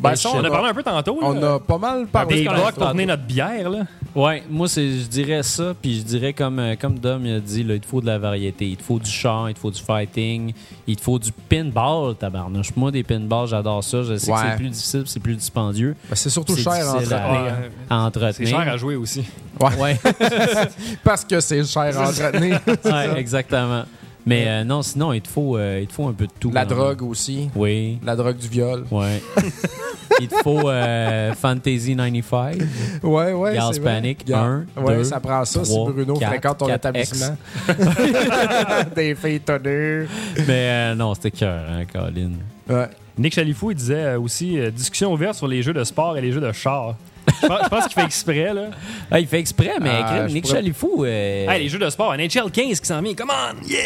Ben, Ben, ça, je on a parlé un peu tantôt. On a pas mal parlé. des pour tantôt. tenir notre bière, là. Ouais, moi, c'est, je dirais ça, puis je dirais comme, euh, comme Dom il a dit, là, il te faut de la variété. Il te faut du char, il te faut du fighting, il te faut du pinball, tabarnouche. Moi, des pinballs, j'adore ça. Je sais Ouais. que c'est plus difficile, c'est plus dispendieux Ben, c'est surtout C'est cher à entretenir. Ouais, à entretenir. C'est cher à jouer aussi. Ouais, Parce que c'est cher à entretenir. ouais, exactement. Mais euh, non, sinon, il te, faut, euh, il te faut un peu de tout. La drogue aussi. Oui, La drogue du viol. ouais. il te faut euh, Fantasy 95. Ouais, ouais. Girls c'est vrai. Panic, Ga- un, ouais, deux, ça prend ça trois, si Bruno quatre, fréquente ton quatre établissement. Des filles tonnées. Mais euh, non, c'était cœur, hein, Colin. Ouais. Nick Chalifou, il disait aussi euh, discussion ouverte sur les jeux de sport et les jeux de char. Je pense, qu'il fait exprès, là. Ah, il fait exprès, mais Ah, Nick pourrais- Chalifou. euh, Hey, les jeux de sport, NHL 15 qui s'en vient, come on, yeah!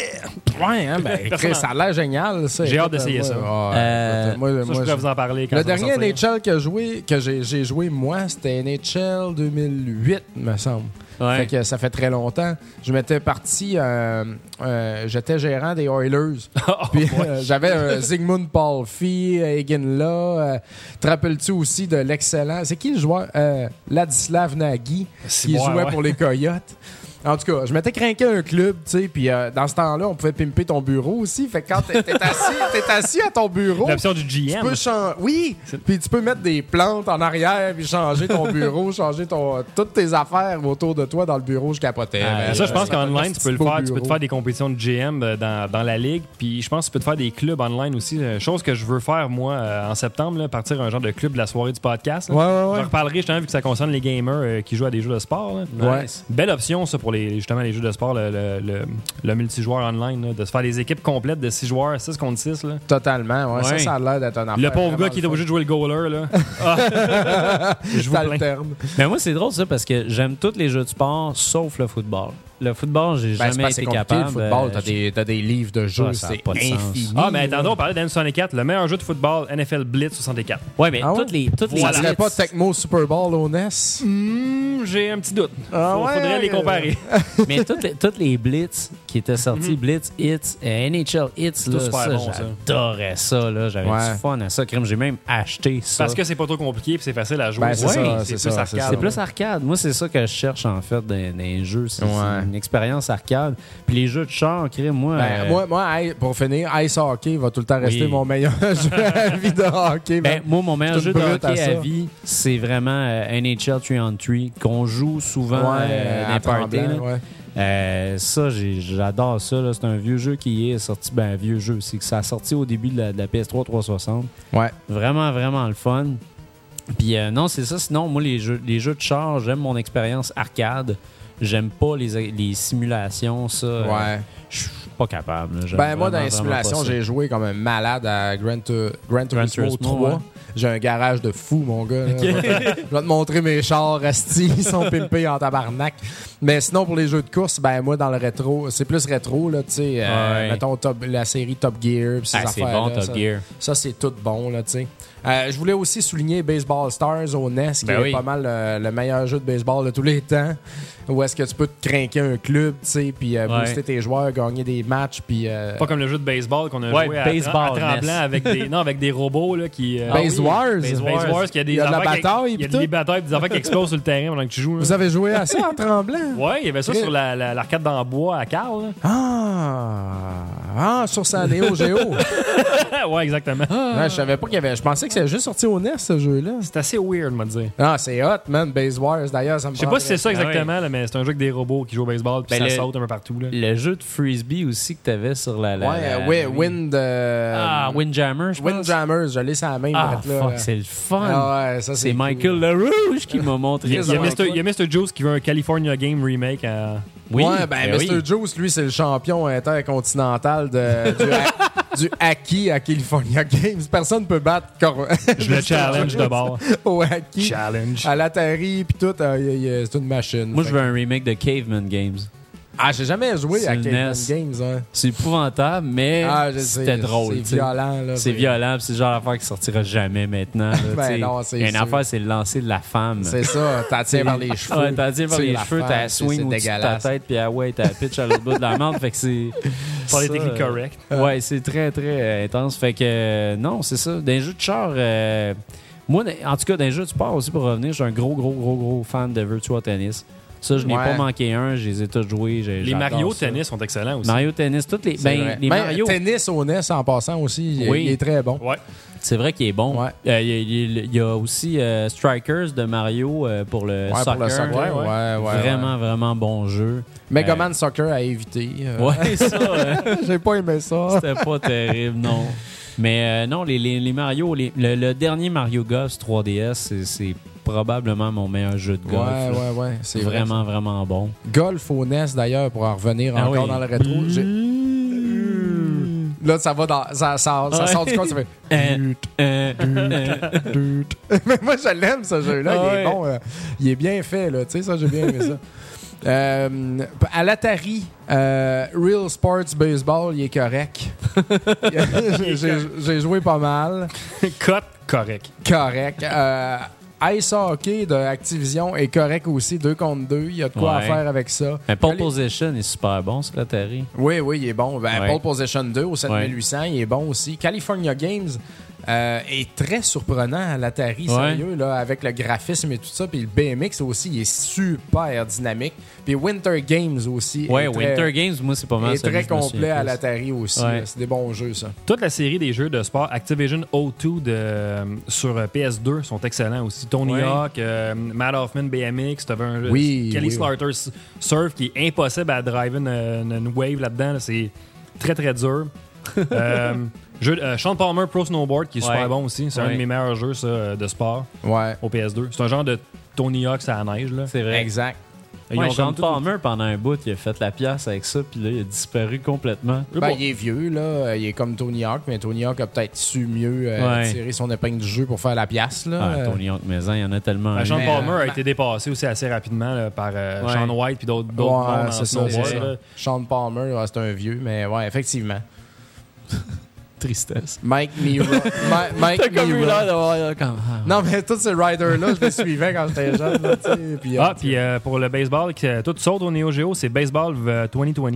Ouais, hein, ben, Chris, ça a l'air génial, ça. J'ai hâte d'essayer moi, ça. ouais, Euh, moi, Ça, moi, je pourrais je- vous en parler quand Le dernier. NHL que, joué, que j'ai j'ai joué, moi, c'était NHL 2008, me semble. Ouais. Fait que ça fait très longtemps. Je m'étais parti, euh, euh, j'étais gérant des Oilers. Oh, Puis euh, j'avais un Zygmunt Palfi. Euh, te rappelles-tu aussi de l'excellent. C'est qui le joueur Ladislav Nagy, C'est qui bon, jouait ouais. pour les Coyotes? En tout cas, je m'étais craqué un club, tu sais, puis euh, dans ce temps-là, on pouvait pimper ton bureau aussi. Fait que quand t'es assis, t'es assis à ton bureau, L'option du tu GM. peux changer. Oui! Puis tu peux mettre des plantes en arrière, puis changer ton bureau, changer ton toutes tes affaires autour de toi dans le bureau. Je capotais. Ah, ça, je pense fait qu'online, tu peux le faire. Tu peux te faire des compétitions de GM euh, dans, dans la ligue. Puis je pense que tu peux te faire des clubs online aussi. Euh, Chose que je veux faire, moi, euh, en septembre, là, partir un genre de club de la soirée du podcast. là. Ouais, ouais, ouais. Je reparlerai justement vu que ça concerne les gamers euh, qui jouent à des jeux de sport. là. Ouais. Belle option, ça, pour les, justement les jeux de sport, le, le, le- le multijoueur online, là, de se faire des équipes complètes de 6 joueurs, 6 contre 6. Là. Totalement, ouais. Ça, Ouais. ça a l'air d'être un affaire. Le pauvre gars qui est obligé de jouer le goaler. Là. Ah. je vous plains. Mais moi, c'est drôle ça parce que j'aime tous les jeux de sport sauf le football. Le football, j'ai Ben, c'est jamais été capable. le football. euh, T'as des, t'as des livres de jeux, Ah, ça c'est pas de sens. infini. Ah, mais attendez, on parlait d'N64, le meilleur jeu de football, NFL Blitz 64. Ouais, mais Ah ouais? toutes les toutes Ça les serait blitz- pas Tecmo Super Bowl au NES? Hmm, J'ai un petit doute. Ah Faut- ouais, faudrait les comparer. mais toutes les, toutes les blitz qui étaient sortis, Blitz Hits, euh, NHL Hits, tout là, super ça, bon, ça. j'adorais ça. là. J'avais Ouais. du fun à ça. Crème, j'ai même acheté ça. Parce que c'est pas trop compliqué puis c'est facile à jouer. Ben, c'est Ouais, ça, c'est c'est plus ça. arcade. C'est plus arcade. Moi, c'est ça que je cherche en fait dans, les jeux. C'est une expérience arcade. Puis les jeux de char, moi. Ben, euh, moi, moi, hey, pour finir, Ice Hockey va tout le temps rester mon meilleur jeu à vie de hockey. Ben, moi, mon meilleur jeu de à hockey à, ça. vie, c'est vraiment euh, NHL 3 on 3 qu'on joue souvent ouais, euh, à ouais. Euh, ça, j'adore ça. C'est un vieux jeu qui est sorti. Ben, un vieux jeu. C'est que ça a sorti au début de la, de la PS3 360. Ouais. Vraiment, vraiment le fun. Puis euh, non, c'est ça. Sinon, moi, les jeux, les jeux de char, j'aime mon expérience arcade. J'aime pas les, les simulations, ça. euh, Ouais. Je suis pas capable. Ben, moi, dans les simulations, j'ai joué comme un malade à Gran, Tu- Gran Turismo Turismo, 3. ouais. J'ai un garage de fou, mon gars. Je vais te- montrer mes chars asti, ils sont pimpés en tabarnak. Mais sinon, pour les jeux de course, ben moi, dans le rétro, c'est plus rétro, là, tu sais. euh, mettons top- la série Top Gear, ces Ah, c'est bon, Top ça- Gear. Ça, c'est tout bon, là, tu sais. Euh, je voulais aussi souligner Baseball Stars au NES, qui Ben est oui. pas mal euh, le meilleur jeu de baseball de tous les temps. Où est-ce que tu peux te craquer un club, tu sais, puis euh, Ouais. booster tes joueurs, gagner des matchs, puis... euh, Pas comme le jeu de baseball qu'on a Ouais, joué à, baseball, à Tremblant NES. avec des, non, avec des robots là, qui. euh, Base oui. Wars. Base Base Wars, qu'il y a des Il y a de la qui- bataille, Il y a des batailles, des affaires qui explosent sur le terrain pendant que tu joues. là. Vous avez joué à ça en tremblant? Ouais, il y avait ça sur la- la- l'arcade dans bois à Carl. Ah! Ah, sur sa Neo Geo. ouais, exactement. Ouais, je savais pas qu'il y avait. Je pensais que c'était juste sorti au NES, ce jeu-là. C'est assez weird, me dire. Ah, c'est hot, man. Base Wars, d'ailleurs, ça me Je sais pas si c'est ça ouais. exactement, là, mais c'est un jeu avec des robots qui jouent au baseball puis Ben, ça le- saute un peu partout. Là. Le jeu de frisbee aussi que t'avais sur la. la- Ouais, la- ouais, Wind. euh, Ah, Windjammer, je pense. Windjammers, je l'ai sur la main, Ah, là. fuck, là. c'est le fun. Ah ouais, ça, c'est. c'est cool. Michael LaRouge qui m'a montré Il y a. Mr. il y a Mr. Juice qui veut un California Game remake. à- Oui, ouais, ben, ben Mr. oui. Juice, lui, c'est le champion intercontinental de, du, du hockey à California Games. Personne ne peut battre Cor- Je le challenge de bord. au hockey. Challenge. À l'Atari, puis tout, euh, y- y- c'est une machine. Moi, je veux un remake de Caveman Games. Ah, j'ai jamais joué à NES. Games. Hein. C'est épouvantable, mais Ah, c'était drôle. C'est violent. là, C'est violent, puis c'est le genre d'affaire qui sortira jamais maintenant. là, Ben non, une sûr. affaire, c'est le lancer de la femme. C'est ça, t'as tiré par les cheveux. Ouais, t'as dit par les cheveux, t'as swing au-dessus de ta tête, puis ah ouais, t'as pitch à l'autre bout de la menthe. Fait que c'est. euh, correct. Ouais, c'est très, très euh, intense. Fait que euh, non, c'est ça. Les jeux de char, moi, en tout cas, les jeux de sport aussi, pour revenir, je suis un gros, gros, gros, gros fan de Virtua Tennis. Ça, je n'ai Ouais. pas manqué un, je les ai tous joués. j'ai- Les Mario ça. Tennis sont excellents aussi. Mario Tennis, toutes les. Ben, les Même Mario. Tennis au NES en passant aussi, il, Oui. il est très bon. Ouais. C'est vrai qu'il est bon. Ouais. Euh, Il y, a- il y a- il y a aussi euh, Strikers de Mario euh, pour le Ouais, soccer. pour le soccer. Ouais, Ouais, ouais. ouais, vraiment, vraiment bon jeu. Mega Euh, Man Soccer à éviter. euh. Ouais, ça, euh, J'ai pas aimé ça. c'était pas terrible, non. Mais euh, non, les, les, les Mario, les- le, le dernier Mario Golf 3DS, c'est- c'est probablement mon meilleur jeu de Ouais, golf. là. ouais, ouais. C'est C'est vrai, vraiment, vraiment bon. Golf au NES d'ailleurs, pour en revenir Ah encore oui. dans le rétro. Là, ça va dans. Ça, ça, ça Ouais. sort du corps, ça fait. Mais moi, je l'aime, ce jeu-là. Ah il est ouais. bon. euh, il est bien fait, là. Tu sais, ça, j'ai bien aimé ça. Euh, à l'Atari, euh, Real Sports Baseball, il est correct. J'ai- joué pas mal. Cut, correct. Correct. Euh, Ice Hockey de Activision est correct aussi, deux contre deux. Il y a de quoi Ouais. à faire avec ça. Mais Pole Allez- Position est super bon l'Atari. Oui, oui, il est bon. Ben, Ouais. Pole Position 2 au 7800, il est bon aussi. California Games euh, est très surprenant à l'Atari, Ouais. sérieux, là, avec le graphisme et tout ça. Puis le BMX aussi, il est super dynamique. Puis Winter Games aussi. Ouais, est très- Winter Games, moi, c'est pas mal est celui très complet à l'Atari aussi. Ouais. C'est des bons jeux, ça. Toute la série des jeux de sport Activision O2 de, euh, sur euh, PS2 sont excellents aussi. Tony Ouais. Hawk, euh, Matt Hoffman BMX, t'avais un Oui, Kelly oui, Slater Surf qui est impossible à driver une, une- une wave là-dedans. là. C'est très très dur. euh, jeu, euh, Sean Palmer Pro Snowboard qui est Ouais. super bon aussi. C'est un Ouais. de mes meilleurs jeux ça, euh, de sport Ouais. au PS2. C'est un genre de Tony Hawk à la neige. Là. C'est vrai. Exact. Ils Ouais, ont Sean comme tout- Palmer, pendant un bout, il a fait la pièce avec ça, puis là, il a disparu complètement. Ben, il est vieux, là. Il est comme Tony Hawk, mais Tony Hawk a peut-être su mieux euh, Ouais. tirer son épingle du jeu pour faire la pièce, là. Ah, Euh, Tony Hawk Maison, il y en a tellement. Ben, eu. Sean Mais, Palmer euh, a été dépassé aussi assez rapidement là, par euh, Ouais. Sean White puis d'autres d'autres Ouais, mondes en c'est ça, snowboard, c'est ça. là. Sean Palmer, ouais, c'est un vieux, mais ouais, effectivement. Tristesse. Mike Mira. Ma- Mike d'avoir comme. ah. Non, mais tous ces riders-là, je les suivais quand j'étais jeune. Là, puis, Ah, euh, puis euh, pour le baseball, que tout saute au Neo Geo, c'est Baseball euh, 2020.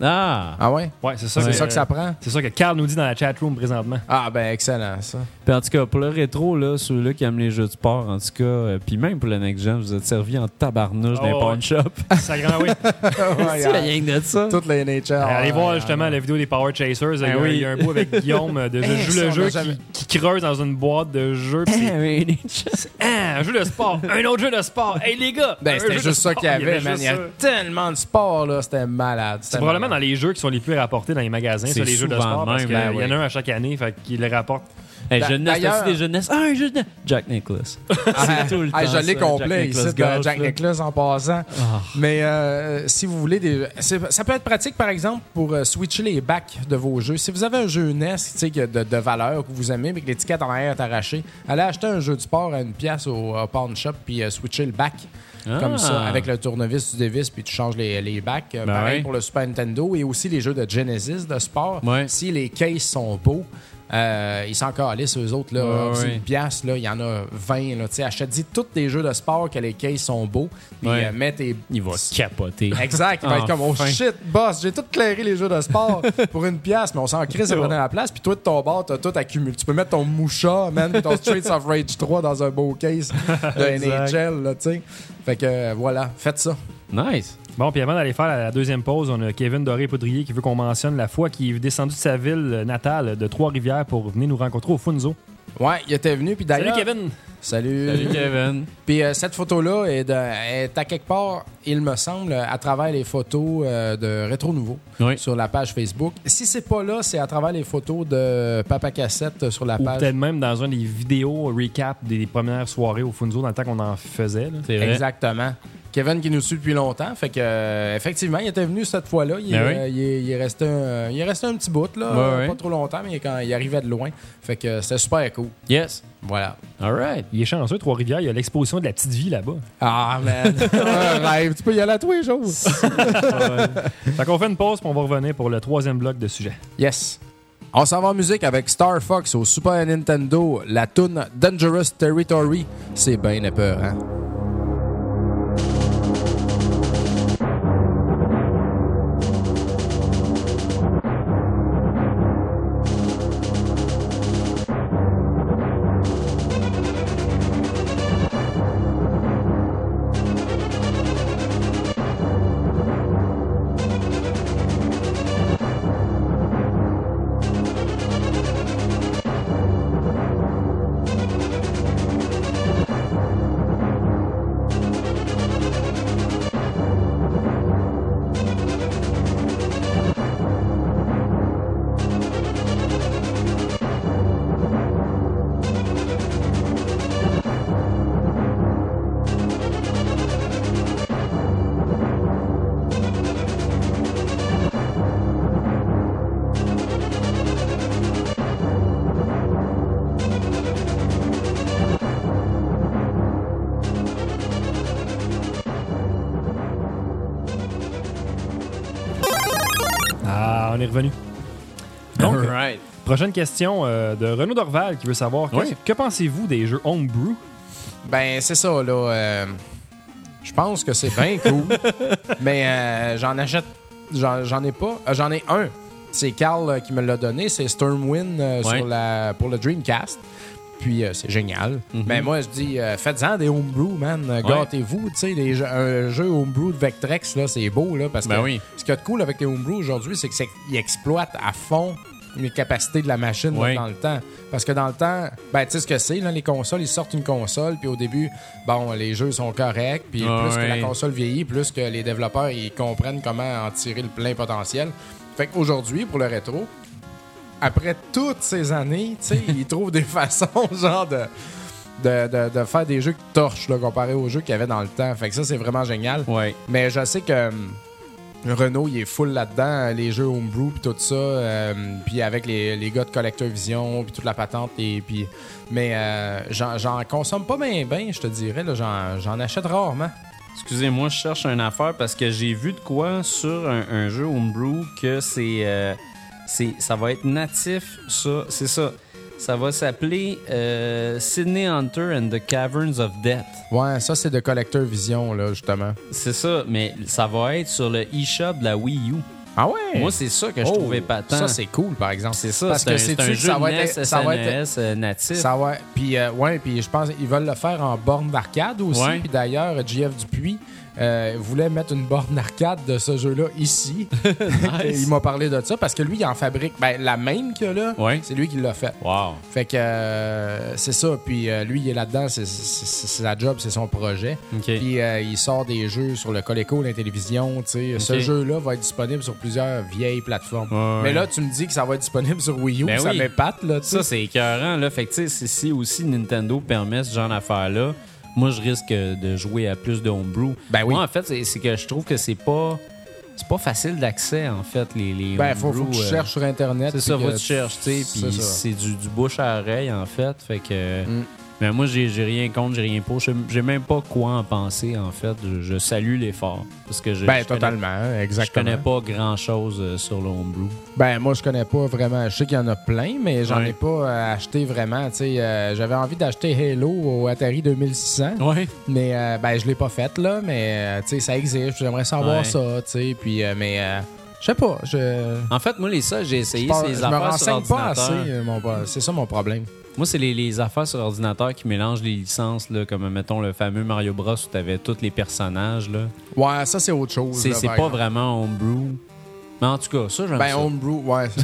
Ah! Ah ouais? Ouais, c'est ça. C'est que- ça que ça prend? C'est ça que Carl nous dit dans la chat room présentement. Ah, ben excellent, ça. Puis en tout cas, pour le rétro, là, ceux-là qui aiment les jeux de sport, en tout cas, euh, puis même pour le next gen, vous êtes servi en tabarnouche Oh, dans les ouais. pawn shop. Ça grand, oui. C'est euh, rien que de ça. Toutes les NHL. Allez ouais, voir justement la vidéo des Power Chasers. il, y a, Ah oui. il y a un bout avec Guillaume euh, de je joue le jeu qui, qui creuse dans une boîte de jeu. puis c'est, Ah, un jeu de sport, un autre jeu de sport. Hey les gars! Ben, c'était juste ça qu'il y avait, man. Il y a tellement de sport, là. C'était malade. C'est probablement dans les jeux qui sont les plus rapportés dans les magasins, C'est sur les jeux de sport, parce même, qu'il ben y en a un à chaque année, fait qu'ils les rapportent Hey, jeunesse, t'as-tu des jeunesses? Ah, un jeunesse. Jack Nicholas. Ah, tout le ah, temps je l'ai complet Jack ici Nicklaus de Jack. Nicklaus en passant. Ah. Mais euh, si vous voulez, des, ça peut être pratique par exemple pour euh, switcher les bacs de vos jeux. Si vous avez un jeu NES tu sais, que de, de valeur que vous aimez mais que l'étiquette en arrière est arrachée, allez acheter un jeu de sport à une pièce au, au pawn shop puis euh, switcher le bac. Ah. Comme ça, avec le tournevis, tu dévisses puis tu changes les, les bacs. Euh, Ben pareil ouais. pour le Super Nintendo et aussi les jeux de Genesis de sport. Ouais. Si les cases sont beaux, euh, ils s'en calissent, eux autres. Là, Ouais, C'est ouais. une pièce, là, il y en a 20. Là, achète-y tous tes jeux de sport que les cases sont beaux. Puis Ouais. euh, mets tes. Il va capoter. Exact, il va être comme oh shit, boss, j'ai tout clairé les jeux de sport pour une pièce, mais on s'en crée, ça prenait la place. Puis toi, de ton bord, t'as tout accumulé. Tu peux mettre ton Moucha, man, ton Streets of Rage 3 dans un beau case de. NHL, là, tu sais. Fait que euh, voilà, faites ça. Nice. Bon, puis avant d'aller faire la deuxième pause, on a Kevin Doré-Poudrier qui veut qu'on mentionne la fois qu'il est descendu de sa ville natale de Trois-Rivières pour venir nous rencontrer au Funzo. Ouais, il était venu, puis Salut d'ailleurs. Kevin! Salut. Salut, Kevin. Puis euh, cette photo-là est, de- est à quelque part, il me semble, à travers les photos euh, de Rétro Nouveau Oui. sur la page Facebook. Si c'est pas là, c'est à travers les photos de Papa Cassette sur la Ou page. peut-être même dans un des vidéos recap des premières soirées au Funzo dans le temps qu'on en faisait. là. C'est vrai. Exactement. Kevin qui nous suit depuis longtemps, fait que euh, effectivement, il était venu cette fois-là. Il, Ben oui. euh, il est, il est resté un, il est resté un petit bout là, pas trop longtemps, mais quand il arrivait de loin, fait que c'était super cool. Yes. Voilà. All right. Il est chanceux, Trois-Rivières, il y a l'exposition de la petite vie là-bas. Ah man, un rêve. Tu peux y aller à tous les jours. fait qu'on fait une pause, puis on va revenir pour le troisième bloc de sujet. Yes. On s'en va en musique avec Star Fox au Super Nintendo, la tune Dangerous Territory. C'est bien peur, hein? Question euh, de Renaud Dorval qui veut savoir Oui. que pensez-vous des jeux homebrew? Ben, c'est ça, là. euh, je pense que c'est bien cool. mais euh, j'en achète. J'en ai pas. j'en ai un. C'est Carl qui me l'a donné. C'est Stormwind Ouais. sur la, pour le Dreamcast. Puis c'est génial. Mais moi, je dis, faites-en des homebrew, man. Mhm. Ouais. Gâtez-vous. Tu sais, jeux- un jeu homebrew de Vectrex, là, c'est beau, là. Parce Ben que oui. ce qu'il y a de cool avec les homebrew aujourd'hui, c'est qu'ils exploitent à fond les capacités de la machine dans le temps. Parce que dans le temps, ben, tu sais ce que c'est, les consoles, ils sortent une console, puis au début, bon, les jeux sont corrects, puis Ah plus que la console vieillit, plus que les développeurs, ils comprennent comment en tirer le plein potentiel. Fait qu'aujourd'hui, pour le rétro, après toutes ces années, tu sais, ils trouvent des façons, genre, de, de, de- de faire des jeux qui torchent, là, comparé aux jeux qu'il y avait dans le temps. Fait que ça, c'est vraiment génial. Ouais. Mais je sais que hum, Renault, il est full là-dedans, les jeux homebrew puis tout ça, euh, puis avec les, les gars de Collector Vision puis toute la patente et puis mais euh, j'en consomme pas bien bien, je te dirais j'en achète rarement. Excusez-moi, je cherche une affaire parce que j'ai vu de quoi sur un, jeu homebrew que euh, c'est, ça va être natif, ça, c'est ça. Ça va s'appeler euh, Sydney Hunter and the Caverns of Death. Ouais, ça c'est de Collector Vision là justement. C'est ça, mais ça va être sur le eShop de la Wii U. Ah ouais? Moi, c'est ça que je Oh, trouvais patent. Ça c'est cool par exemple. c'est ça, Parce que c'est un jeu ça va être ça va être SNES, euh, natif. Ça va. Puis, euh, ouais, puis je pense qu'ils veulent le faire en borne d'arcade aussi. Ouais. Puis d'ailleurs, JF Dupuis, euh, voulait mettre une borne arcade de ce jeu-là ici. Il m'a parlé de ça parce que lui, il en fabrique ben, la même que là. Ouais. C'est lui qui l'a fait. Wow. Fait que euh, c'est ça. Puis euh, lui, il est là-dedans. C'est sa job, c'est son projet. OK. Puis il sort des jeux sur le Coleco, la télévision. sais. Ce jeu-là va être disponible sur plusieurs vieilles plateformes. Ouais, Mais là, tu me dis que ça va être disponible sur Wii U. Ben ça oui. m'épate, là. Ça, c'est écœurant, là. Fait que, si aussi Nintendo permet ce genre d'affaires-là, moi, je risque de jouer à plus de homebrew. Ben oui. Moi, en fait, c'est que je trouve que c'est pas... C'est pas facile d'accès, en fait, les, les Ben, faut, faut que tu euh, cherches sur Internet. C'est ça, va que tu cherches, tu sais, puis c'est du, du bouche à oreille, en fait. Fait que. Mm. Mais moi, j'ai rien contre, j'ai rien pour. J'ai même pas quoi en penser, en fait. Je, je salue l'effort. Parce que je, Ben, je connais- totalement, je exactement. connais pas grand chose sur le homebrew. Ben, moi, je connais pas vraiment. Je sais qu'il y en a plein, mais j'en Ouais. ai pas euh, acheté vraiment. Tu sais, euh, j'avais envie d'acheter Halo au Atari 2600, Ouais. mais euh, ben, je l'ai pas fait, là. Mais, euh, tu sais, ça existe. J'aimerais savoir Ouais. ça, tu sais. Puis, euh, mais, euh, je sais pas. Je. En fait, moi, les ça, j'ai essayé, je pense- les je me affaires sur renseigne pas assez. euh, mon- C'est ça mon problème. Moi, c'est les, les affaires sur ordinateur qui mélangent les licences, là, comme, mettons, le fameux Mario Bros où t'avais tous les personnages, là. Ouais, ça, c'est autre chose. C'est là, c'est par pas exemple. vraiment homebrew. Mais en tout cas, ça, j'aime Ben, ça. Homebrew, ouais.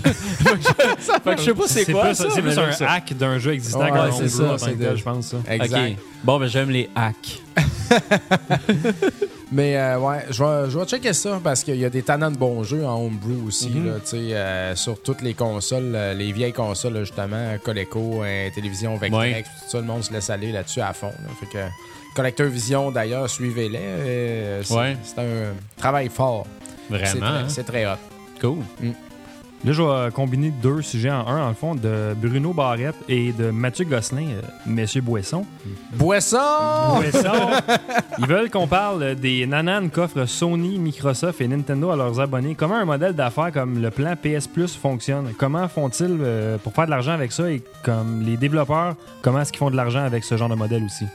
Fait que je sais pas c'est quoi plus, ça, c'est plus un ça. hack d'un jeu existant Ouais, qu'un c'est homebrew ça, c'est je pense. ça. exact. Bon, ben j'aime les hacks. Mais euh, ouais, je vais, je vais checker ça parce qu'il y a des tannants de bons jeux en homebrew aussi, Mhm. là, tu sais, euh, sur toutes les consoles, euh, les vieilles consoles, là, justement, Coleco, euh, télévision Vectrex, Ouais. tout ça, le monde se laisse aller là-dessus à fond. là. Fait que Collecteur Vision, d'ailleurs, suivez-les. c'est Ouais. c'est un travail fort. C'est Vraiment. très- hein? C'est très hot. Cool. Là, je vais euh, combiner deux sujets en un, en le fond, de Bruno Barrette et de Mathieu Gosselin, euh, Messieurs Boisson. Boisson! Boisson! Ils veulent qu'on parle des nananes qu'offrent Sony, Microsoft et Nintendo à leurs abonnés. Comment un modèle d'affaires comme le plan PS Plus fonctionne? Comment font-ils euh, pour faire de l'argent avec ça? Et comme les développeurs, comment est-ce qu'ils font de l'argent avec ce genre de modèle aussi?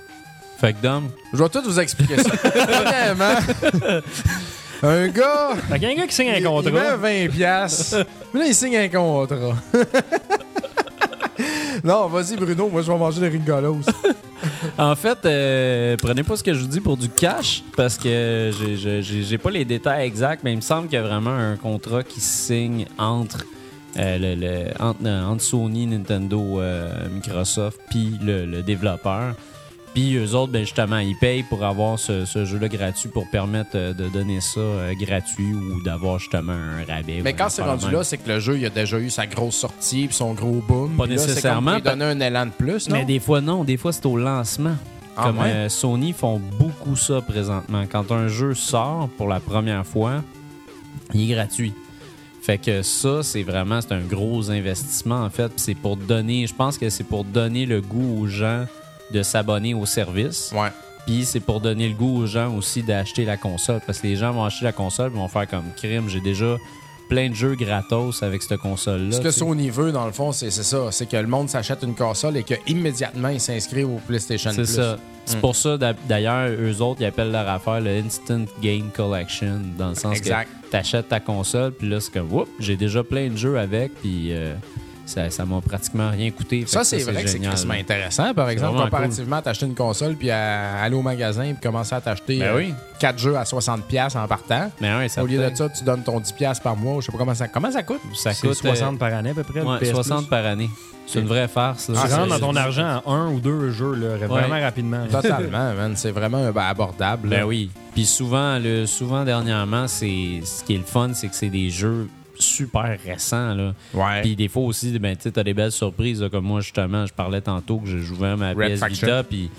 Fait que Dom, Je vais tout vous expliquer ça. Premièrement, un gars... Fait qu'il y a un gars qui signe un Il- Il contrat. met 20 piastres. Mais là, il signe un contrat. non, vas-y, Bruno. Moi, je vais manger des ringolos. en fait, euh, prenez pas ce que je vous dis pour du cash parce que j'ai- pas les détails exacts, mais il me semble qu'il y a vraiment un contrat qui se signe entre, euh, le, le- entre, euh, entre Sony, Nintendo, euh, Microsoft, puis le, le développeur. Puis eux autres, ben justement, ils payent pour avoir ce, ce jeu-là gratuit pour permettre euh, de donner ça euh, gratuit ou d'avoir justement un rabais. Mais ou quand un c'est rendu là, c'est que le jeu, il a déjà eu sa grosse sortie puis son gros boom. Pas Puis là, c'est nécessairement, comme pour lui donner un élan de plus, non? Mais des fois, non. Des fois, c'est au lancement. Ah Comme ouais? euh, Sony font beaucoup ça présentement. Quand un jeu sort pour la première fois, il est gratuit. Fait que ça, c'est vraiment c'est un gros investissement en fait. Puis C'est pour donner, je pense que c'est pour donner le goût aux gens de s'abonner au service. Ouais. Puis c'est pour donner le goût aux gens aussi d'acheter la console. Parce que les gens vont acheter la console et vont faire comme crime. J'ai déjà plein de jeux gratos avec cette console-là. Ce que. Sony veut, dans le fond, c'est c'est ça. C'est que le monde s'achète une console et qu'immédiatement, il s'inscrit au PlayStation C'est Plus. ça. C'est Mm. pour ça, d'a- d'ailleurs, eux autres, ils appellent leur affaire le Instant Game Collection, dans le sens Exact. que t'achètes ta console, puis là, c'est comme, oups, j'ai déjà plein de jeux avec, puis euh, ça ça m'a pratiquement rien coûté. Ça, c'est vrai que c'est intéressant, par exemple, comparativement à t'acheter une console puis à aller au magasin puis commencer à t'acheter Ben oui. 4 jeux à 60$ en partant. Ça Au lieu de ça, tu donnes ton 10$ par mois. Je sais pas comment ça, comment ça coûte. ça C'est coûte 60 euh, par année à peu près. ouais, PS Plus. 60 par année. C'est une vraie farce. là. Ah, Tu C'est- rentres dans ton argent en un ou deux jeux, là, vraiment rapidement. Totalement, man. C'est vraiment ben, abordable. là. Ben oui. Puis souvent, le, souvent dernièrement, c'est ce qui est le fun, c'est que c'est des jeux super récents. Là. Ouais. Puis des fois aussi, ben, tu as des belles surprises. là, comme moi, justement, je parlais tantôt que je jouais à ma Red PS Faction. Vita. Puis,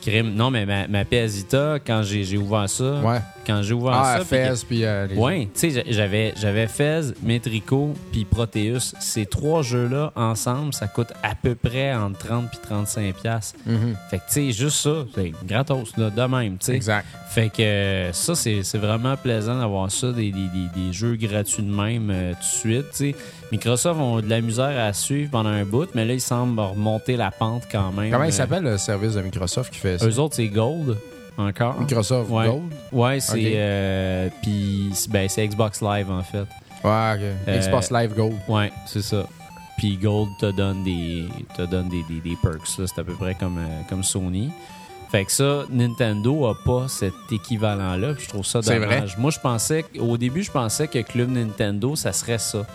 crime. Non, mais ma, ma PS Vita, quand j'ai j'ai ouvert ça, Ouais. Quand j'ai ouvert Ah, ça. puis Fez, puis euh, les- Ouais, tu sais, j'avais, j'avais Fez, Metrico, puis Proteus. Ces trois jeux-là, ensemble, ça coûte à peu près entre 30 et 35 piastres. Mhm. Fait que, tu sais, juste ça, c'est gratos, là, de même, tu sais. Exact. Fait que euh, ça, c'est vraiment plaisant d'avoir ça, des, des- des- jeux gratuits de même euh, tout de suite. tu sais. Microsoft ont de la misère à suivre pendant un bout, mais là, ils semblent remonter la pente quand même. Comment Euh, il s'appelle le service de Microsoft qui fait ça? Eux autres, c'est Gold, encore? Microsoft Ouais. Gold? Ouais, c'est euh, puis ben, c'est Xbox Live, en fait. Ouais, ok. Euh, Xbox Live Gold. Ouais, c'est ça. Puis Gold te donne des, te donne des, des, des perks. C'est à peu près comme, euh, comme Sony. Fait que ça, Nintendo a pas cet équivalent-là. Je trouve ça dommage. Moi, je pensais, au début, je pensais que Club Nintendo, ça serait ça.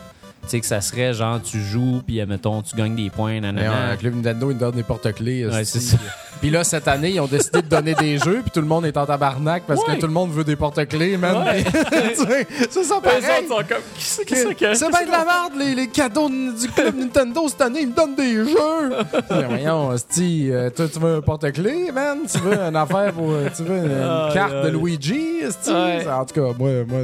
Tu sais, que ça serait genre, tu joues, puis admettons, tu gagnes des points, nanana. ouais, Club Nintendo, ils donnent des porte-clés. Ouais, c'est ça. Puis là, cette année, ils ont décidé de donner des jeux, puis tout le monde est en tabarnak parce Ouais. que tout le monde veut des porte-clés, man. Ouais. Ça, Eux pareil. autres sont comme, qui c'est qui c'est que- C'est bien de la merde, les, les cadeaux de- du club Nintendo cette année, ils me donnent des jeux. Mais voyons, Sti, euh, toi, tu veux un porte-clés, man? Tu veux une affaire pour. euh, Tu veux une, carte de. Luigi. En tout cas, moi, moi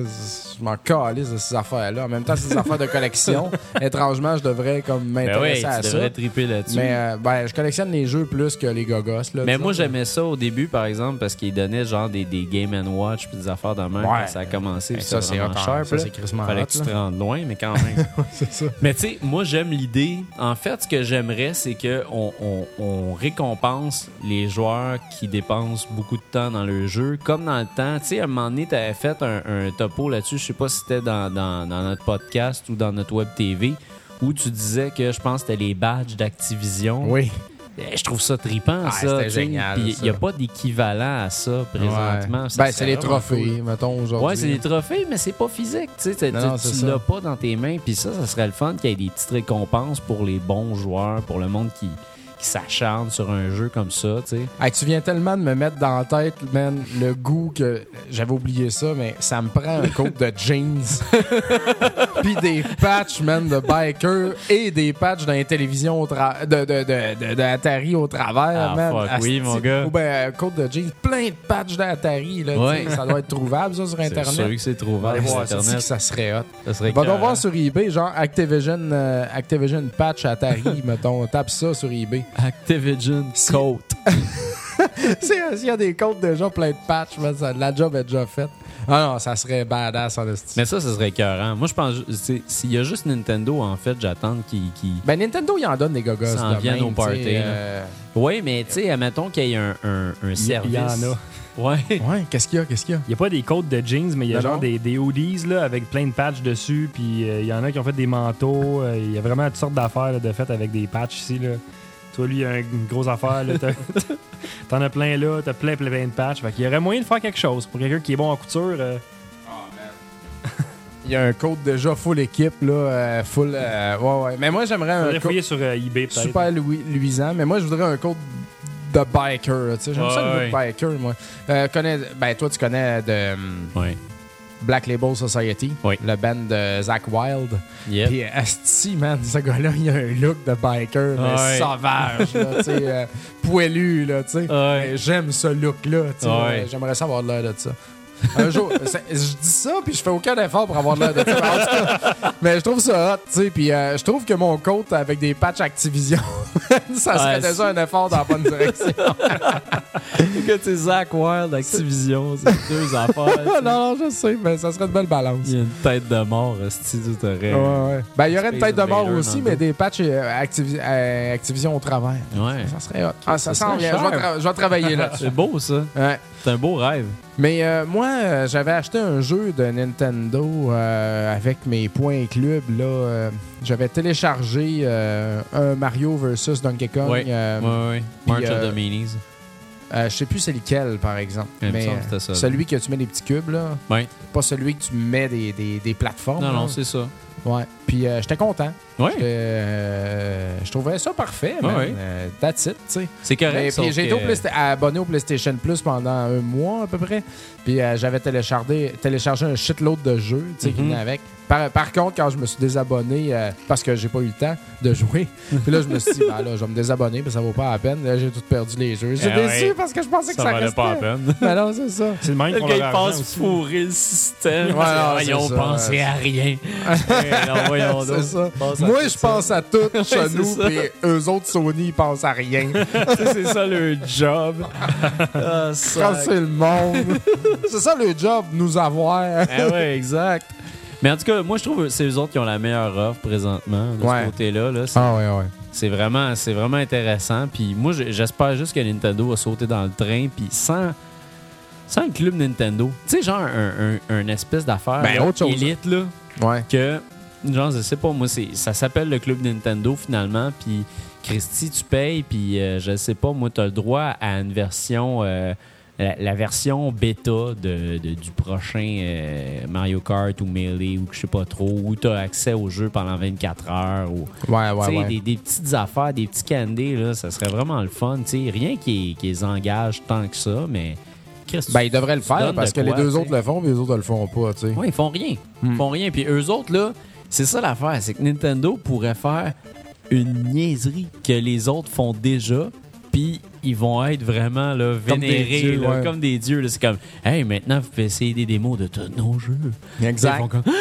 je m'en calisse de ces affaires-là. En même temps, c'est des affaires de collection. Étrangement, je devrais comme Ben oui, m'intéresser à tu ça. devrais triper là-dessus. Mais euh, ben, je collectionne les jeux plus que les gogos. Là, Mais moi, j'aimais ça au début, par exemple, parce qu'ils donnaient genre des, des Game Watch puis des affaires de même Ouais. quand ça a commencé. Ben, puis ça, c'est hot, sharp, ça, c'est Fallait hot, que tu te rendes loin, mais quand même. ça. mais tu sais, moi, j'aime l'idée. En fait, ce que j'aimerais, c'est qu'on on, on récompense les joueurs qui dépensent beaucoup de temps dans le jeu, comme dans le temps. Tu sais, à un moment donné, tu avais fait un, un topo là-dessus. Je sais pas si c'était dans, dans, dans notre podcast ou dans notre web TV. Où tu disais que je pense que c'était les badges d'Activision. Oui. Eh, Je trouve ça trippant, Ah, ça. c'était génial, il n'y a pas d'équivalent à ça présentement. Ouais. Ben, c'est les trophées, cool. mettons, aujourd'hui. Ouais, c'est des trophées, mais c'est pas physique. Tu Non, ça. l'as pas dans tes mains. Puis ça, ça serait le fun qu'il y ait des petites récompenses pour les bons joueurs, pour le monde qui, qui s'acharne sur un jeu comme ça. Tu sais. Hey, tu viens tellement de me mettre dans la tête, man, le goût que j'avais oublié ça, mais ça me prend un coat de jeans, puis des patchs, man, de biker et des patchs dans les télévisions au tra- de, de, de, de- de Atari au travers, Ah, man. fuck oui, mon gars. Ou ben, un coat de jeans, plein de patchs d'Atari, là, Ouais. ça doit être trouvable, ça, sur C'est sûr Internet. que c'est trouvable sur que Internet. ça serait hot. Ça serait Va donc voir sur eBay, genre Activision, euh, Activision patch Atari, mettons. Tape ça sur eBay. Activision Si- Coat. C'est- S'il y a des comptes déjà plein de patchs, ça- la job est déjà faite. Ah non, ça serait badass en esti. Mais ça, ça serait écœurant. Moi, je pense, s'il y a juste Nintendo, en fait, j'attends qu'il. qu'il- Ben Nintendo, il en donne des gogos. Ça en même, au party, euh, Oui, mais tu sais, admettons qu'il y ait un, un, un Il y service. en a. Ouais. Ouais, qu'est-ce qu'il y a, qu'est-ce qu'il y a? Il n'y a pas des côtes de jeans, mais il y a Non, genre non. des, des hoodies là, avec plein de patchs dessus. Puis euh, il y en a qui ont fait des manteaux. euh, Il y a vraiment toutes sortes d'affaires là, de fait avec des patchs ici. Là. Toi, lui, il y a une grosse affaire. T'en as plein là, t'as plein, plein, plein de patchs. Fait qu'il y aurait moyen de faire quelque chose. Pour quelqu'un qui est bon en couture, euh, Il y a un code déjà full équipe, là, euh, full. euh, ouais, ouais. Mais moi, j'aimerais un code sur euh, eBay peut-être. super lui- luisant. Mais moi, je voudrais un code de biker. tu sais. J'aime ça le Ouais, biker, moi. Euh, connais, ben, toi, tu connais de Ouais. Black Label Society, Oui. le band de Zach Wild. Yep. Puis Asti, man, ce gars-là, il a un look de biker, mais sauvage, là, euh, poilu, là, tu sais. J'aime ce look-là, tu euh, J'aimerais ça avoir l'air de ça. Un jour, je dis ça, puis je fais aucun effort pour avoir l'air de ça. Mais, en tout cas, mais je trouve ça hot, tu sais. Puis euh, je trouve que mon coat avec des patchs Activision, ça serait Ouais, déjà un effort dans la bonne direction. que tu Zach Wild, Activision, c'est deux affaires. non, non, je sais, mais ça serait une belle balance. Il y a une tête de mort, si tu t'aurais. Ouais, ouais. Ben, il y aurait une tête de mort aussi, mais des patchs euh, Activi- euh, Activision au travers. Ouais. Ça serait hot. Ah, ça, Ça s'en serait vient. Je vais, travailler là-dessus. C'est beau, ça. Ouais. C'est un beau rêve. Mais euh, moi, euh, j'avais acheté un jeu de Nintendo euh, avec mes points club. Là, j'avais téléchargé un Mario vs Donkey Kong. Ouais. puis, March of the Minis. je sais plus c'est lequel, par exemple. Il mais ça. celui que tu mets des petits cubes, là. Ouais. Pas celui que tu mets des, des, des plateformes. Non, là. non, c'est ça. Ouais. Puis euh, j'étais content. Ouais. Euh, je trouvais ça parfait, man. Ouais, ouais. Euh, that's it, tu sais. C'est correct. Mais, puis j'ai été que- abonné au PlayStation Plus pendant un mois à peu près. Puis euh, j'avais téléchargé, téléchargé un shitload de jeux tu sais, qui Mhm. venaient avec. Par, par contre, quand je me suis désabonné euh, parce que j'ai pas eu le temps de jouer, puis là je me suis dit, ben là, je vais me désabonner, mais ça vaut pas la peine. Là, j'ai tout perdu les jeux. J'ai Ah déçu ouais. parce que je pensais que Ça ça, valait restait. pas la peine. Ben non, c'est ça. C'est le même Le qu'on gars, il fourrer le système. Ouais, non, Ils ont ça, pensé ouais. à rien. Non, voyons donc. C'est ça. Pense Moi, je pense à tout chez c'est nous, puis eux autres Sony, ils pensent à rien. c'est ça le job. Ah, ça. Francer le monde. c'est ça le job, nous avoir. Ah ouais, exact. Mais en tout cas, moi, je trouve que c'est eux autres qui ont la meilleure offre présentement de Ouais. ce côté-là. Là. C'est, Ah ouais, ouais. c'est vraiment, c'est vraiment intéressant. Puis moi, j'espère juste que Nintendo va sauter dans le train. Puis sans, sans le club Nintendo. Tu sais, genre un, un- un espèce d'affaire Ben, élite, là, Ouais. que, genre, je sais pas, moi, c'est, ça s'appelle le club Nintendo finalement. Puis Christy, tu payes, puis euh, je sais pas, moi, tu as le droit à une version, euh, la, la version bêta de, de- du prochain euh, Mario Kart ou Melee ou que je sais pas trop, où tu as accès au jeu pendant 24 heures. Ou, Ouais, ouais, ouais. Des, des petites affaires, des petits candies, là, ça serait vraiment le fun. tu. Rien qui, qui les engage tant que ça, mais. Ben, ils devraient le faire parce de que les deux autres le font, puis les autres le font pas. Ouais, ils font rien. Ils font rien. Puis eux autres, là, c'est ça l'affaire. C'est que Nintendo pourrait faire une niaiserie que les autres font déjà. Puis ils vont être vraiment là, Comme des vénérés, dieux, là, ouais. comme des dieux. là. C'est comme, hey, maintenant, vous pouvez essayer des démos de tous nos jeux. Exact. Comme,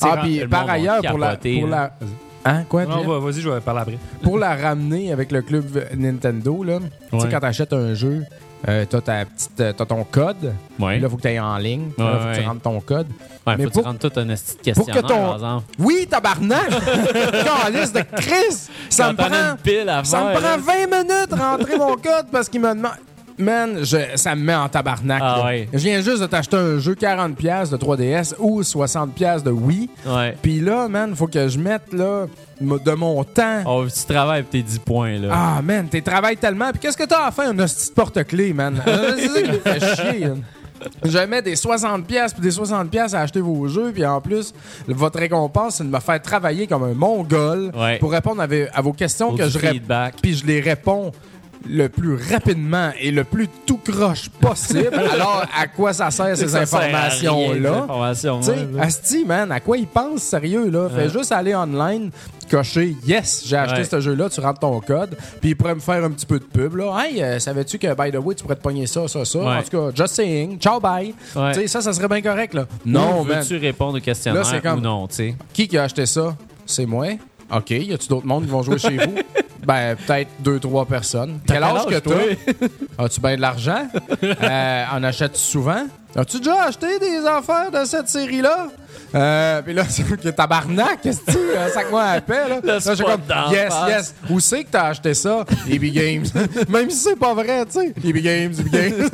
Ah, puis par ailleurs, pour la, pour la... Hein, quoi, Non, Jeff? va- vas-y, je vais parler après. Pour la ramener avec le club Nintendo, là, tu sais, Ouais. quand t'achètes un jeu, euh, t'as ta petite, euh, t'as ton code. Ouais. Là, faut que tu ailles en ligne. Là, Ouais, faut que tu rentres ton code. Ouais, mais faut que pour- tu rentres tout un esti de pour que questionnaire, ton- par exemple. Oui, tabarnak! Calice de Chris! Ça me Quand prend... une pile à Ça me prend là. 20 minutes de rentrer mon code parce qu'il me demande. Man, je- ça me met en tabarnak. Ah là. ouais. Je viens juste de t'acheter un jeu 40$ de 3DS ou 60$ de Wii. Ouais. Puis là, man, faut que je mette là, m- de mon temps. Oh, tu travailles pour tes 10 points, là. Ah, man, t'es travailles tellement. Puis qu'est-ce que t'as à faire, un hostie de porte-clés, man? Euh, C'est ça qui me fait chier. Je mets des 60$ puis des 60$ à acheter vos jeux. Puis en plus, votre récompense, c'est de me faire travailler comme un mongol Ouais. pour répondre à, vos questions que du je réponds. feedback. Puis je les réponds le plus rapidement et le plus tout croche possible. Alors, à quoi ça sert ces informations-là? informations, ouais, là. Asti, man, à quoi ils pensent sérieux, là? Fais juste aller online, cocher Yes, j'ai acheté Ouais. ce jeu-là, tu rentres ton code, puis ils pourraient me faire un petit peu de pub, là. Hey, euh, savais-tu que, by the way, tu pourrais te pogner ça, ça, ça? Ouais. En tout cas, just saying, ciao, bye. Ouais. Tu sais, ça, ça serait bien correct, là. Non, man. Veux-tu répondre au questionnaire Là, comme- ou non, tu sais? Qui qui a acheté ça? C'est moi? OK, y a-tu d'autres mondes qui vont jouer chez vous? Ben, peut-être deux, trois personnes. Quel âge que toi? As-tu bien de l'argent? Euh, en achètes-tu souvent? As-tu déjà acheté des affaires de cette série-là? Euh, puis là, c'est que tabarnak, qu'est-ce que tu euh, sac-moi à la paix, là? Là, j'ai comme, yes, yes. Où c'est que t'as acheté ça? EB Games. Même si c'est pas vrai, tu sais. EB Games, EB Games.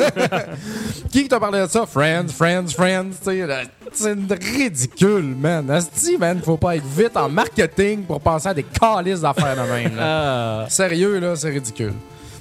Qui t'a parlé de ça? Friends, friends, friends, tu sais. C'est ridicule, man. Asti, man, faut pas être vite en marketing pour penser à des calices d'affaires de même, là. Ah. Sérieux, là, c'est ridicule.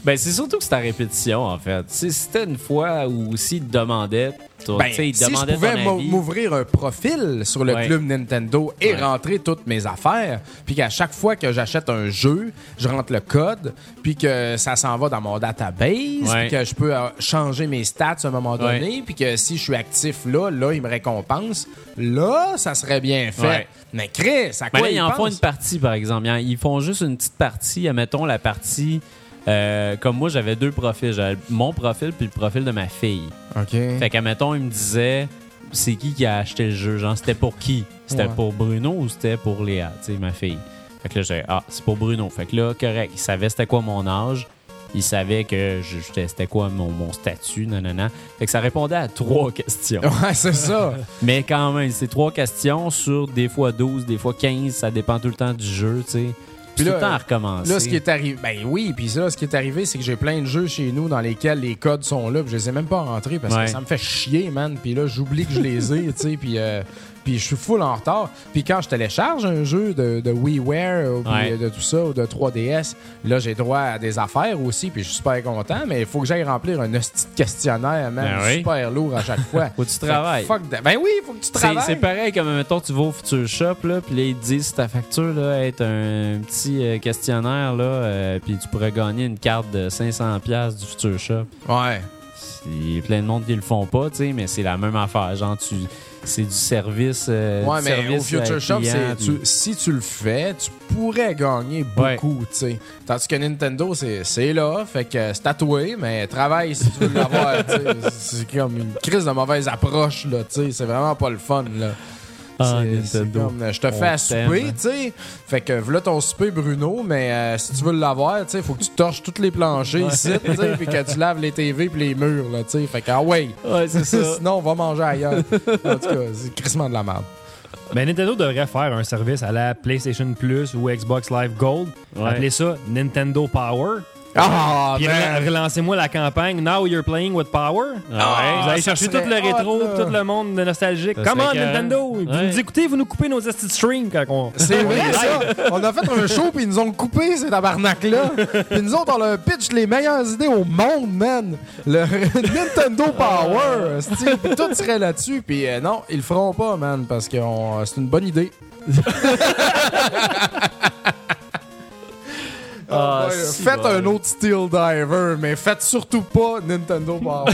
Ben, c'est surtout que c'est à répétition, en fait. Si c'était une fois où s'ils te demandaient, Ben, ils si je pouvais m'ouvrir un profil sur le Ouais. club Nintendo et Ouais. rentrer toutes mes affaires, puis qu'à chaque fois que j'achète un jeu, je rentre le code, puis que ça s'en va dans mon database, puis que je peux euh, changer mes stats à un moment donné, puis que si je suis actif là, là, il me récompense. Là, ça serait bien fait. Mais Chris, à Ben quoi là, ils ils en font une partie, par exemple. Ils- Ils font juste une petite partie. Admettons la partie. Euh, comme moi, j'avais deux profils. J'avais mon profil puis le profil de ma fille. OK. Fait qu'admettons, il me disait c'est qui qui a acheté le jeu? Genre, c'était pour qui? C'était Ouais. pour Bruno ou c'était pour Léa, tu sais, ma fille? Fait que là, j'ai ah, c'est pour Bruno. Fait que là, correct. Il savait c'était quoi mon âge. Il savait que je- j'étais- c'était quoi mon, mon statut, nanana. Fait que ça répondait à trois questions. Ouais, c'est ça. Mais quand même, c'est trois questions sur des fois 12, des fois 15. Ça dépend tout le temps du jeu, tu sais. Puis là, tout le temps à recommencer. Là, ce qui est arrivé. Ben oui, puis là, ce qui est arrivé, c'est que j'ai plein de jeux chez nous dans lesquels les codes sont là, puis je les ai même pas rentrés parce Ouais. que ça me fait chier, man. Puis là, j'oublie que je les ai, tu sais, puis. euh, puis je suis full en retard. Puis quand je télécharge un jeu de, de WiiWare ou Ouais. de tout ça, ou de 3DS, là, j'ai droit à des affaires aussi, puis je suis super content, mais il faut que j'aille remplir un hostie de questionnaire, man, Ben oui. super lourd à chaque fois. Faut que tu travailles. fuck. Ben oui, il faut que tu travailles. c'est pareil comme, mettons, tu vas au Future Shop, là, puis là, ils te disent ta facture, là, est un petit euh, questionnaire, là, euh, puis tu pourrais gagner une carte de 500$ piastres du Future Shop. Ouais. Il y a plein de monde qui le font pas, tu sais, mais c'est la même affaire. Genre, tu, c'est du service. euh, Ouais, du mais service au Future à Shop, client, tu- si tu le fais, tu pourrais gagner Ouais. beaucoup, tu sais. Tandis que Nintendo, c'est là, fait que c'est tatoué, mais travaille si tu veux l'avoir. C'est comme une crise de mauvaise approche, là, tu sais. C'est vraiment pas le fun, là. Ah, Nintendo. comme, je te fais à souper, tu sais. Fait que voilà ton souper, Bruno, mais euh, si tu veux l'avoir, tu sais, faut que tu torches tous les planchers ici, tu sais, puis que tu laves les TV puis les murs, là, tu sais. Fait que, ah ouais. Ouais, c'est ça. Sinon, on va manger ailleurs. en tout cas, c'est crissement de la merde. Ben, Nintendo devrait faire un service à la PlayStation Plus ou Xbox Live Gold. Ouais. Appelez ça Nintendo Power. Ah, Puis relancez-moi la campagne Now You're Playing with Power. Ah, vous allez ça chercher tout le rétro, hot, tout le monde de nostalgique. Ça Come on. Nintendo! Vous nous écoutez, vous nous coupez nos estis de stream quand on. C'est vrai, ça. On a fait un show, puis ils nous ont coupé ces tabarnak-là. Puis nous autres, on leur pitch les meilleures idées au monde, man. Le Nintendo Power, puis tout serait là-dessus. Puis euh, non, ils le feront pas, man, parce que on- c'est une bonne idée. Ah, si faites bon. un autre Steel Diver, mais faites surtout pas Nintendo Power.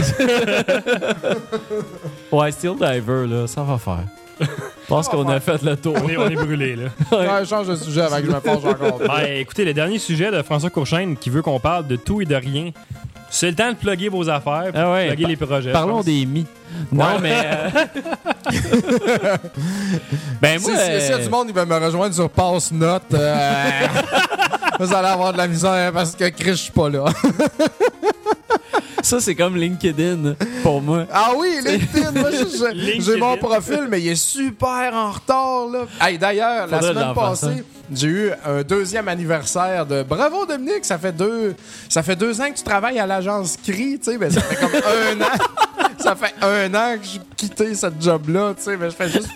Ouais, Steel Diver, là, ça va faire. Je pense qu'on a fait le tour. On est, on est brûlés, là. ouais, change de sujet avant que je me penche encore. Ben, écoutez, le dernier sujet de François Courchaine qui veut qu'on parle de tout et de rien. C'est le temps de plugger vos affaires, Ah ouais. plugger les projets. Parlons des mi. Non, mais. euh, ben, Si, moi. si- s'il y a euh, du monde, il va me rejoindre sur Passe Note. euh, vous allez avoir de la misère parce que Chris, je suis pas là. Ça, c'est comme LinkedIn pour moi. Ah oui, LinkedIn, moi, j'ai- mon profil, mais il est super en retard. Là. Hey, D'ailleurs, la semaine passée, j'ai eu un deuxième anniversaire de Bravo Dominique, ça fait deux, ça fait deux ans que tu travailles à l'agence CRI, tu sais, ben, ça fait comme un an. Ça fait un an que j'ai quitté ce job-là, tu sais, mais je fais juste.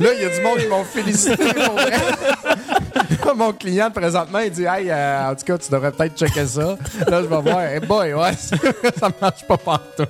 Là, il y a du monde qui m'ont félicité pour vrai. Mon client, présentement, il dit Hey, euh, en tout cas, tu devrais peut-être checker ça. Là, je vais voir. Hey boy, ouais, ça marche pas partout.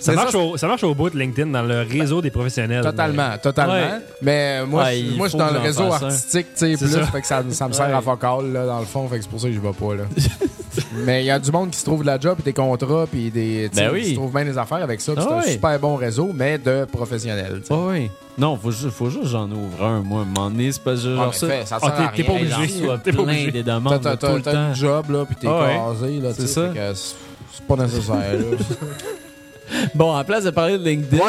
Ça marche, ça, au, ça marche au bout de LinkedIn dans le réseau des professionnels. Totalement, totalement. Ouais. Mais moi, Ouais, je, moi, je suis dans que le réseau un. artistique, tu sais, plus. ça. Fait que ça, ça me sert Ouais. à focal, là, dans le fond. Fait que c'est pour ça que je vais pas, là. Mais il y a du monde qui se trouve de la job, puis des contrats, puis des. Ben oui. qui se trouve bien des affaires avec ça. puis Ah c'est un super bon réseau, mais de professionnels. tu sais. Oh, oui. Non, faut juste, faut juste que j'en ouvre un, moi, un. C'est pas juste Ah, genre ça. fais, ça Ah, sert à t'es- pas obligé. T'es pas obligé. des T'as demandes t'as- tout le t'as temps. une job, là, puis t'es Ah casé, là, tu C'est ça. fait que C'est pas nécessaire. Bon, en place de parler de LinkedIn,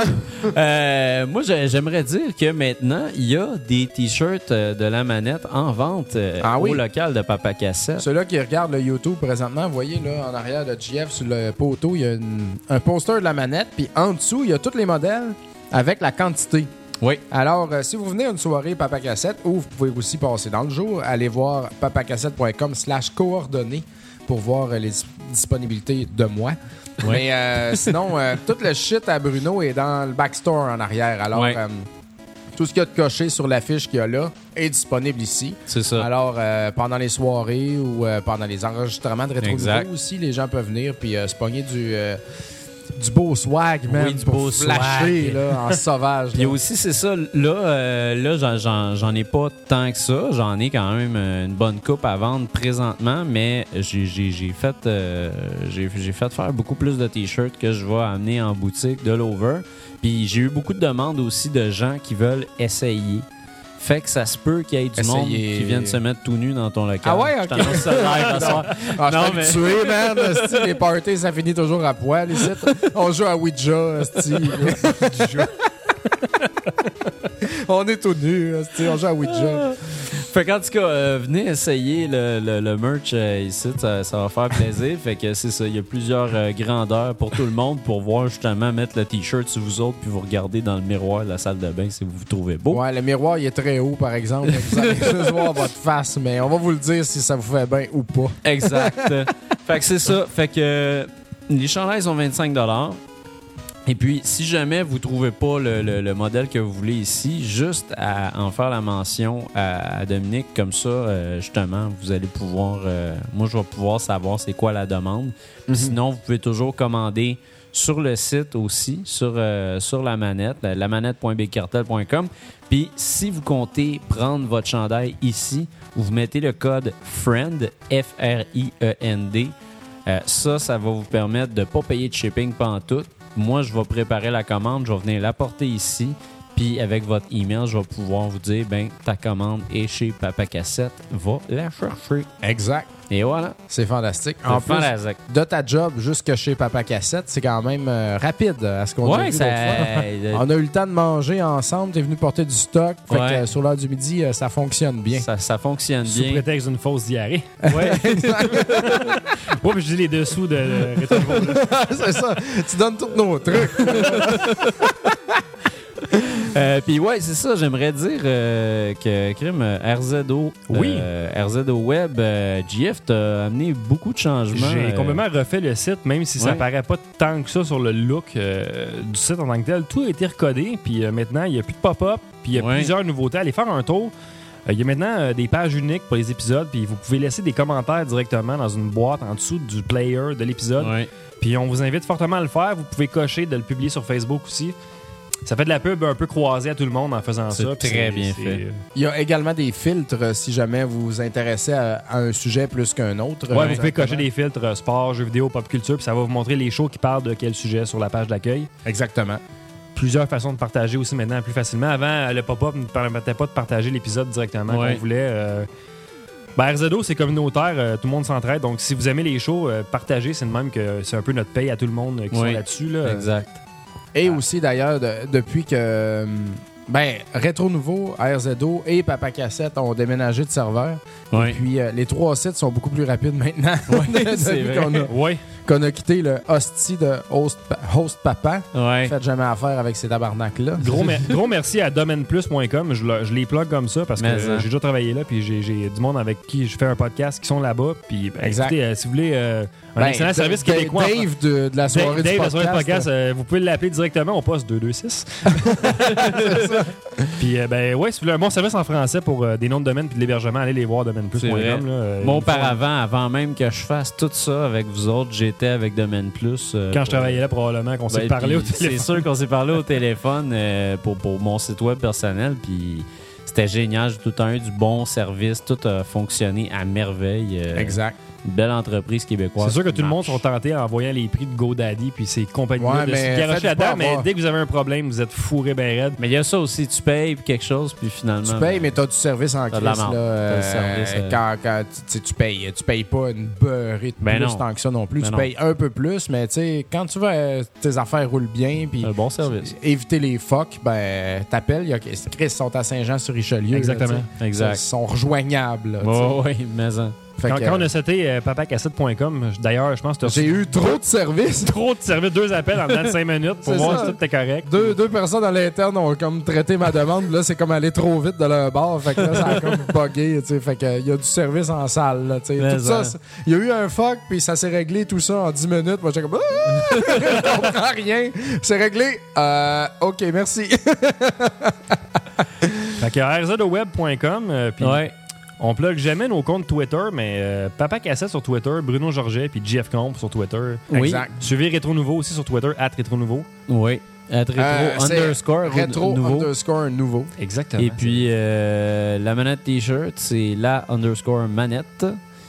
euh, moi, j'ai- j'aimerais dire que maintenant, il y a des t-shirts euh, de la manette en vente euh, Ah oui? au local de Papa Cassette. Ceux-là qui regardent le YouTube présentement, vous voyez là en arrière de GF sur le poteau, il y a une- un poster de la manette, puis en dessous, il y a tous les modèles avec la quantité. Oui. Alors, euh, si vous venez à une soirée Papa Cassette, ou vous pouvez aussi passer dans le jour, allez voir papacassette.com slash coordonnées pour voir les dis- disponibilités de moi. Mais euh, sinon, euh, tout le shit à Bruno est dans le backstore en arrière. Alors, Ouais. euh, tout ce qu'il y a de coché sur l'affiche qu'il y a là est disponible ici. C'est ça. Alors, euh, pendant les soirées ou euh, pendant les enregistrements de rétro aussi, les gens peuvent venir puis euh, se pogner du, euh, du beau swag, man, Oui, du pour beau flasher swag. là, en sauvage. Puis là. aussi, c'est ça, là, euh, là j'en- ai pas tant que ça. J'en ai quand même euh, une bonne coupe à vendre présentement, mais j'ai j'ai- j'ai fait, euh, j'ai j'ai fait faire beaucoup plus de t-shirts que je vais amener en boutique de l'over. Puis j'ai eu beaucoup de demandes aussi de gens qui veulent essayer. Fait que ça se peut qu'il y ait du monde qui vienne se mettre tout nu dans ton local. Ah ouais, Je ok. t'annonce ça live soir. Ah, je Non, suis mais- habitué, man. les parties, ça finit toujours à poil ici. On joue à Ouija, esti. On est tout nus, esti, on joue à Ouija. Fait qu'en tout cas, euh, venez essayer le, le- le merch euh, ici, ça, ça va faire plaisir. fait que c'est ça, il y a plusieurs euh, grandeurs pour tout le monde pour voir justement mettre le t-shirt sur vous autres puis vous regarder dans le miroir de la salle de bain si vous vous trouvez beau. Ouais, le miroir, il est très haut, par exemple. Vous allez juste voir votre face, mais on va vous le dire si ça vous fait bien ou pas. Exact. fait que c'est ça. Fait que les chandails sont 25 Et puis, si jamais vous trouvez pas le, le- le modèle que vous voulez ici, juste à en faire la mention à, à Dominique, comme ça, euh, justement, vous allez pouvoir. euh, moi, je vais pouvoir savoir c'est quoi la demande. Puis Sinon, vous pouvez toujours commander sur le site aussi, sur, euh, sur la manette, la- lamanette.bcartel.com. Puis, si vous comptez prendre votre chandail ici, vous mettez le code FRIEND, F-R-I-E-N-D. Ça, ça va vous permettre de ne pas payer de shipping pendant tout. Moi, je vais préparer la commande, je vais venir l'apporter ici. Puis avec votre email, je vais pouvoir vous dire, ben, ta commande est chez Papa Cassette, va la chercher. Exact. Et voilà. C'est fantastique. En plus, fantastique. de ta job jusque chez Papa Cassette, c'est quand même euh, rapide à ce qu'on a Ouais, vu ça. On a eu le temps de manger ensemble, t'es venu porter du stock. Fait Ouais. que, euh, sur l'heure du midi, euh, ça fonctionne bien. ça, ça fonctionne Sous bien. prétexte d'une fausse diarrhée. Ouais. Ouais, puis je dis les dessous de c'est ça. Tu donnes tous nos trucs. Euh, Puis ouais, c'est ça, j'aimerais dire euh, que Crime RZO, Oui. euh, RZO Web, GF t'a amené beaucoup de changements. J'ai complètement refait le site, même si ça ouais. paraît pas tant que ça sur le look du site en tant que tel. Tout a été recodé, puis maintenant, il n'y a plus de pop-up, puis il y a Ouais. plusieurs nouveautés. Allez faire un tour. Il y a maintenant des pages uniques pour les épisodes, puis vous pouvez laisser des commentaires directement dans une boîte en dessous du player de l'épisode. Ouais. Puis on vous invite fortement à le faire. Vous pouvez cocher de le publier sur Facebook aussi. Ça fait de la pub un peu croisée à tout le monde en faisant ça. très bien fait. Il y a également des filtres euh, si jamais vous vous intéressez à, à un sujet plus qu'un autre. Ouais, Euh, vous pouvez cocher des filtres euh, sport, jeux vidéo, pop culture, puis ça va vous montrer les shows qui parlent de quel sujet sur la page d'accueil. Exactement. Plusieurs façons de partager aussi maintenant plus facilement. Avant, euh, le pop-up ne permettait pas de partager l'épisode directement Ouais. qu'on voulait. euh. Ben, RZO, c'est communautaire, euh, tout le monde s'entraide. Donc, si vous aimez les shows, euh, partagez. C'est de même que c'est un peu notre paye à tout le monde euh, qui Ouais. sont là-dessus. Là. Exact. Et aussi, d'ailleurs, de- depuis que. euh, Ben, Rétro Nouveau, RZO et Papa Cassette ont déménagé de serveur. Ouais. Puis euh, les trois sites sont beaucoup plus rapides maintenant. C'est vrai. a, Ouais. Qu'on a quitté le hostie de host, host Papa. Ouais. Faites jamais affaire avec ces tabarnaks-là. Gros, mer- gros merci à domaineplus.com. Je, le- je les plug comme ça parce que euh, hein. j'ai déjà travaillé là. Puis j'ai- j'ai du monde avec qui je fais un podcast qui sont là-bas. Puis ben, Exact. écoutez, euh, si vous voulez euh, un Ben, excellent service québécois. Dave de, de la soirée Dave, du Dave, la podcast. soirée du podcast, là. euh, vous pouvez l'appeler directement au poste 226. Puis, ben ouais, si vous voulez un bon service en français pour des noms de domaine puis de l'hébergement, allez les voir domaineplus.com. font- auparavant, avant même que je fasse tout ça avec vous autres, avec Domaine Plus. euh, Quand je travaillais là, probablement qu'on s'est Ben, parlé au téléphone. C'est sûr qu'on s'est parlé au téléphone euh, pour, pour mon site web personnel. Puis c'était génial. J'ai tout le temps eu du bon service. Tout a fonctionné à merveille. euh, Exact. Une belle entreprise québécoise. C'est sûr que tout le monde sont tentés en voyant les prix de GoDaddy puis ces compagnies Ouais, de mais se là-dedans, mais dès que vous avez un problème, vous êtes fourré ben raide. Mais il y a ça aussi. Tu payes quelque chose, puis finalement. Tu payes, mais t'as du service en crise. là, euh, service, euh. quand, quand tu- tu tu payes. Tu payes pas une beurrée de Ben plus non. tant que ça non plus. Ben tu non. payes un peu plus, mais tu sais, quand tu veux tes affaires roulent bien, puis Un bon service. éviter les fucks, ben t'appelles. il y a- Chris, ils sont à Saint-Jean-sur-Richelieu. Là, Exactement. Exact. Ils sont rejoignables. là. Ouais, ouais, mais en- Fait Quand, que, quand on euh, a sauté euh, papacassette.com, d'ailleurs, je pense que J'ai eu trop de services. trop de services, deux appels en dedans de 5 minutes pour C'est voir ça. si tout était correct. Deux, deux personnes à l'interne ont comme traité ma demande. Là, c'est comme aller trop vite de leur bar. Fait que là, ça a comme bugué. Fait que, il y a du service en salle. Là, tout ça, c'est- il y a eu un fuck, puis ça s'est réglé tout ça en 10 minutes. Moi, j'étais comme, Ah! je comprends rien. C'est réglé. Euh, OK, merci. Fait que rzoweb.com, euh, puis Ouais. on plug jamais nos comptes Twitter, mais euh, Papa Cassette sur Twitter, Bruno Georget, puis JF Comp sur Twitter. Oui. Exact. Suivez Rétro Nouveau aussi sur Twitter, at Rétro Nouveau. Oui. Être rétro Euh, underscore Rétro nouveau. underscore nouveau. Exactement. Et puis euh, la manette t-shirt, c'est la underscore manette.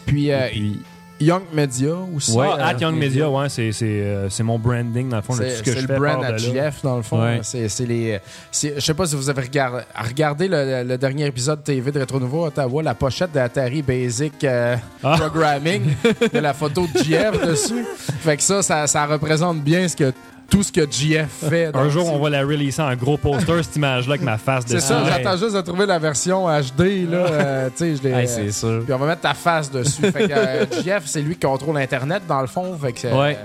Puis, euh, Et puis Young Media aussi. Ouais, Ah, euh, at Young Media, ouais, c'est, c'est, euh, c'est mon branding, dans le fond, de tout C'est ce que c'est je le fais brand à de. GF, dans le fond. Ouais. C'est c'est les. c'est- Je sais pas si vous avez regardé, regardé le, le dernier épisode TV de Retro Nouveau Ottawa, la pochette d'Atari Basic euh, Ah. Programming. Il y a la photo de GF dessus. Fait que ça, ça, ça représente bien ce que, tout ce que GF fait. Un jour, c'est- on va la releaser en gros poster, cette image-là, avec ma face C'est dessus. ça, Ouais. j'attends juste de trouver la version HD. Là, euh, tu sais, je l'ai. Hey, c'est sûr. puis on va mettre ta face dessus. Fait que euh, GF, c'est lui qui contrôle Internet, dans le fond. Fait que c'est- Ouais.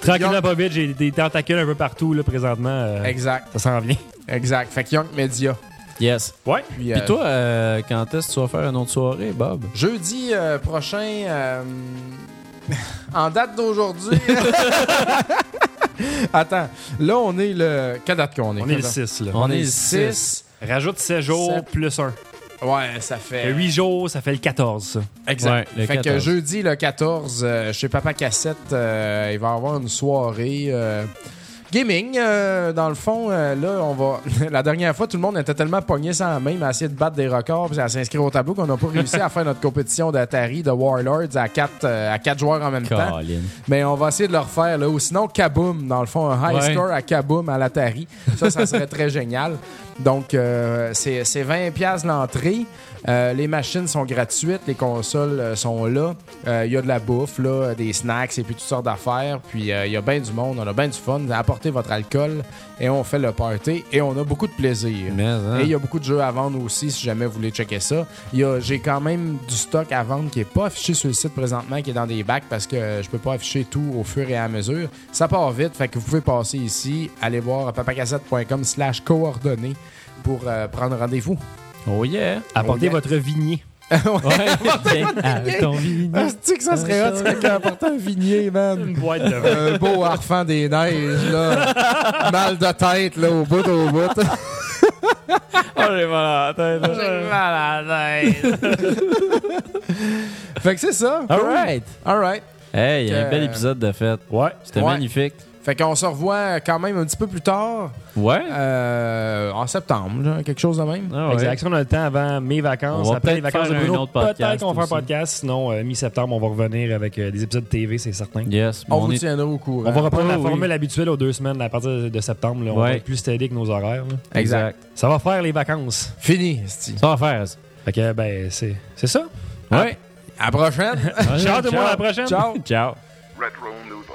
Tranquillement, pas vite, j'ai des tentacules un peu partout, là, présentement. euh, Exact, ça s'en vient. exact. Fait que Young Media. Yes. Ouais. Puis, Puis euh, toi, euh, quand est-ce que tu vas faire une autre soirée, Bob? Jeudi euh, prochain, euh, en date d'aujourd'hui. Attends, là, on est le. Quelle date qu'on est On est le Quelle date? 6, là. On On est le le 6. Rajoute 7 jours Sept. plus 1. Ouais, ça fait. 8 jours, ça fait le 14, ça. Exact. Ouais, le fait que 14. jeudi, le 14, euh, chez Papa Cassette, euh, il va y avoir une soirée. euh, Gaming, euh, dans le fond, euh, là, on va. la dernière fois, tout le monde était tellement pogné sans la même à essayer de battre des records puis à s'inscrire au tableau qu'on n'a pas réussi à faire notre compétition d'Atari de Warlords à quatre, euh, à quatre joueurs en même temps. Mais on va essayer de le refaire, là. Ou sinon, Kaboom, dans le fond, un high Ouais. score à Kaboom à l'Atari. Ça, ça serait très génial. Donc, euh, c'est c'est 20$ piastres l'entrée. Euh, les machines sont gratuites, les consoles euh, sont là. Euh, Il y a de la bouffe, là, des snacks et puis toutes sortes d'affaires. Puis euh, il y a bien du monde, on a bien du fun. Apportez votre alcool et on fait le party et on a beaucoup de plaisir. Mais, hein? Et il y a beaucoup de jeux à vendre aussi, si jamais vous voulez checker ça. J'ai quand même du stock à vendre qui n'est pas affiché sur le site présentement, qui est dans des bacs parce que je peux pas afficher tout au fur et à mesure. Ça part vite, fait que vous pouvez passer ici, aller voir papacassette.com slash coordonnées pour euh, prendre rendez-vous. Oh yeah. Apportez yeah. votre vignier. Ouais. Viens à ton vigné. Asti que ça serait hot, c'est un vignier, man. Une boîte de vin. Un beau harfang des neiges, là. Mal de tête, là, au bout, au bout. Oh, j'ai mal à la tête. là. J'ai mal à la tête. fait que c'est ça. All right. All right. Hey, il y a un bel épisode de fête. Ouais. C'était Ouais. magnifique. Fait qu'on se revoit quand même un petit peu plus tard, Ouais. euh, en septembre, genre, quelque chose de même. Ah ouais. Exact. Si on a le temps avant mes vacances, On va après les vacances de faire un Bruno, autre podcast peut-être qu'on va faire un podcast. Sinon, euh, mi-septembre, on va revenir avec euh, des épisodes de TV, c'est certain. Yes. On, On, vous est... tiendra au courant. On va reprendre Oh, la oui. formule habituelle aux deux semaines à partir de septembre. là. On Ouais. va être plus steady avec nos horaires. là. Exact. Ça va faire les vacances. Fini. Ça va faire ça. Fait que, ben, c'est c'est ça. Ouais. À la prochaine. Ciao tout le monde, à la prochaine. Ciao. Ciao. Retro.